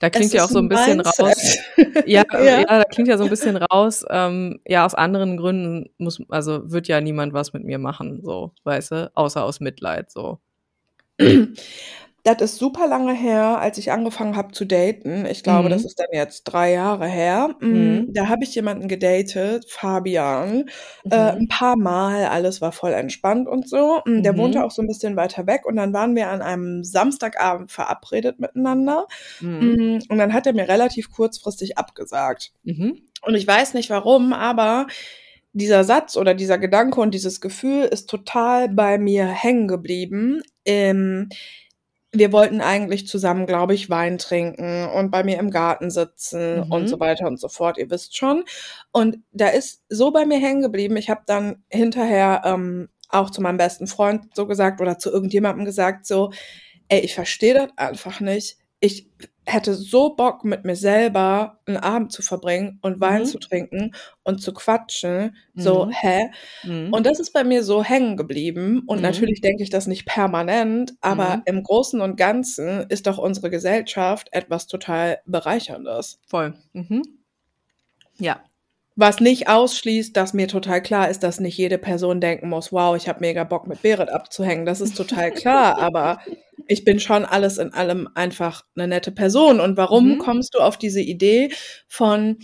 Da klingt es ja auch so ein bisschen Mindset. raus. Ja, Ja. ja. da klingt ja so ein bisschen raus. Ähm, ja, aus anderen Gründen muss, also wird ja niemand was mit mir machen, so, weißt du, außer aus Mitleid, so. Das ist super lange her, als ich angefangen habe zu daten. Ich glaube, Mhm. das ist dann jetzt drei Jahre her. Mm, Mhm. Da habe ich jemanden gedatet, Fabian, Mhm. äh, ein paar Mal. Alles war voll entspannt und so. Mm, Der Mhm. wohnte auch so ein bisschen weiter weg. Und dann waren wir an einem Samstagabend verabredet miteinander. Mhm. Mm, Und dann hat er mir relativ kurzfristig abgesagt. Mhm. Und ich weiß nicht warum, aber dieser Satz oder dieser Gedanke und dieses Gefühl ist total bei mir hängen geblieben. Ähm, wir wollten eigentlich zusammen, glaube ich, Wein trinken und bei mir im Garten sitzen Mhm. und so weiter und so fort. Ihr wisst schon. Und da ist so bei mir hängen geblieben. Ich habe dann hinterher ähm, auch zu meinem besten Freund so gesagt oder zu irgendjemandem gesagt, so, ey, ich verstehe das einfach nicht. Ich hätte so Bock, mit mir selber einen Abend zu verbringen und Wein Mhm. zu trinken und zu quatschen. So, Mhm. hä? Mhm. Und das ist bei mir so hängen geblieben. Und Mhm. natürlich denke ich das nicht permanent, aber Mhm. im Großen und Ganzen ist doch unsere Gesellschaft etwas total Bereicherndes. Voll. Mhm. Ja. Was nicht ausschließt, dass mir total klar ist, dass nicht jede Person denken muss, wow, ich habe mega Bock mit Berit abzuhängen. Das ist total klar, aber ich bin schon alles in allem einfach eine nette Person. Und warum Mhm. kommst du auf diese Idee von,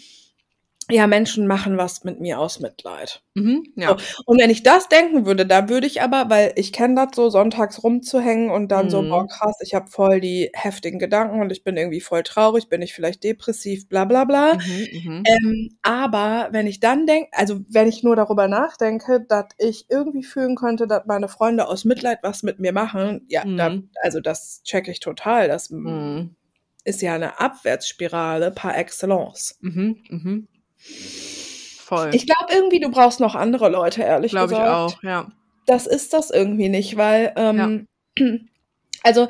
ja, Menschen machen was mit mir aus Mitleid? Mhm. Ja. Und wenn ich das denken würde, da würde ich aber, weil ich kenne das so, sonntags rumzuhängen und dann so, Mhm. boah, krass, ich habe voll die heftigen Gedanken und ich bin irgendwie voll traurig, bin ich vielleicht depressiv, bla bla bla. Mhm. Mhm. Ähm, aber wenn ich dann denke, also wenn ich nur darüber nachdenke, dass ich irgendwie fühlen könnte, dass meine Freunde aus Mitleid was mit mir machen, ja, da, Mhm. also das checke ich total. Das, Mhm. ist ja eine Abwärtsspirale par excellence. Mhm, mhm. Voll. Ich glaube irgendwie, du brauchst noch andere Leute, ehrlich Glaube ich gesagt. auch, ja. Das ist das irgendwie nicht, weil, ähm, also,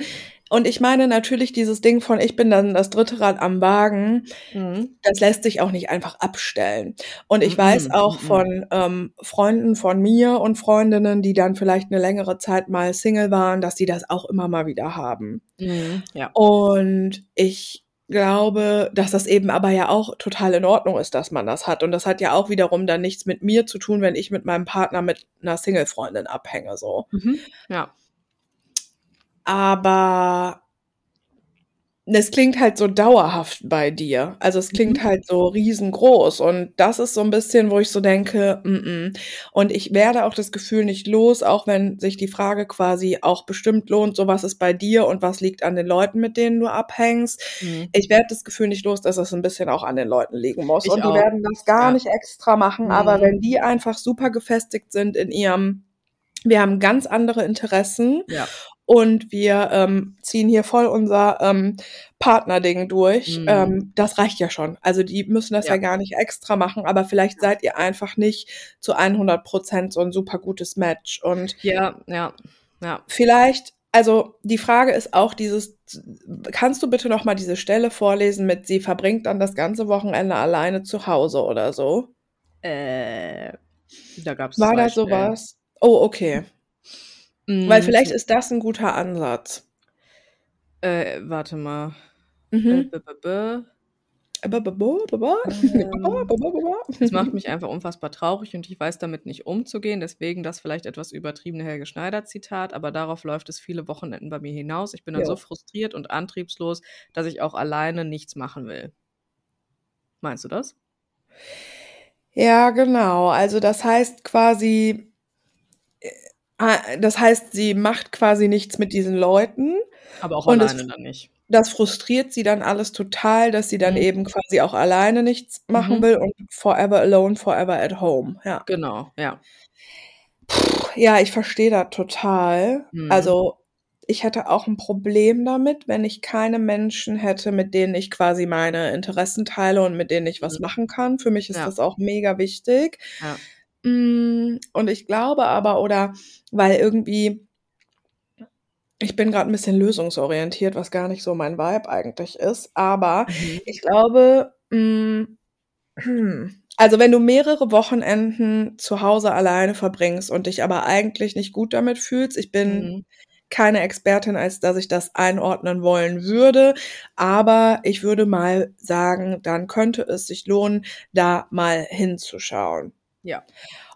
und ich meine natürlich dieses Ding von, ich bin dann das dritte Rad am Wagen, Mhm. das lässt sich auch nicht einfach abstellen. Und ich weiß Mhm, auch mhm. von ähm, Freunden von mir und Freundinnen, die dann vielleicht eine längere Zeit mal Single waren, dass die das auch immer mal wieder haben. Mhm. Ja. Und ich glaube, dass das eben aber ja auch total in Ordnung ist, dass man das hat. Und das hat ja auch wiederum dann nichts mit mir zu tun, wenn ich mit meinem Partner mit einer Single-Freundin abhänge, so. Mhm. Ja. Aber es klingt halt so dauerhaft bei dir. Also es klingt Mhm. halt so riesengroß. Und das ist so ein bisschen, wo ich so denke, mm -mm. und ich werde auch das Gefühl nicht los, auch wenn sich die Frage quasi auch bestimmt lohnt, so was ist bei dir und was liegt an den Leuten, mit denen du abhängst. Mhm. Ich werde das Gefühl nicht los, dass es ein bisschen auch an den Leuten liegen muss. Ich und die auch. werden das gar Ja. nicht extra machen. Aber Mhm. wenn die einfach super gefestigt sind in ihrem, wir haben ganz andere Interessen Ja. Und wir ähm, ziehen hier voll unser ähm, Partnerding durch. Mhm. Ähm, das reicht ja schon. Also die müssen das ja. Ja. gar nicht extra machen, aber vielleicht seid ihr einfach nicht zu 100 Prozent so ein super gutes Match. Und Ja, ja, ja. vielleicht, also die Frage ist auch dieses, kannst du bitte noch mal diese Stelle vorlesen mit, sie verbringt dann das ganze Wochenende alleine zu Hause oder so? Äh, da gab es War da sowas? Oh, okay. Weil Mhm. vielleicht ist das ein guter Ansatz. Äh, warte mal. Mhm. Es macht mich einfach unfassbar traurig und ich weiß damit nicht umzugehen. Deswegen das vielleicht etwas übertriebene Helge Schneider-Zitat, aber darauf läuft es viele Wochenenden bei mir hinaus. Ich bin dann Ja. so frustriert und antriebslos, dass ich auch alleine nichts machen will. Meinst du das? Ja, genau. Also das heißt quasi, das heißt, sie macht quasi nichts mit diesen Leuten. Aber auch Und das- alleine dann nicht. Das frustriert sie dann alles total, dass sie dann Mhm. eben quasi auch alleine nichts machen Mhm. will und forever alone, forever at home. Ja. Genau, ja. Ja, ich verstehe das total. Mhm. Also, ich hätte auch ein Problem damit, wenn ich keine Menschen hätte, mit denen ich quasi meine Interessen teile und mit denen ich was Mhm. machen kann. Für mich ist Ja. das auch mega wichtig. Ja. Hm, und ich glaube aber oder weil irgendwie ich bin grad 'n bisschen lösungsorientiert, was gar nicht so mein Vibe eigentlich ist, aber Mhm. ich glaube, hm, also, wenn du mehrere Wochenenden zu Hause alleine verbringst und dich aber eigentlich nicht gut damit fühlst ich bin Mhm. keine Expertin, als dass ich das einordnen wollen würde, aber ich würde mal sagen, dann könnte es sich lohnen, da mal hinzuschauen. Ja.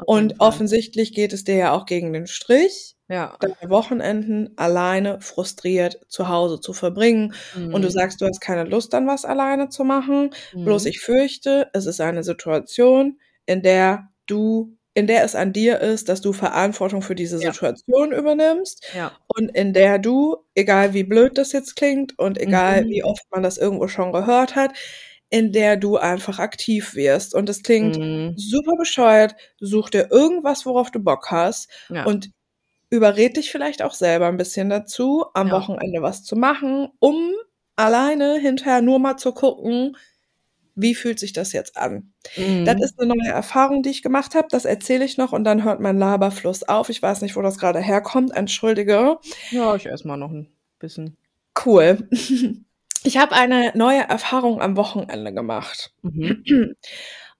Und offensichtlich geht es dir ja auch gegen den Strich, Ja. deine Wochenenden alleine frustriert zu Hause zu verbringen. Und du Mhm. sagst, du hast keine Lust, dann was alleine zu machen. Bloß Mhm. ich fürchte, es ist eine Situation, in der du in der es an dir ist, dass du Verantwortung für diese Ja. Situation übernimmst Ja. und in der du, egal wie blöd das jetzt klingt und egal Mhm. wie oft man das irgendwo schon gehört hat, in der du einfach aktiv wirst. Und es klingt Mhm. super bescheuert. Such dir irgendwas, worauf du Bock hast Ja. und überred dich vielleicht auch selber ein bisschen dazu, am Ja. Wochenende was zu machen, um alleine hinterher nur mal zu gucken, wie fühlt sich das jetzt an? Das Mhm. ist 'ne neue Erfahrung, die ich gemacht habe. Das erzähle ich noch und dann hört mein Laberfluss auf. Ich weiß nicht, wo das grade herkommt, entschuldige. Ja, ich esse mal noch 'n bisschen. Cool. Ich habe eine neue Erfahrung am Wochenende gemacht. Mhm.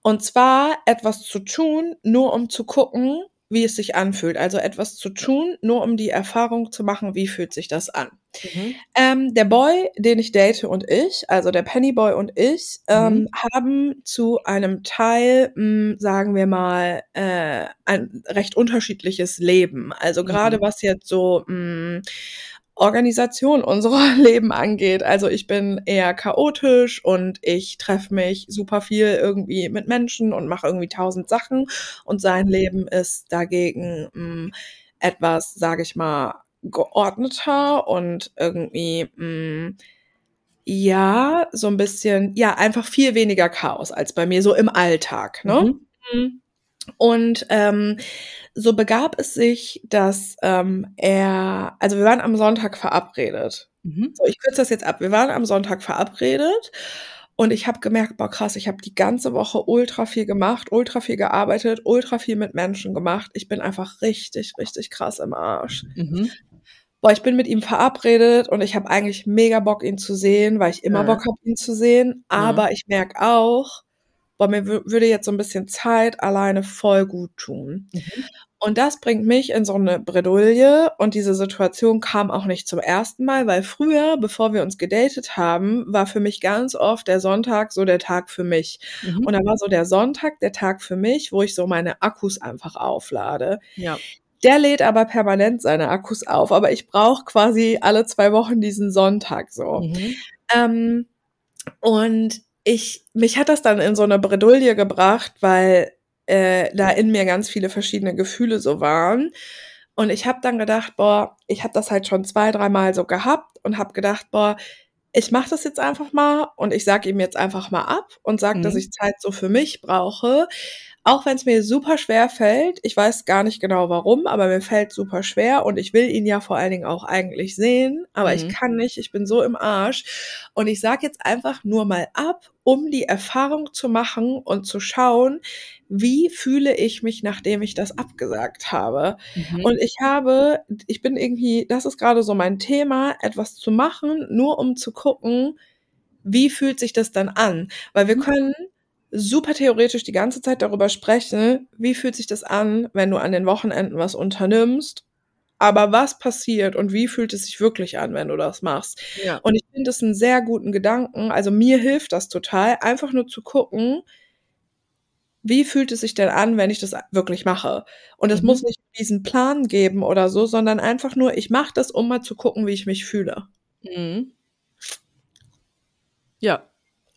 Und zwar etwas zu tun, nur um zu gucken, wie es sich anfühlt. Also etwas zu tun, nur um die Erfahrung zu machen, wie fühlt sich das an. Mhm. Ähm, der Boy, den ich date und ich, also der Pennyboy und ich, ähm, Mhm. haben zu einem Teil, hm, sagen wir mal, äh, ein recht unterschiedliches Leben. Also grade Mhm. was jetzt so, hm, Organisation unserer Leben angeht. Also ich bin eher chaotisch und ich treffe mich super viel irgendwie mit Menschen und mache irgendwie tausend Sachen und sein Leben ist dagegen, hm, etwas, sage ich mal, geordneter und irgendwie, hm, ja, so 'n bisschen ja, einfach viel weniger Chaos als bei mir so im Alltag, ne? Mhm. Mhm. Und ähm, so begab es sich, dass ähm, er, also wir waren am Sonntag verabredet. Mhm. So, ich kürze das jetzt ab. Wir waren am Sonntag verabredet und ich habe gemerkt, boah krass, ich habe die ganze Woche ultra viel gemacht, ultra viel gearbeitet, ultra viel mit Menschen gemacht. Ich bin einfach richtig, richtig krass im Arsch. Mhm. Boah, ich bin mit ihm verabredet und ich habe eigentlich mega Bock, ihn zu sehen, weil ich immer Ja. Bock habe, ihn zu sehen. Aber ich merke auch, boah, mir wü- würde jetzt so ein bisschen Zeit alleine voll gut tun. Mhm. Und das bringt mich in so eine Bredouille und diese Situation kam auch nicht zum ersten Mal, weil früher, bevor wir uns gedatet haben, war für mich ganz oft der Sonntag so der Tag für mich. Mhm. Und da war so der Sonntag der Tag für mich, wo ich so meine Akkus einfach auflade. Ja. Der lädt aber permanent seine Akkus auf, aber ich brauche quasi alle zwei Wochen diesen Sonntag so. Mhm. Ähm, und ich, mich hat das dann in so eine Bredouille gebracht, weil äh, da in mir ganz viele verschiedene Gefühle so waren. Und ich habe dann gedacht, boah, ich habe das halt schon zwei, dreimal so gehabt und habe gedacht, boah, ich mache das jetzt einfach mal und ich sage ihm jetzt einfach mal ab und sage, Mhm. dass ich Zeit so für mich brauche. Auch wenn es mir super schwer fällt, ich weiß gar nicht genau warum, aber mir fällt super schwer und ich will ihn ja vor allen Dingen auch eigentlich sehen, aber Mhm. ich kann nicht, ich bin so im Arsch. Und ich sage jetzt einfach nur mal ab, um die Erfahrung zu machen und zu schauen, wie fühle ich mich, nachdem ich das abgesagt habe. Mhm. Und ich habe, ich bin irgendwie, das ist gerade so mein Thema, etwas zu machen, nur um zu gucken, wie fühlt sich das dann an? Weil wir Mhm. können super theoretisch die ganze Zeit darüber sprechen, wie fühlt sich das an, wenn du an den Wochenenden was unternimmst. Aber was passiert und wie fühlt es sich wirklich an, wenn du das machst? ja. Und ich finde das einen sehr guten Gedanken. Also mir hilft das total, einfach nur zu gucken, wie fühlt es sich denn an, wenn ich das wirklich mache? Und es Mhm. muss nicht diesen Plan geben oder so, sondern einfach nur, ich mache das, um mal zu gucken, wie ich mich fühle. Mhm. Ja.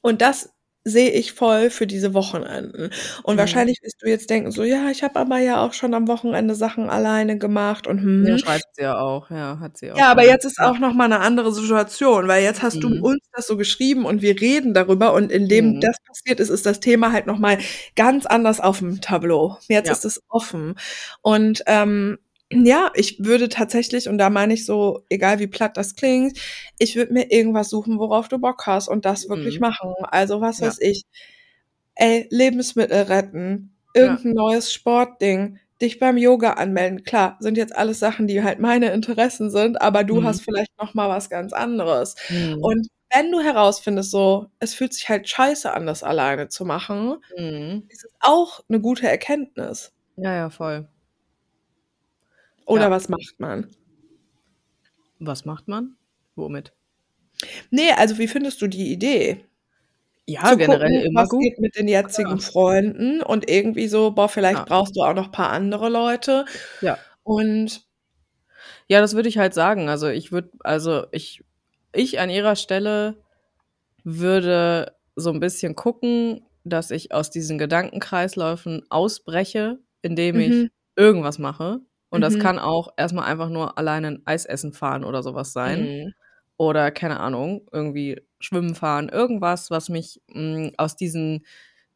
Und das sehe ich voll für diese Wochenenden. Und Mhm. wahrscheinlich wirst du jetzt denken, so, ja, ich habe aber ja auch schon am Wochenende Sachen alleine gemacht und hm. Ja, schreibt sie ja auch, ja, hat sie auch. Ja, aber jetzt ist auch noch mal eine andere Situation, weil jetzt hast Mhm. du uns das so geschrieben und wir reden darüber und indem Mhm. das passiert ist, ist das Thema halt noch mal ganz anders auf dem Tableau. Jetzt Ja. ist es offen und ähm, ja, ich würde tatsächlich und da meine ich so, egal wie platt das klingt, ich würde mir irgendwas suchen, worauf du Bock hast und das wirklich Mhm. machen. Also was Ja. weiß ich, ey, Lebensmittel retten, irgendein neues Sportding, dich beim Yoga anmelden. Klar, sind jetzt alles Sachen, die halt meine Interessen sind, aber du Mhm. hast vielleicht noch mal was ganz anderes. Mhm. Und wenn du herausfindest, so, es fühlt sich halt scheiße an, das alleine zu machen, Mhm. ist es auch eine gute Erkenntnis. Ja, ja, voll. Oder Ja. was macht man? Was macht man? Womit? Nee, also wie findest du die Idee? Ja, Zu generell gucken, immer was gut. geht mit den jetzigen Klar. Freunden und irgendwie so, boah, vielleicht Ja. brauchst du auch noch paar andere Leute. Ja. Und Ja, das würde ich halt sagen. Also ich würde, also ich, ich an ihrer Stelle würde so ein bisschen gucken, dass ich aus diesen Gedankenkreisläufen ausbreche, indem ich Mhm. irgendwas mache. Und das Mhm. kann auch erstmal einfach nur alleine ein Eis essen fahren oder sowas sein. Mhm. Oder keine Ahnung, irgendwie schwimmen fahren. Irgendwas, was mich mh, aus diesen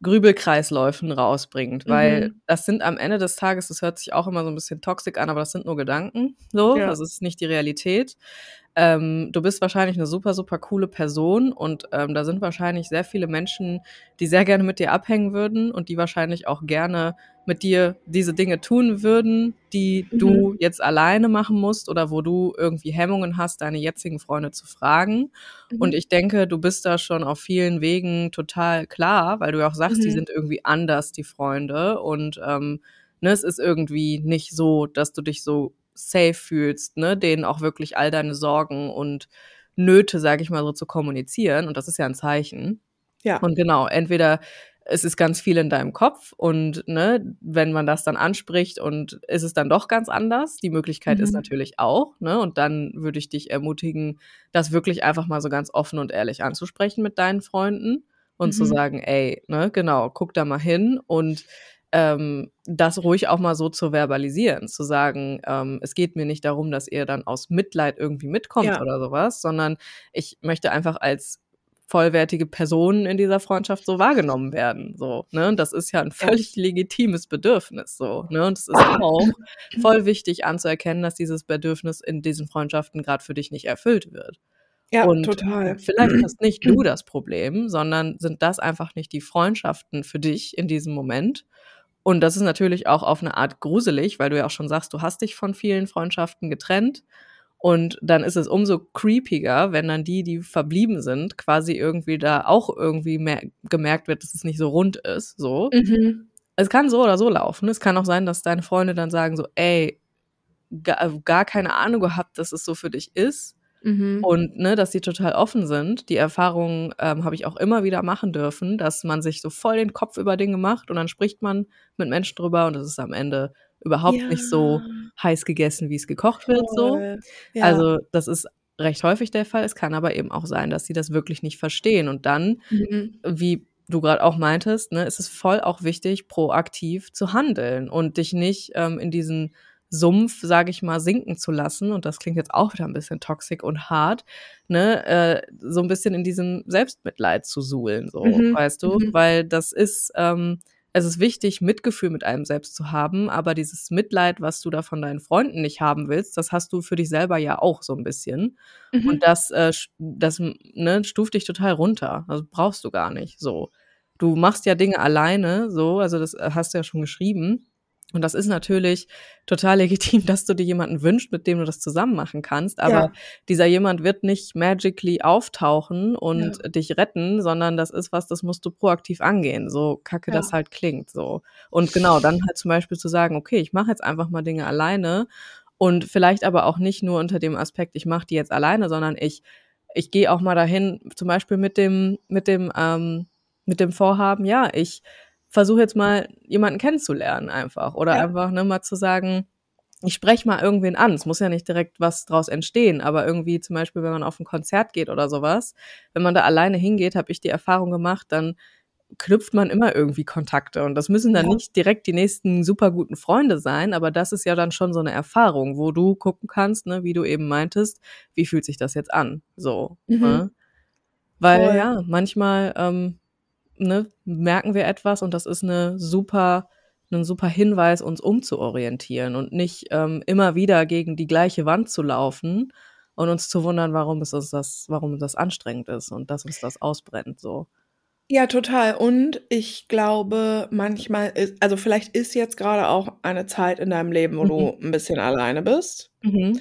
Grübelkreisläufen rausbringt. Weil Mhm. das sind am Ende des Tages, das hört sich auch immer so ein bisschen toxisch an, aber das sind nur Gedanken. So, Ja. das ist nicht die Realität. Ähm, du bist wahrscheinlich eine super, super coole Person und ähm, da sind wahrscheinlich sehr viele Menschen, die sehr gerne mit dir abhängen würden und die wahrscheinlich auch gerne mit dir diese Dinge tun würden, die Mhm. du jetzt alleine machen musst oder wo du irgendwie Hemmungen hast, deine jetzigen Freunde zu fragen. Und Mhm. ich denke, du bist da schon auf vielen Wegen total klar, weil du ja auch sagst, die Mhm. sind irgendwie anders, die Freunde. Und ähm, ne, es ist irgendwie nicht so, dass du dich so safe fühlst, ne, denen auch wirklich all deine Sorgen und Nöte, sage ich mal so, zu kommunizieren. Und das ist ja ein Zeichen. Ja. Und genau, entweder es ist ganz viel in deinem Kopf und ne, wenn man das dann anspricht und ist es dann doch ganz anders, die Möglichkeit ist Mhm. natürlich auch, ne? Und dann würde ich dich ermutigen, das wirklich einfach mal so ganz offen und ehrlich anzusprechen mit deinen Freunden und zu Mhm. sagen, ey, ne, genau, guck da mal hin und ähm, das ruhig auch mal so zu verbalisieren, zu sagen, ähm, es geht mir nicht darum, dass ihr dann aus Mitleid irgendwie mitkommt Ja. oder sowas, sondern ich möchte einfach als vollwertige Personen in dieser Freundschaft so wahrgenommen werden. So, ne? Und das ist ja ein völlig legitimes Bedürfnis. So, ne? Und es ist auch voll wichtig anzuerkennen, dass dieses Bedürfnis in diesen Freundschaften gerade für dich nicht erfüllt wird. Ja, Und total. vielleicht hast nicht du das Problem, sondern sind das einfach nicht die Freundschaften für dich in diesem Moment. Und das ist natürlich auch auf eine Art gruselig, weil du ja auch schon sagst, du hast dich von vielen Freundschaften getrennt. Und dann ist es umso creepiger, wenn dann die, die verblieben sind, quasi irgendwie da auch irgendwie gemerkt wird, dass es nicht so rund ist. So. Mhm. Es kann so oder so laufen. Es kann auch sein, dass deine Freunde dann sagen so, ey, gar, gar keine Ahnung gehabt, dass es so für dich ist. Mhm. Und ne, dass sie total offen sind. Die Erfahrung ähm, habe ich auch immer wieder machen dürfen, dass man sich so voll den Kopf über Dinge macht und dann spricht man mit Menschen drüber und es ist am Ende überhaupt Ja. nicht so heiß gegessen, wie es gekocht wird. So. Ja. Also das ist recht häufig der Fall. Es kann aber eben auch sein, dass sie das wirklich nicht verstehen. Und dann, Mhm. wie du gerade auch meintest, ne, ist es voll auch wichtig, proaktiv zu handeln und dich nicht ähm, in diesen Sumpf, sage ich mal, sinken zu lassen. Und das klingt jetzt auch wieder ein bisschen toxisch und hart, ne, äh, so ein bisschen in diesem Selbstmitleid zu suhlen, so, Mhm. weißt du? Mhm. Weil das ist, ähm, es ist wichtig, Mitgefühl mit einem selbst zu haben, aber dieses Mitleid, was du da von deinen Freunden nicht haben willst, das hast du für dich selber ja auch so ein bisschen. Mhm. Und das, äh, das ne, stuft dich total runter. Also brauchst du gar nicht so. Du machst ja Dinge alleine, so, also das äh, hast du ja schon geschrieben. Und das ist natürlich total legitim, dass du dir jemanden wünschst, mit dem du das zusammen machen kannst. Aber Ja. dieser jemand wird nicht magically auftauchen und dich retten, sondern das ist was, das musst du proaktiv angehen. So kacke Ja. das halt klingt. So. Und genau, dann halt zum Beispiel zu sagen, okay, ich mache jetzt einfach mal Dinge alleine und vielleicht aber auch nicht nur unter dem Aspekt, ich mache die jetzt alleine, sondern ich, ich gehe auch mal dahin, zum Beispiel mit dem, mit dem, ähm, mit dem Vorhaben, ja, ich versuche jetzt mal jemanden kennenzulernen einfach. Oder Ja. einfach ne, mal zu sagen, ich spreche mal irgendwen an. Es muss ja nicht direkt was draus entstehen, aber irgendwie zum Beispiel, wenn man auf ein Konzert geht oder sowas, wenn man da alleine hingeht, habe ich die Erfahrung gemacht, dann knüpft man immer irgendwie Kontakte. Und das müssen dann Ja. nicht direkt die nächsten super guten Freunde sein, aber das ist ja dann schon so eine Erfahrung, wo du gucken kannst, ne, wie du eben meintest, wie fühlt sich das jetzt an? So. Mhm. Ne? Weil Voll. ja, manchmal ähm, ne, merken wir etwas und das ist eine super, ein super Hinweis, uns umzuorientieren und nicht ähm, immer wieder gegen die gleiche Wand zu laufen und uns zu wundern, warum es uns das, warum das anstrengend ist und dass uns das ausbrennt. So. Ja, total. Und ich glaube, manchmal ist, also vielleicht ist jetzt gerade auch eine Zeit in deinem Leben, wo Mhm. du ein bisschen alleine bist. Mhm.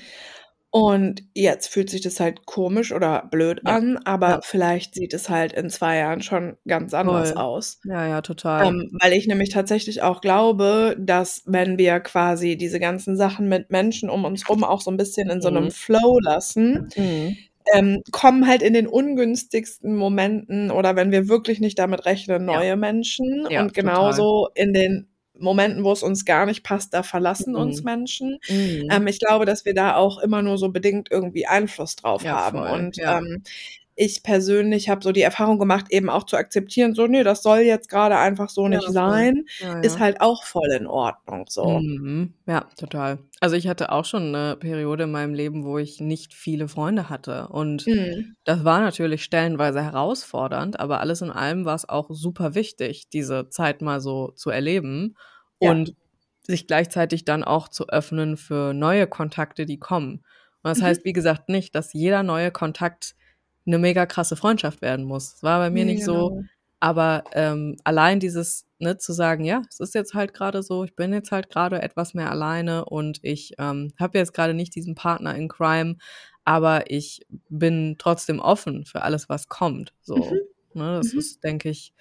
Und jetzt fühlt sich das halt komisch oder blöd Ja. an, aber Ja. vielleicht sieht es halt in zwei Jahren schon ganz anders Voll. aus. Ja, ja, total. Ähm, weil ich nämlich tatsächlich auch glaube, dass wenn wir quasi diese ganzen Sachen mit Menschen um uns rum auch so ein bisschen in so einem Mhm. Flow lassen, Mhm. ähm, kommen halt in den ungünstigsten Momenten oder wenn wir wirklich nicht damit rechnen, Ja. neue Menschen. Ja, und genauso in den Momenten, wo es uns gar nicht passt, da verlassen uns Mhm. Menschen. Mhm. Ähm, ich glaube, dass wir da auch immer nur so bedingt irgendwie Einfluss drauf Ja, haben. voll, Und ja. ähm, ich persönlich habe so die Erfahrung gemacht, eben auch zu akzeptieren, so, nee, das soll jetzt gerade einfach so Ja, nicht sein, Ja, ist ja. halt auch voll in Ordnung so. Mhm. Ja, total. Also ich hatte auch schon eine Periode in meinem Leben, wo ich nicht viele Freunde hatte. Und Mhm. das war natürlich stellenweise herausfordernd, aber alles in allem war es auch super wichtig, diese Zeit mal so zu erleben und sich gleichzeitig dann auch zu öffnen für neue Kontakte, die kommen. Und das Mhm. heißt, wie gesagt, nicht, dass jeder neue Kontakt eine mega krasse Freundschaft werden muss. Es war bei mir Nee, nicht so, genau. aber ähm, allein dieses, ne, zu sagen, ja, es ist jetzt halt gerade so, ich bin jetzt halt gerade etwas mehr alleine und ich ähm, habe jetzt gerade nicht diesen Partner in Crime, aber ich bin trotzdem offen für alles, was kommt. So, Mhm. ne, das Mhm. ist, denke ich,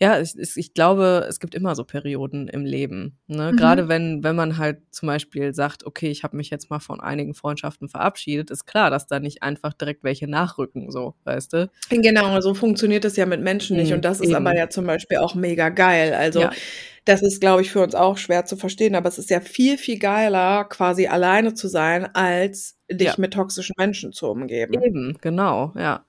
ja, ich, ich glaube, es gibt immer so Perioden im Leben. Ne? Mhm. Gerade wenn, wenn man halt zum Beispiel sagt, okay, ich habe mich jetzt mal von einigen Freundschaften verabschiedet, ist klar, dass da nicht einfach direkt welche nachrücken, so, weißt du? Genau, so funktioniert das ja mit Menschen nicht. Mhm, Und das ist aber eben. ja zum Beispiel auch mega geil. Also Ja. das ist, glaube ich, für uns auch schwer zu verstehen, aber es ist ja viel, viel geiler, quasi alleine zu sein, als dich Ja. mit toxischen Menschen zu umgeben. Eben, genau, ja.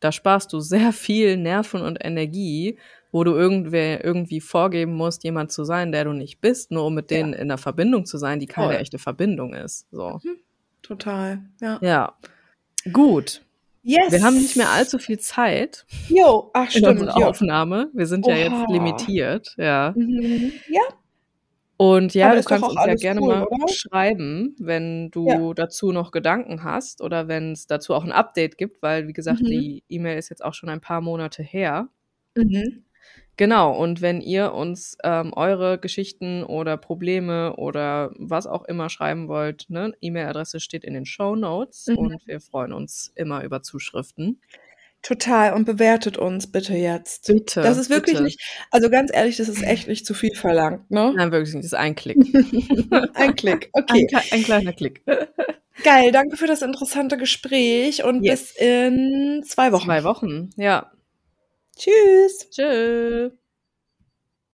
Da sparst du sehr viel Nerven und Energie, wo du irgendwer irgendwie vorgeben musst, jemand zu sein, der du nicht bist, nur um mit Ja. denen in einer Verbindung zu sein, die keine Voll. echte Verbindung ist. So. Total, ja. Ja. Gut. Yes. Wir haben nicht mehr allzu viel Zeit Jo, ach in stimmt. Jo. Aufnahme. Wir sind ja jetzt Oha. limitiert, ja. Mhm. Ja, Und ja, du kannst uns ja gerne cool, mal oder? schreiben, wenn du Ja. dazu noch Gedanken hast oder wenn es dazu auch ein Update gibt, weil wie gesagt, Mhm. die E-Mail ist jetzt auch schon ein paar Monate her. Mhm. Genau, und wenn ihr uns ähm, eure Geschichten oder Probleme oder was auch immer schreiben wollt, ne, E-Mail-Adresse steht in den Show Notes Mhm. und wir freuen uns immer über Zuschriften. Total. Und bewertet uns bitte jetzt. Bitte. Das ist wirklich bitte. nicht, also ganz ehrlich, das ist echt nicht zu viel verlangt, ne? Nein, wirklich nicht. Das ist ein Klick. Ein Klick. Ein, Okay. kle- ein kleiner Klick. Geil. Danke für das interessante Gespräch und Yes. bis in zwei Wochen. Zwei Wochen. Ja. Tschüss. Tschüss.